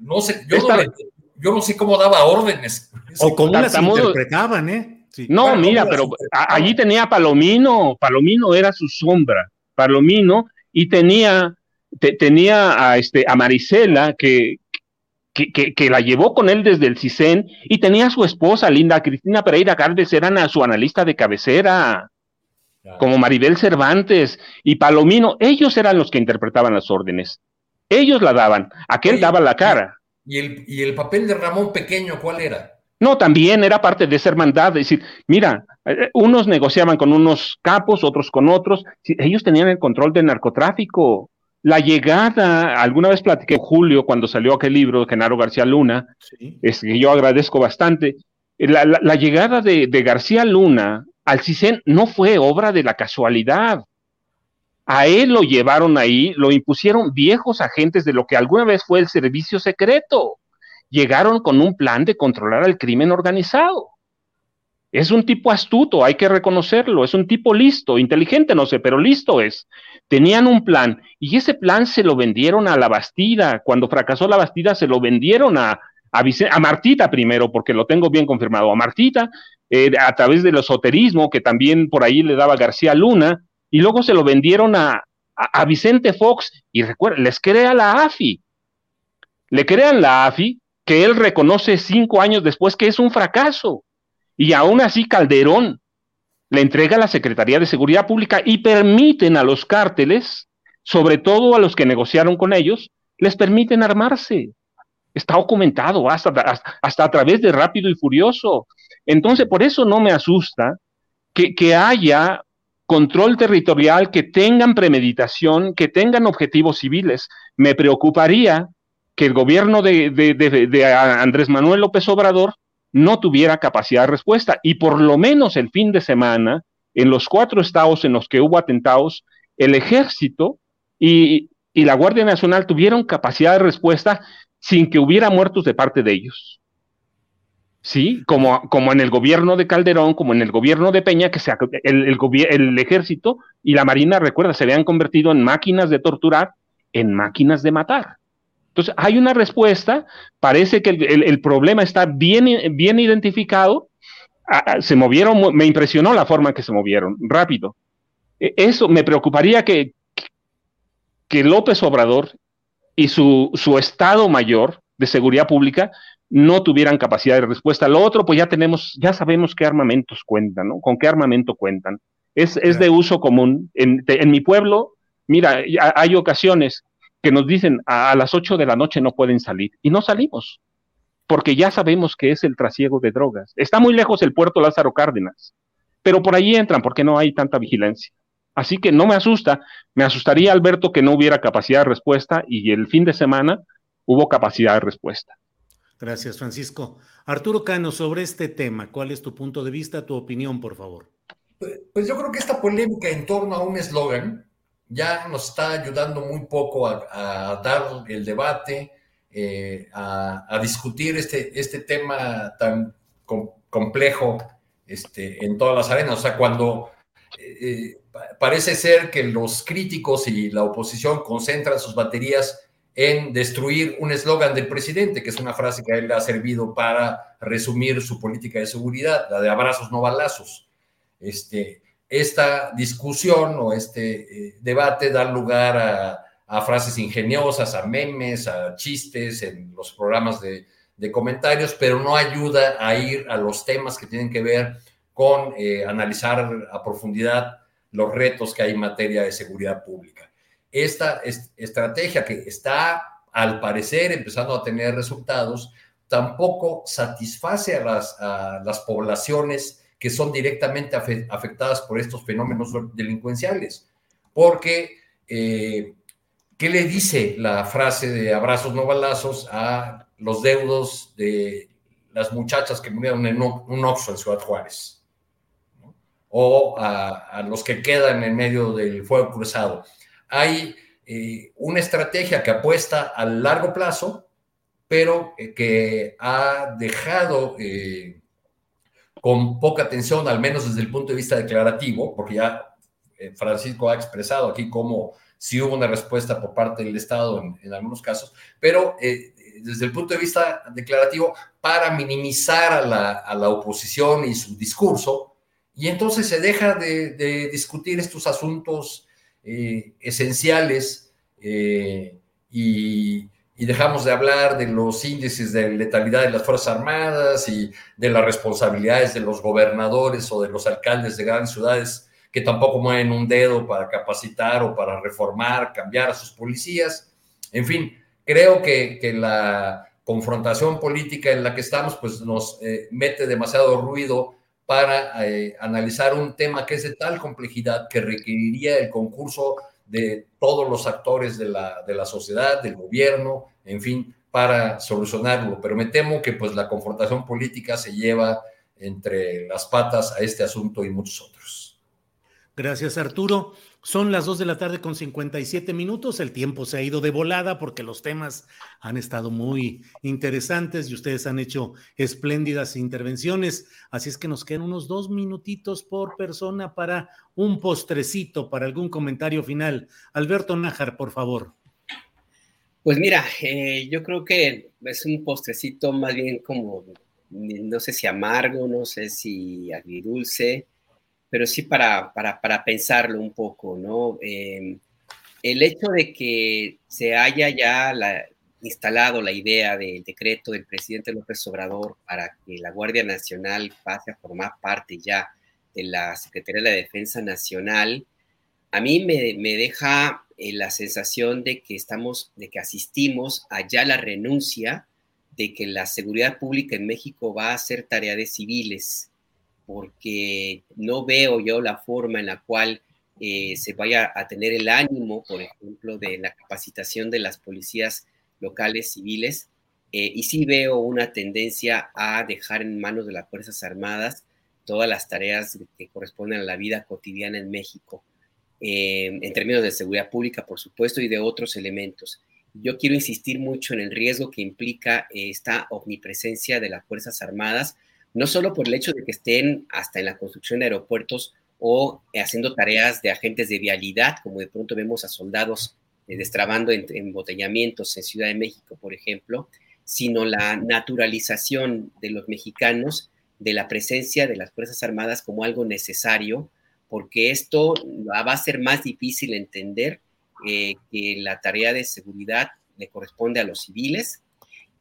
No sé, yo no, yo no, sé cómo daba órdenes. O cómo las interpretaban, ¿eh? No, mira, pero allí tenía Palomino, Palomino era su sombra, Palomino, y tenía, tenía a, este, a Marisela, que, que, la llevó con él desde el CISEN, y tenía a su esposa, Linda Cristina Pereira Calves, eran a su analista de cabecera, como Maribel Cervantes y Palomino, ellos eran los que interpretaban las órdenes, ellos la daban, aquel daba la cara. ¿Y el, ¿Y el papel de Ramón Pequeño cuál era? No, también era parte de esa hermandad, es decir, mira, eh, unos negociaban con unos capos, otros con otros, ellos tenían el control del narcotráfico. La llegada, alguna vez platiqué con Julio cuando salió aquel libro de Genaro García Luna, es que yo agradezco bastante. La, llegada de, de, García Luna al CISEN no fue obra de la casualidad. A él lo llevaron ahí, lo impusieron viejos agentes de lo que alguna vez fue el servicio secreto llegaron con un plan de controlar al crimen organizado. Es un tipo astuto, hay que reconocerlo, es un tipo listo, inteligente, no sé, pero listo es. Tenían un plan y ese plan se lo vendieron a la Bastida. Cuando fracasó la Bastida se lo vendieron a, Martita primero, porque lo tengo bien confirmado, a Martita, eh, a través del esoterismo que también por ahí le daba García Luna, y luego se lo vendieron a, a Vicente Fox y recuerden, les crea la AFI. Le crean la AFI que él reconoce cinco años después que es un fracaso. Y aún así Calderón le entrega a la Secretaría de Seguridad Pública y permiten a los cárteles, sobre todo a los que negociaron con ellos, les permiten armarse. Está documentado hasta, hasta, a través de Rápido y Furioso. Entonces, por eso no me asusta que, que haya control territorial, que tengan premeditación, que tengan objetivos civiles. Me preocuparía que el gobierno de, Andrés Manuel López Obrador no tuviera capacidad de respuesta. Y por lo menos el fin de semana, en los cuatro estados en los que hubo atentados, el ejército y, la Guardia Nacional tuvieron capacidad de respuesta sin que hubiera muertos de parte de ellos. Sí, como, como en el gobierno de Calderón, como en el gobierno de Peña, que se, el, el, el ejército y la Marina, recuerda, se habían convertido en máquinas de torturar, en máquinas de matar. Entonces, hay una respuesta, parece que el, problema está bien, bien identificado, se movieron, me impresionó la forma en que se movieron, rápido. E, eso me preocuparía que, que López Obrador y su, su Estado Mayor de Seguridad Pública no tuvieran capacidad de respuesta. Lo otro, pues ya tenemos, ya sabemos qué armamentos cuentan, ¿no? Con qué armamento cuentan. Es, es de uso común. En, en mi pueblo, mira, hay ocasiones que nos dicen a, las 8 de la noche no pueden salir y no salimos porque ya sabemos que es el trasiego de drogas. Está muy lejos el puerto Lázaro Cárdenas, pero por ahí entran porque no hay tanta vigilancia. Así que no me asusta, me asustaría Alberto que no hubiera capacidad de respuesta y el fin de semana hubo capacidad de respuesta. Gracias, Francisco. Arturo Cano, sobre este tema, ¿cuál es tu punto de vista, tu opinión, por favor? Pues, pues yo creo que esta polémica en torno a un eslogan ya nos está ayudando muy poco a, dar el debate, eh, a, discutir este, este tema tan complejo este, en todas las arenas. O sea, cuando eh, eh, parece ser que los críticos y la oposición concentran sus baterías en destruir un eslogan del presidente, que es una frase que a él ha servido para resumir su política de seguridad, la de abrazos no balazos. Este, esta discusión o este eh, debate da lugar a, frases ingeniosas, a memes, a chistes en los programas de, comentarios, pero no ayuda a ir a los temas que tienen que ver con eh, analizar a profundidad los retos que hay en materia de seguridad pública. Esta estrategia que está, al parecer, empezando a tener resultados, tampoco satisface a las, a las poblaciones que son directamente afectadas por estos fenómenos delincuenciales. Porque, eh, ¿qué le dice la frase de abrazos no balazos a los deudos de las muchachas que murieron en un Oxxo en Ciudad Juárez? O a, los que quedan en medio del fuego cruzado. Hay eh, una estrategia que apuesta a largo plazo, pero eh, que ha dejado eh, con poca atención, al menos desde el punto de vista declarativo, porque ya Francisco ha expresado aquí cómo sí hubo una respuesta por parte del Estado en, algunos casos, pero desde el punto de vista declarativo, para minimizar a la, a la oposición y su discurso, y entonces se deja de, discutir estos asuntos eh, esenciales eh, y, dejamos de hablar de los índices de letalidad de las Fuerzas Armadas y de las responsabilidades de los gobernadores o de los alcaldes de grandes ciudades que tampoco mueven un dedo para capacitar o para reformar, cambiar a sus policías. En fin, creo que, la confrontación política en la que estamos pues nos eh, mete demasiado ruido para eh, analizar un tema que es de tal complejidad que requeriría el concurso de todos los actores de la, de la sociedad, del gobierno, en fin, para solucionarlo. Pero me temo que pues la confrontación política se lleva entre las patas a este asunto y muchos otros. Gracias, Arturo. Son las 2 de la tarde con 57 minutos. El tiempo se ha ido de volada porque los temas han estado muy interesantes y ustedes han hecho espléndidas intervenciones. Así es que nos quedan unos dos minutitos por persona para un postrecito, para algún comentario final. Alberto Nájar, por favor. Pues mira, eh, yo creo que es un postrecito más bien como, no sé si amargo, no sé si agridulce pero sí para, para, pensarlo un poco, ¿no? Em, el hecho de que se haya ya instalado la idea del decreto del presidente López Obrador para que la Guardia Nacional pase a formar parte ya de la Secretaría de la Defensa Nacional, a mí me, me deja eh, la sensación de que estamos, de que asistimos allá la renuncia de que la seguridad pública en México va a ser tarea de civiles porque no veo yo la forma en la cual eh, se vaya a tener el ánimo, por ejemplo, de la capacitación de las policías locales civiles, eh, y sí veo una tendencia a dejar en manos de las Fuerzas Armadas todas las tareas que corresponden a la vida cotidiana en México, eh, en términos de seguridad pública, por supuesto, y de otros elementos. Yo quiero insistir mucho en el riesgo que implica esta omnipresencia de las Fuerzas Armadas, no solo por el hecho de que estén hasta en la construcción de aeropuertos o haciendo tareas de agentes de vialidad, como de pronto vemos a soldados eh, destrabando embotellamientos en Ciudad de México, por ejemplo, sino la naturalización de los mexicanos de la presencia de las Fuerzas Armadas como algo necesario, porque esto va a ser más difícil entender eh, que la tarea de seguridad le corresponde a los civiles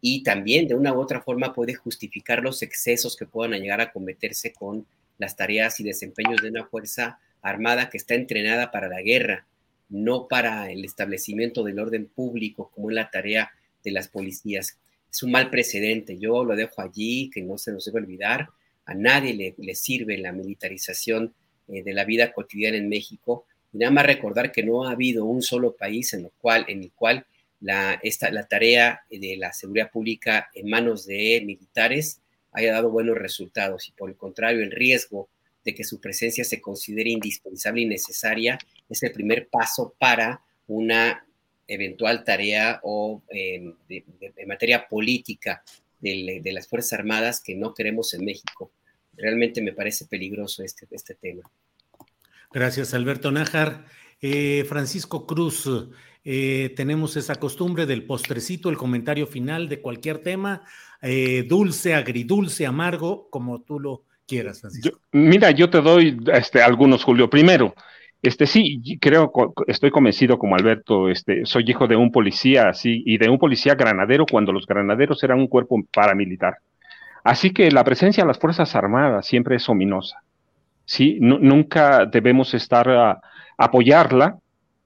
y también de una u otra forma puede justificar los excesos que puedan llegar a cometerse con las tareas y desempeños de una fuerza armada que está entrenada para la guerra, no para el establecimiento del orden público como es la tarea de las policías. Es un mal precedente, yo lo dejo allí, que no se nos debe olvidar, a nadie le, sirve la militarización eh, de la vida cotidiana en México, y nada más recordar que no ha habido un solo país en, el cual la, esta, la tarea de la seguridad pública en manos de militares haya dado buenos resultados y por el contrario el riesgo de que su presencia se considere indispensable y necesaria es el primer paso para una eventual tarea o en materia política de, las Fuerzas Armadas que no queremos en México. Realmente me parece peligroso este, este tema. Gracias, Alberto Nájar. Eh, Francisco Cruz, eh, tenemos esa costumbre del postrecito, el comentario final de cualquier tema, eh, dulce, agridulce, amargo, como tú lo quieras, Francisco. mira, yo te doy este, algunos, Julio. Primero, este sí, creo, estoy convencido como Alberto, este, soy hijo de un policía así y de un policía granadero cuando los granaderos eran un cuerpo paramilitar. Así que la presencia de las Fuerzas Armadas siempre es ominosa. Sí, nunca debemos estar a apoyarla,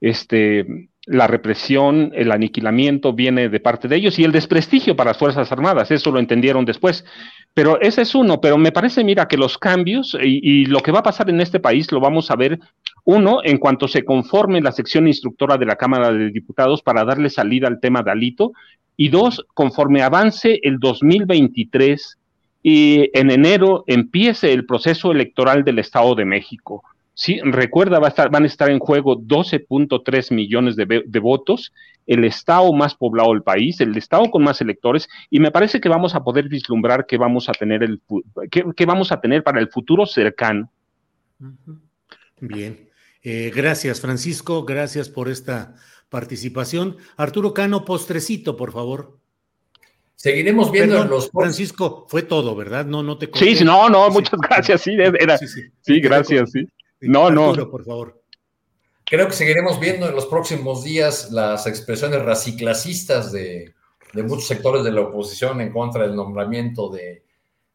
este, la represión, el aniquilamiento viene de parte de ellos y el desprestigio para las Fuerzas Armadas, eso lo entendieron después. Pero ese es uno, pero me parece, mira, que los cambios y, lo que va a pasar en este país lo vamos a ver, uno, en cuanto se conforme la sección instructora de la Cámara de Diputados para darle salida al tema de Alito, y dos, conforme avance el 2023 y en enero empiece el proceso electoral del Estado de México Sí, recuerda, va a estar, van a estar en juego 12.3 millones de, de, votos, el estado más poblado del país, el estado con más electores, y me parece que vamos a poder vislumbrar que vamos a tener el que, vamos a tener para el futuro cercano. Bien, eh, gracias Francisco, gracias por esta participación. Arturo Cano, postrecito, por favor. Seguiremos viendo los. Francisco, fue todo, ¿verdad? No, no te. Sí, sí, no, no, muchas gracias. Sí, era, sí, sí, gracias, sí. No, no. por favor. Creo que seguiremos viendo en los próximos días las expresiones raciclasistas de, de muchos sectores de la oposición en contra del nombramiento de,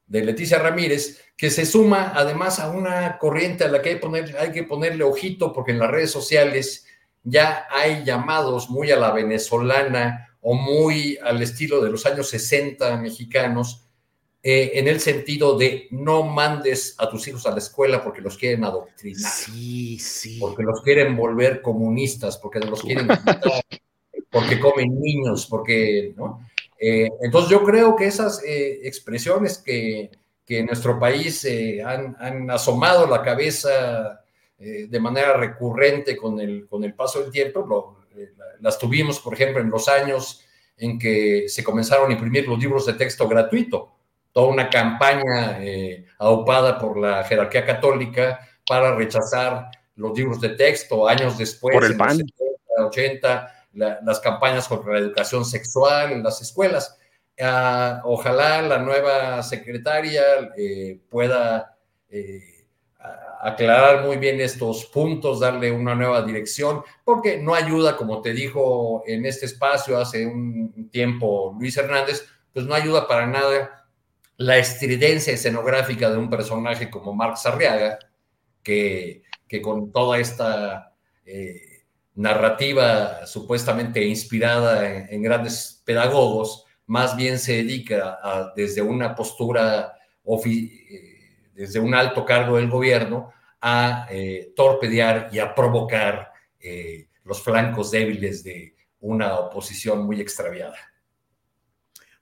de, Leticia Ramírez, que se suma además a una corriente a la que hay, poner, hay que ponerle ojito, porque en las redes sociales ya hay llamados muy a la venezolana o muy al estilo de los años 60 mexicanos eh, en el sentido de no mandes a tus hijos a la escuela porque los quieren adoctrinar. Sí, sí. Porque los quieren volver comunistas, porque los quieren quitar, porque comen niños, porque, ¿no? Eh, entonces yo creo que esas eh, expresiones que, que, en nuestro país han, han, asomado la cabeza de manera recurrente con el, con el paso del tiempo, lo, las tuvimos, por ejemplo, en los años en que se comenzaron a imprimir los libros de texto gratuito toda una campaña eh, aupada por la jerarquía católica para rechazar los libros de texto años después, por el en PAN. 80, las campañas contra la educación sexual en las escuelas. Ah, ojalá la nueva secretaria eh, pueda eh, aclarar muy bien estos puntos, darle una nueva dirección, porque no ayuda, como te dijo en este espacio hace un tiempo Luis Hernández, pues no ayuda para nada la estridencia escenográfica de un personaje como Mark Sarriaga, que, con toda esta eh, narrativa supuestamente inspirada en, grandes pedagogos, más bien se dedica a, desde una postura, eh, desde un alto cargo del gobierno, a eh, torpedear y a provocar los flancos débiles de una oposición muy extraviada.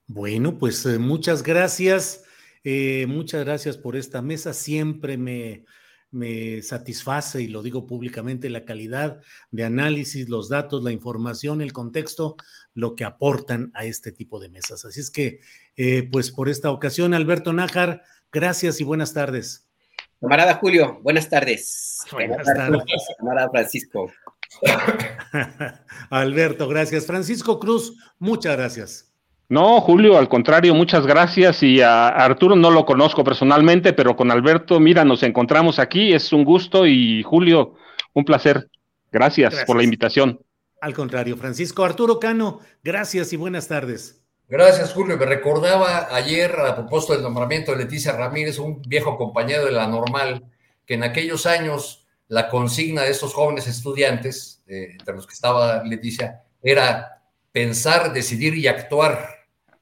Bueno, pues eh, muchas gracias. Eh, muchas gracias por esta mesa. Siempre me, me satisface, y lo digo públicamente, la calidad de análisis, los datos, la información, el contexto, lo que aportan a este tipo de mesas. Así es que, eh, pues por esta ocasión, Alberto Nájar, gracias y buenas tardes. Camarada Julio, buenas tardes. Buenas tardes. Camarada Francisco. Alberto, gracias. Francisco Cruz, muchas gracias. No, Julio, al contrario, muchas gracias. Y a Arturo no lo conozco personalmente, pero con Alberto, mira, nos encontramos aquí, es un gusto y Julio, un placer. Gracias, por la invitación. Al contrario, Francisco Arturo Cano, gracias y buenas tardes. Gracias, Julio. Me recordaba ayer, a propósito del nombramiento de Leticia Ramírez, un viejo compañero de la normal, que en aquellos años la consigna de estos jóvenes estudiantes, eh, entre los que estaba Leticia, era pensar, decidir y actuar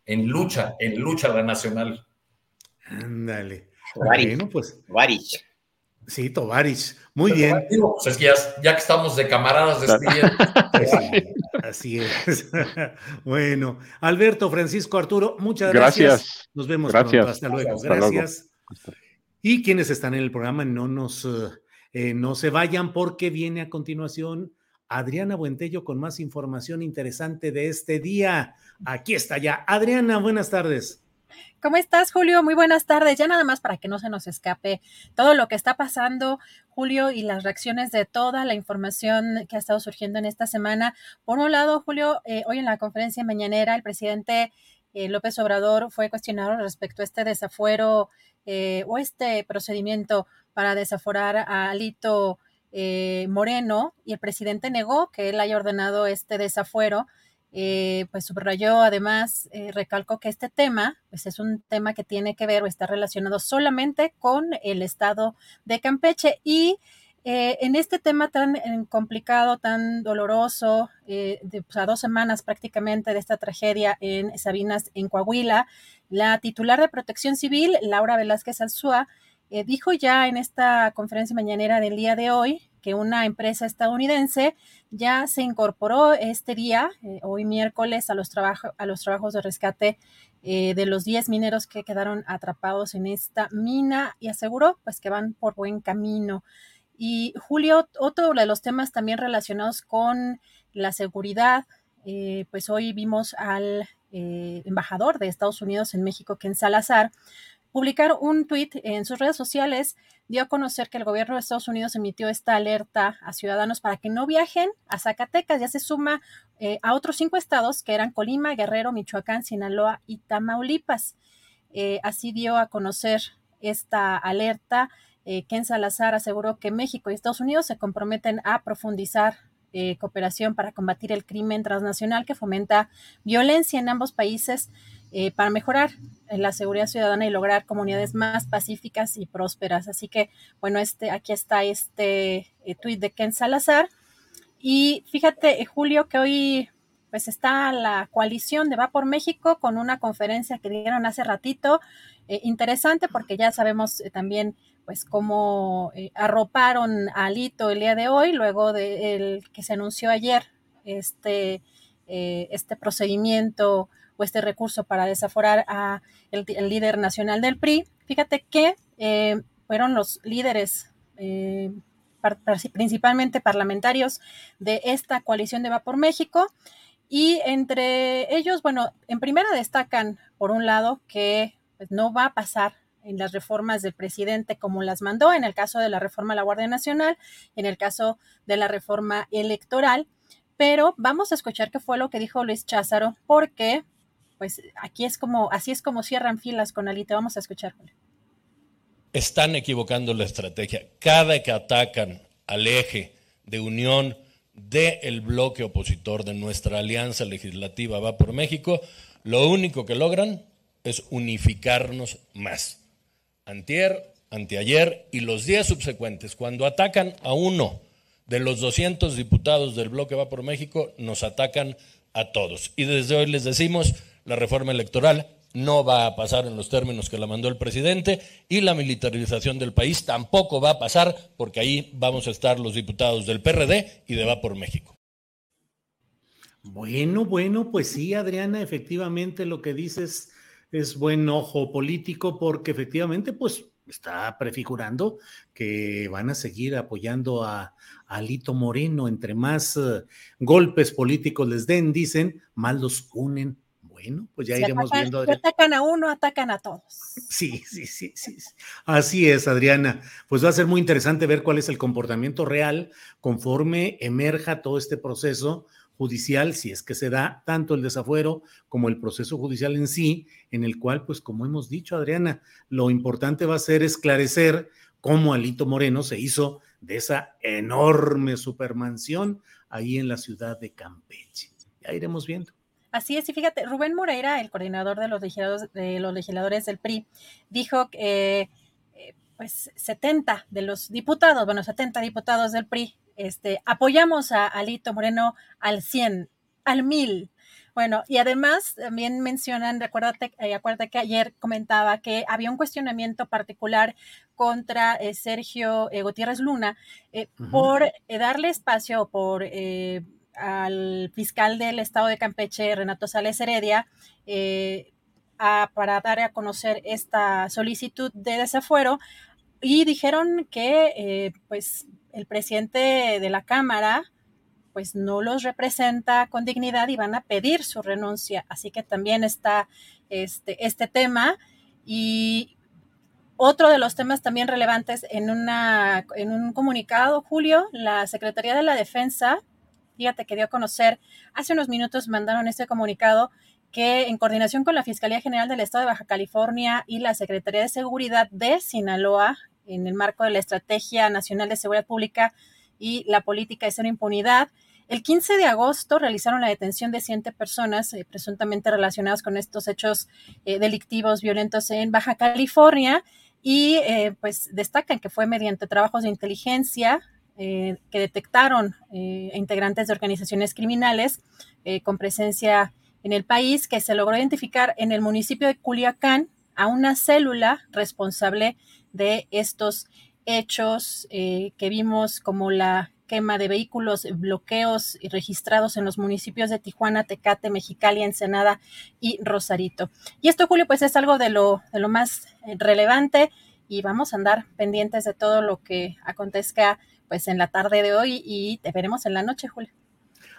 en lucha, en lucha la nacional. Ándale. Bueno, pues. Tovarich. Sí, Tovarich. Muy bien. pues es que ya, que estamos de camaradas despidiendo. así es. bueno, Alberto, Francisco, Arturo, muchas gracias. Nos vemos gracias. Hasta luego. gracias. Y quienes están en el programa, no nos eh, no se vayan porque viene a continuación Adriana Buentello con más información interesante de este día. Aquí está ya. Adriana, buenas tardes. ¿Cómo estás, Julio? Muy buenas tardes. Ya nada más para que no se nos escape todo lo que está pasando, Julio, y las reacciones de toda la información que ha estado surgiendo en esta semana. Por un lado, Julio, eh, hoy en la conferencia mañanera, el presidente eh, López Obrador fue cuestionado respecto a este desafuero eh, o este procedimiento para desaforar a Alito Moreno, y el presidente negó que él haya ordenado este desafuero eh, pues subrayó además, eh, recalcó que este tema, pues es un tema que tiene que ver o está relacionado solamente con el estado de Campeche. Y eh, en este tema tan complicado, tan doloroso, de, pues, a dos semanas prácticamente de esta tragedia en Sabinas, en Coahuila, la titular de Protección Civil, Laura Velázquez Alzúa, dijo ya en esta conferencia mañanera del día de hoy que una empresa estadounidense ya se incorporó este día, eh, hoy miércoles, a los, a los trabajos de rescate eh, de los 10 mineros que quedaron atrapados en esta mina y aseguró pues que van por buen camino. Y Julio, otro de los temas también relacionados con la seguridad, eh, pues hoy vimos al eh, embajador de Estados Unidos en México, Ken Salazar, publicar un tuit en sus redes sociales, dio a conocer que el gobierno de Estados Unidos emitió esta alerta a ciudadanos para que no viajen a Zacatecas. Ya se suma eh, a otros cinco estados que eran Colima, Guerrero, Michoacán, Sinaloa y Tamaulipas. así dio a conocer esta alerta. Ken Salazar aseguró que México y Estados Unidos se comprometen a profundizar eh, cooperación para combatir el crimen transnacional que fomenta violencia en ambos países eh, para mejorar la seguridad ciudadana y lograr comunidades más pacíficas y prósperas. Así que, bueno, este, aquí está este eh, tuit de Ken Salazar. Y fíjate, Julio, que hoy pues está la coalición de Va por México con una conferencia que dieron hace ratito, interesante porque ya sabemos también pues cómo eh, arroparon a Alito el día de hoy, luego de el que se anunció ayer este, eh, este procedimiento este recurso para desaforar a el, líder nacional del PRI. Fíjate que eh, fueron los líderes principalmente parlamentarios de esta coalición de Va por México. Y entre ellos, bueno, en primera destacan, por un lado, que pues, no va a pasar en las reformas del presidente como las mandó, en el caso de la reforma a la Guardia Nacional, en el caso de la reforma electoral. Pero vamos a escuchar qué fue lo que dijo Luis Cházaro, porque pues aquí es como, así es como cierran filas con Alita. Vamos a escuchar. Están equivocando la estrategia. Cada que atacan al eje de unión del bloque opositor de nuestra alianza legislativa Va por México, lo único que logran es unificarnos más antier, anteayer y los días subsecuentes, cuando atacan a uno de los 200 diputados del bloque Va por México, nos atacan a todos. Y desde hoy les decimos, la reforma electoral no va a pasar en los términos que la mandó el presidente y la militarización del país tampoco va a pasar porque ahí vamos a estar los diputados del PRD y de Va por México. Bueno, bueno, pues sí, Adriana, efectivamente lo que dices es buen ojo político porque efectivamente, pues está prefigurando que van a seguir apoyando a, Alito Moreno. Entre más eh, golpes políticos les den, dicen, más los unen. Bueno, pues ya iremos viendo. Si atacan a uno, atacan a todos. Sí, sí, sí, sí. Así es, Adriana. Pues va a ser muy interesante ver cuál es el comportamiento real conforme emerja todo este proceso judicial, si es que se da tanto el desafuero como el proceso judicial en sí, en el cual, pues como hemos dicho, Adriana, lo importante va a ser esclarecer cómo Alito Moreno se hizo de esa enorme supermansión ahí en la ciudad de Campeche. Ya iremos viendo. Así es, y fíjate, Rubén Moreira, el coordinador de los legisladores, de los legisladores del PRI, dijo que eh, pues 70 de los diputados, bueno, 70 diputados del PRI este, apoyamos a Alito Moreno al 100, al 1000. Bueno, y además también mencionan, recuérdate, eh, acuérdate que ayer comentaba que había un cuestionamiento particular contra eh, Sergio eh, Gutiérrez Luna por darle espacio por al fiscal del estado de Campeche, Renato Sales Heredia, para dar a conocer esta solicitud de desafuero y dijeron que pues el presidente de la Cámara pues no los representa con dignidad y van a pedir su renuncia. Así que también está este, este tema. Y otro de los temas también relevantes en, una, en un comunicado, Julio, la Secretaría de la Defensa, fíjate que dio a conocer, hace unos minutos mandaron este comunicado que en coordinación con la Fiscalía General del Estado de Baja California y la Secretaría de Seguridad de Sinaloa, en el marco de la Estrategia Nacional de Seguridad Pública y la Política de Cero Impunidad. El 15 de agosto realizaron la detención de siete personas eh, presuntamente relacionadas con estos hechos eh, delictivos violentos en Baja California y eh, pues destacan que fue mediante trabajos de inteligencia que detectaron integrantes de organizaciones criminales con presencia en el país que se logró identificar en el municipio de Culiacán a una célula responsable de estos hechos eh, que vimos como la quema de vehículos, bloqueos registrados en los municipios de Tijuana, Tecate, Mexicali, Ensenada y Rosarito. Y esto, Julio, pues es algo de lo, de lo más eh, relevante. y vamos a andar pendientes de todo lo que acontezca pues en la tarde de hoy y te veremos en la noche, Julio.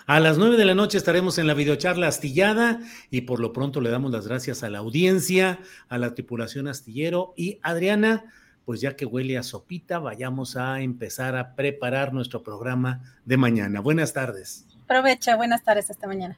A las nueve de la noche estaremos en la videocharla astillada y por lo pronto le damos las gracias a la audiencia, a la tripulación astillero y Adriana, pues ya que huele a sopita, vayamos a empezar a preparar nuestro programa de mañana. Buenas tardes. Aprovecha, buenas tardes esta mañana.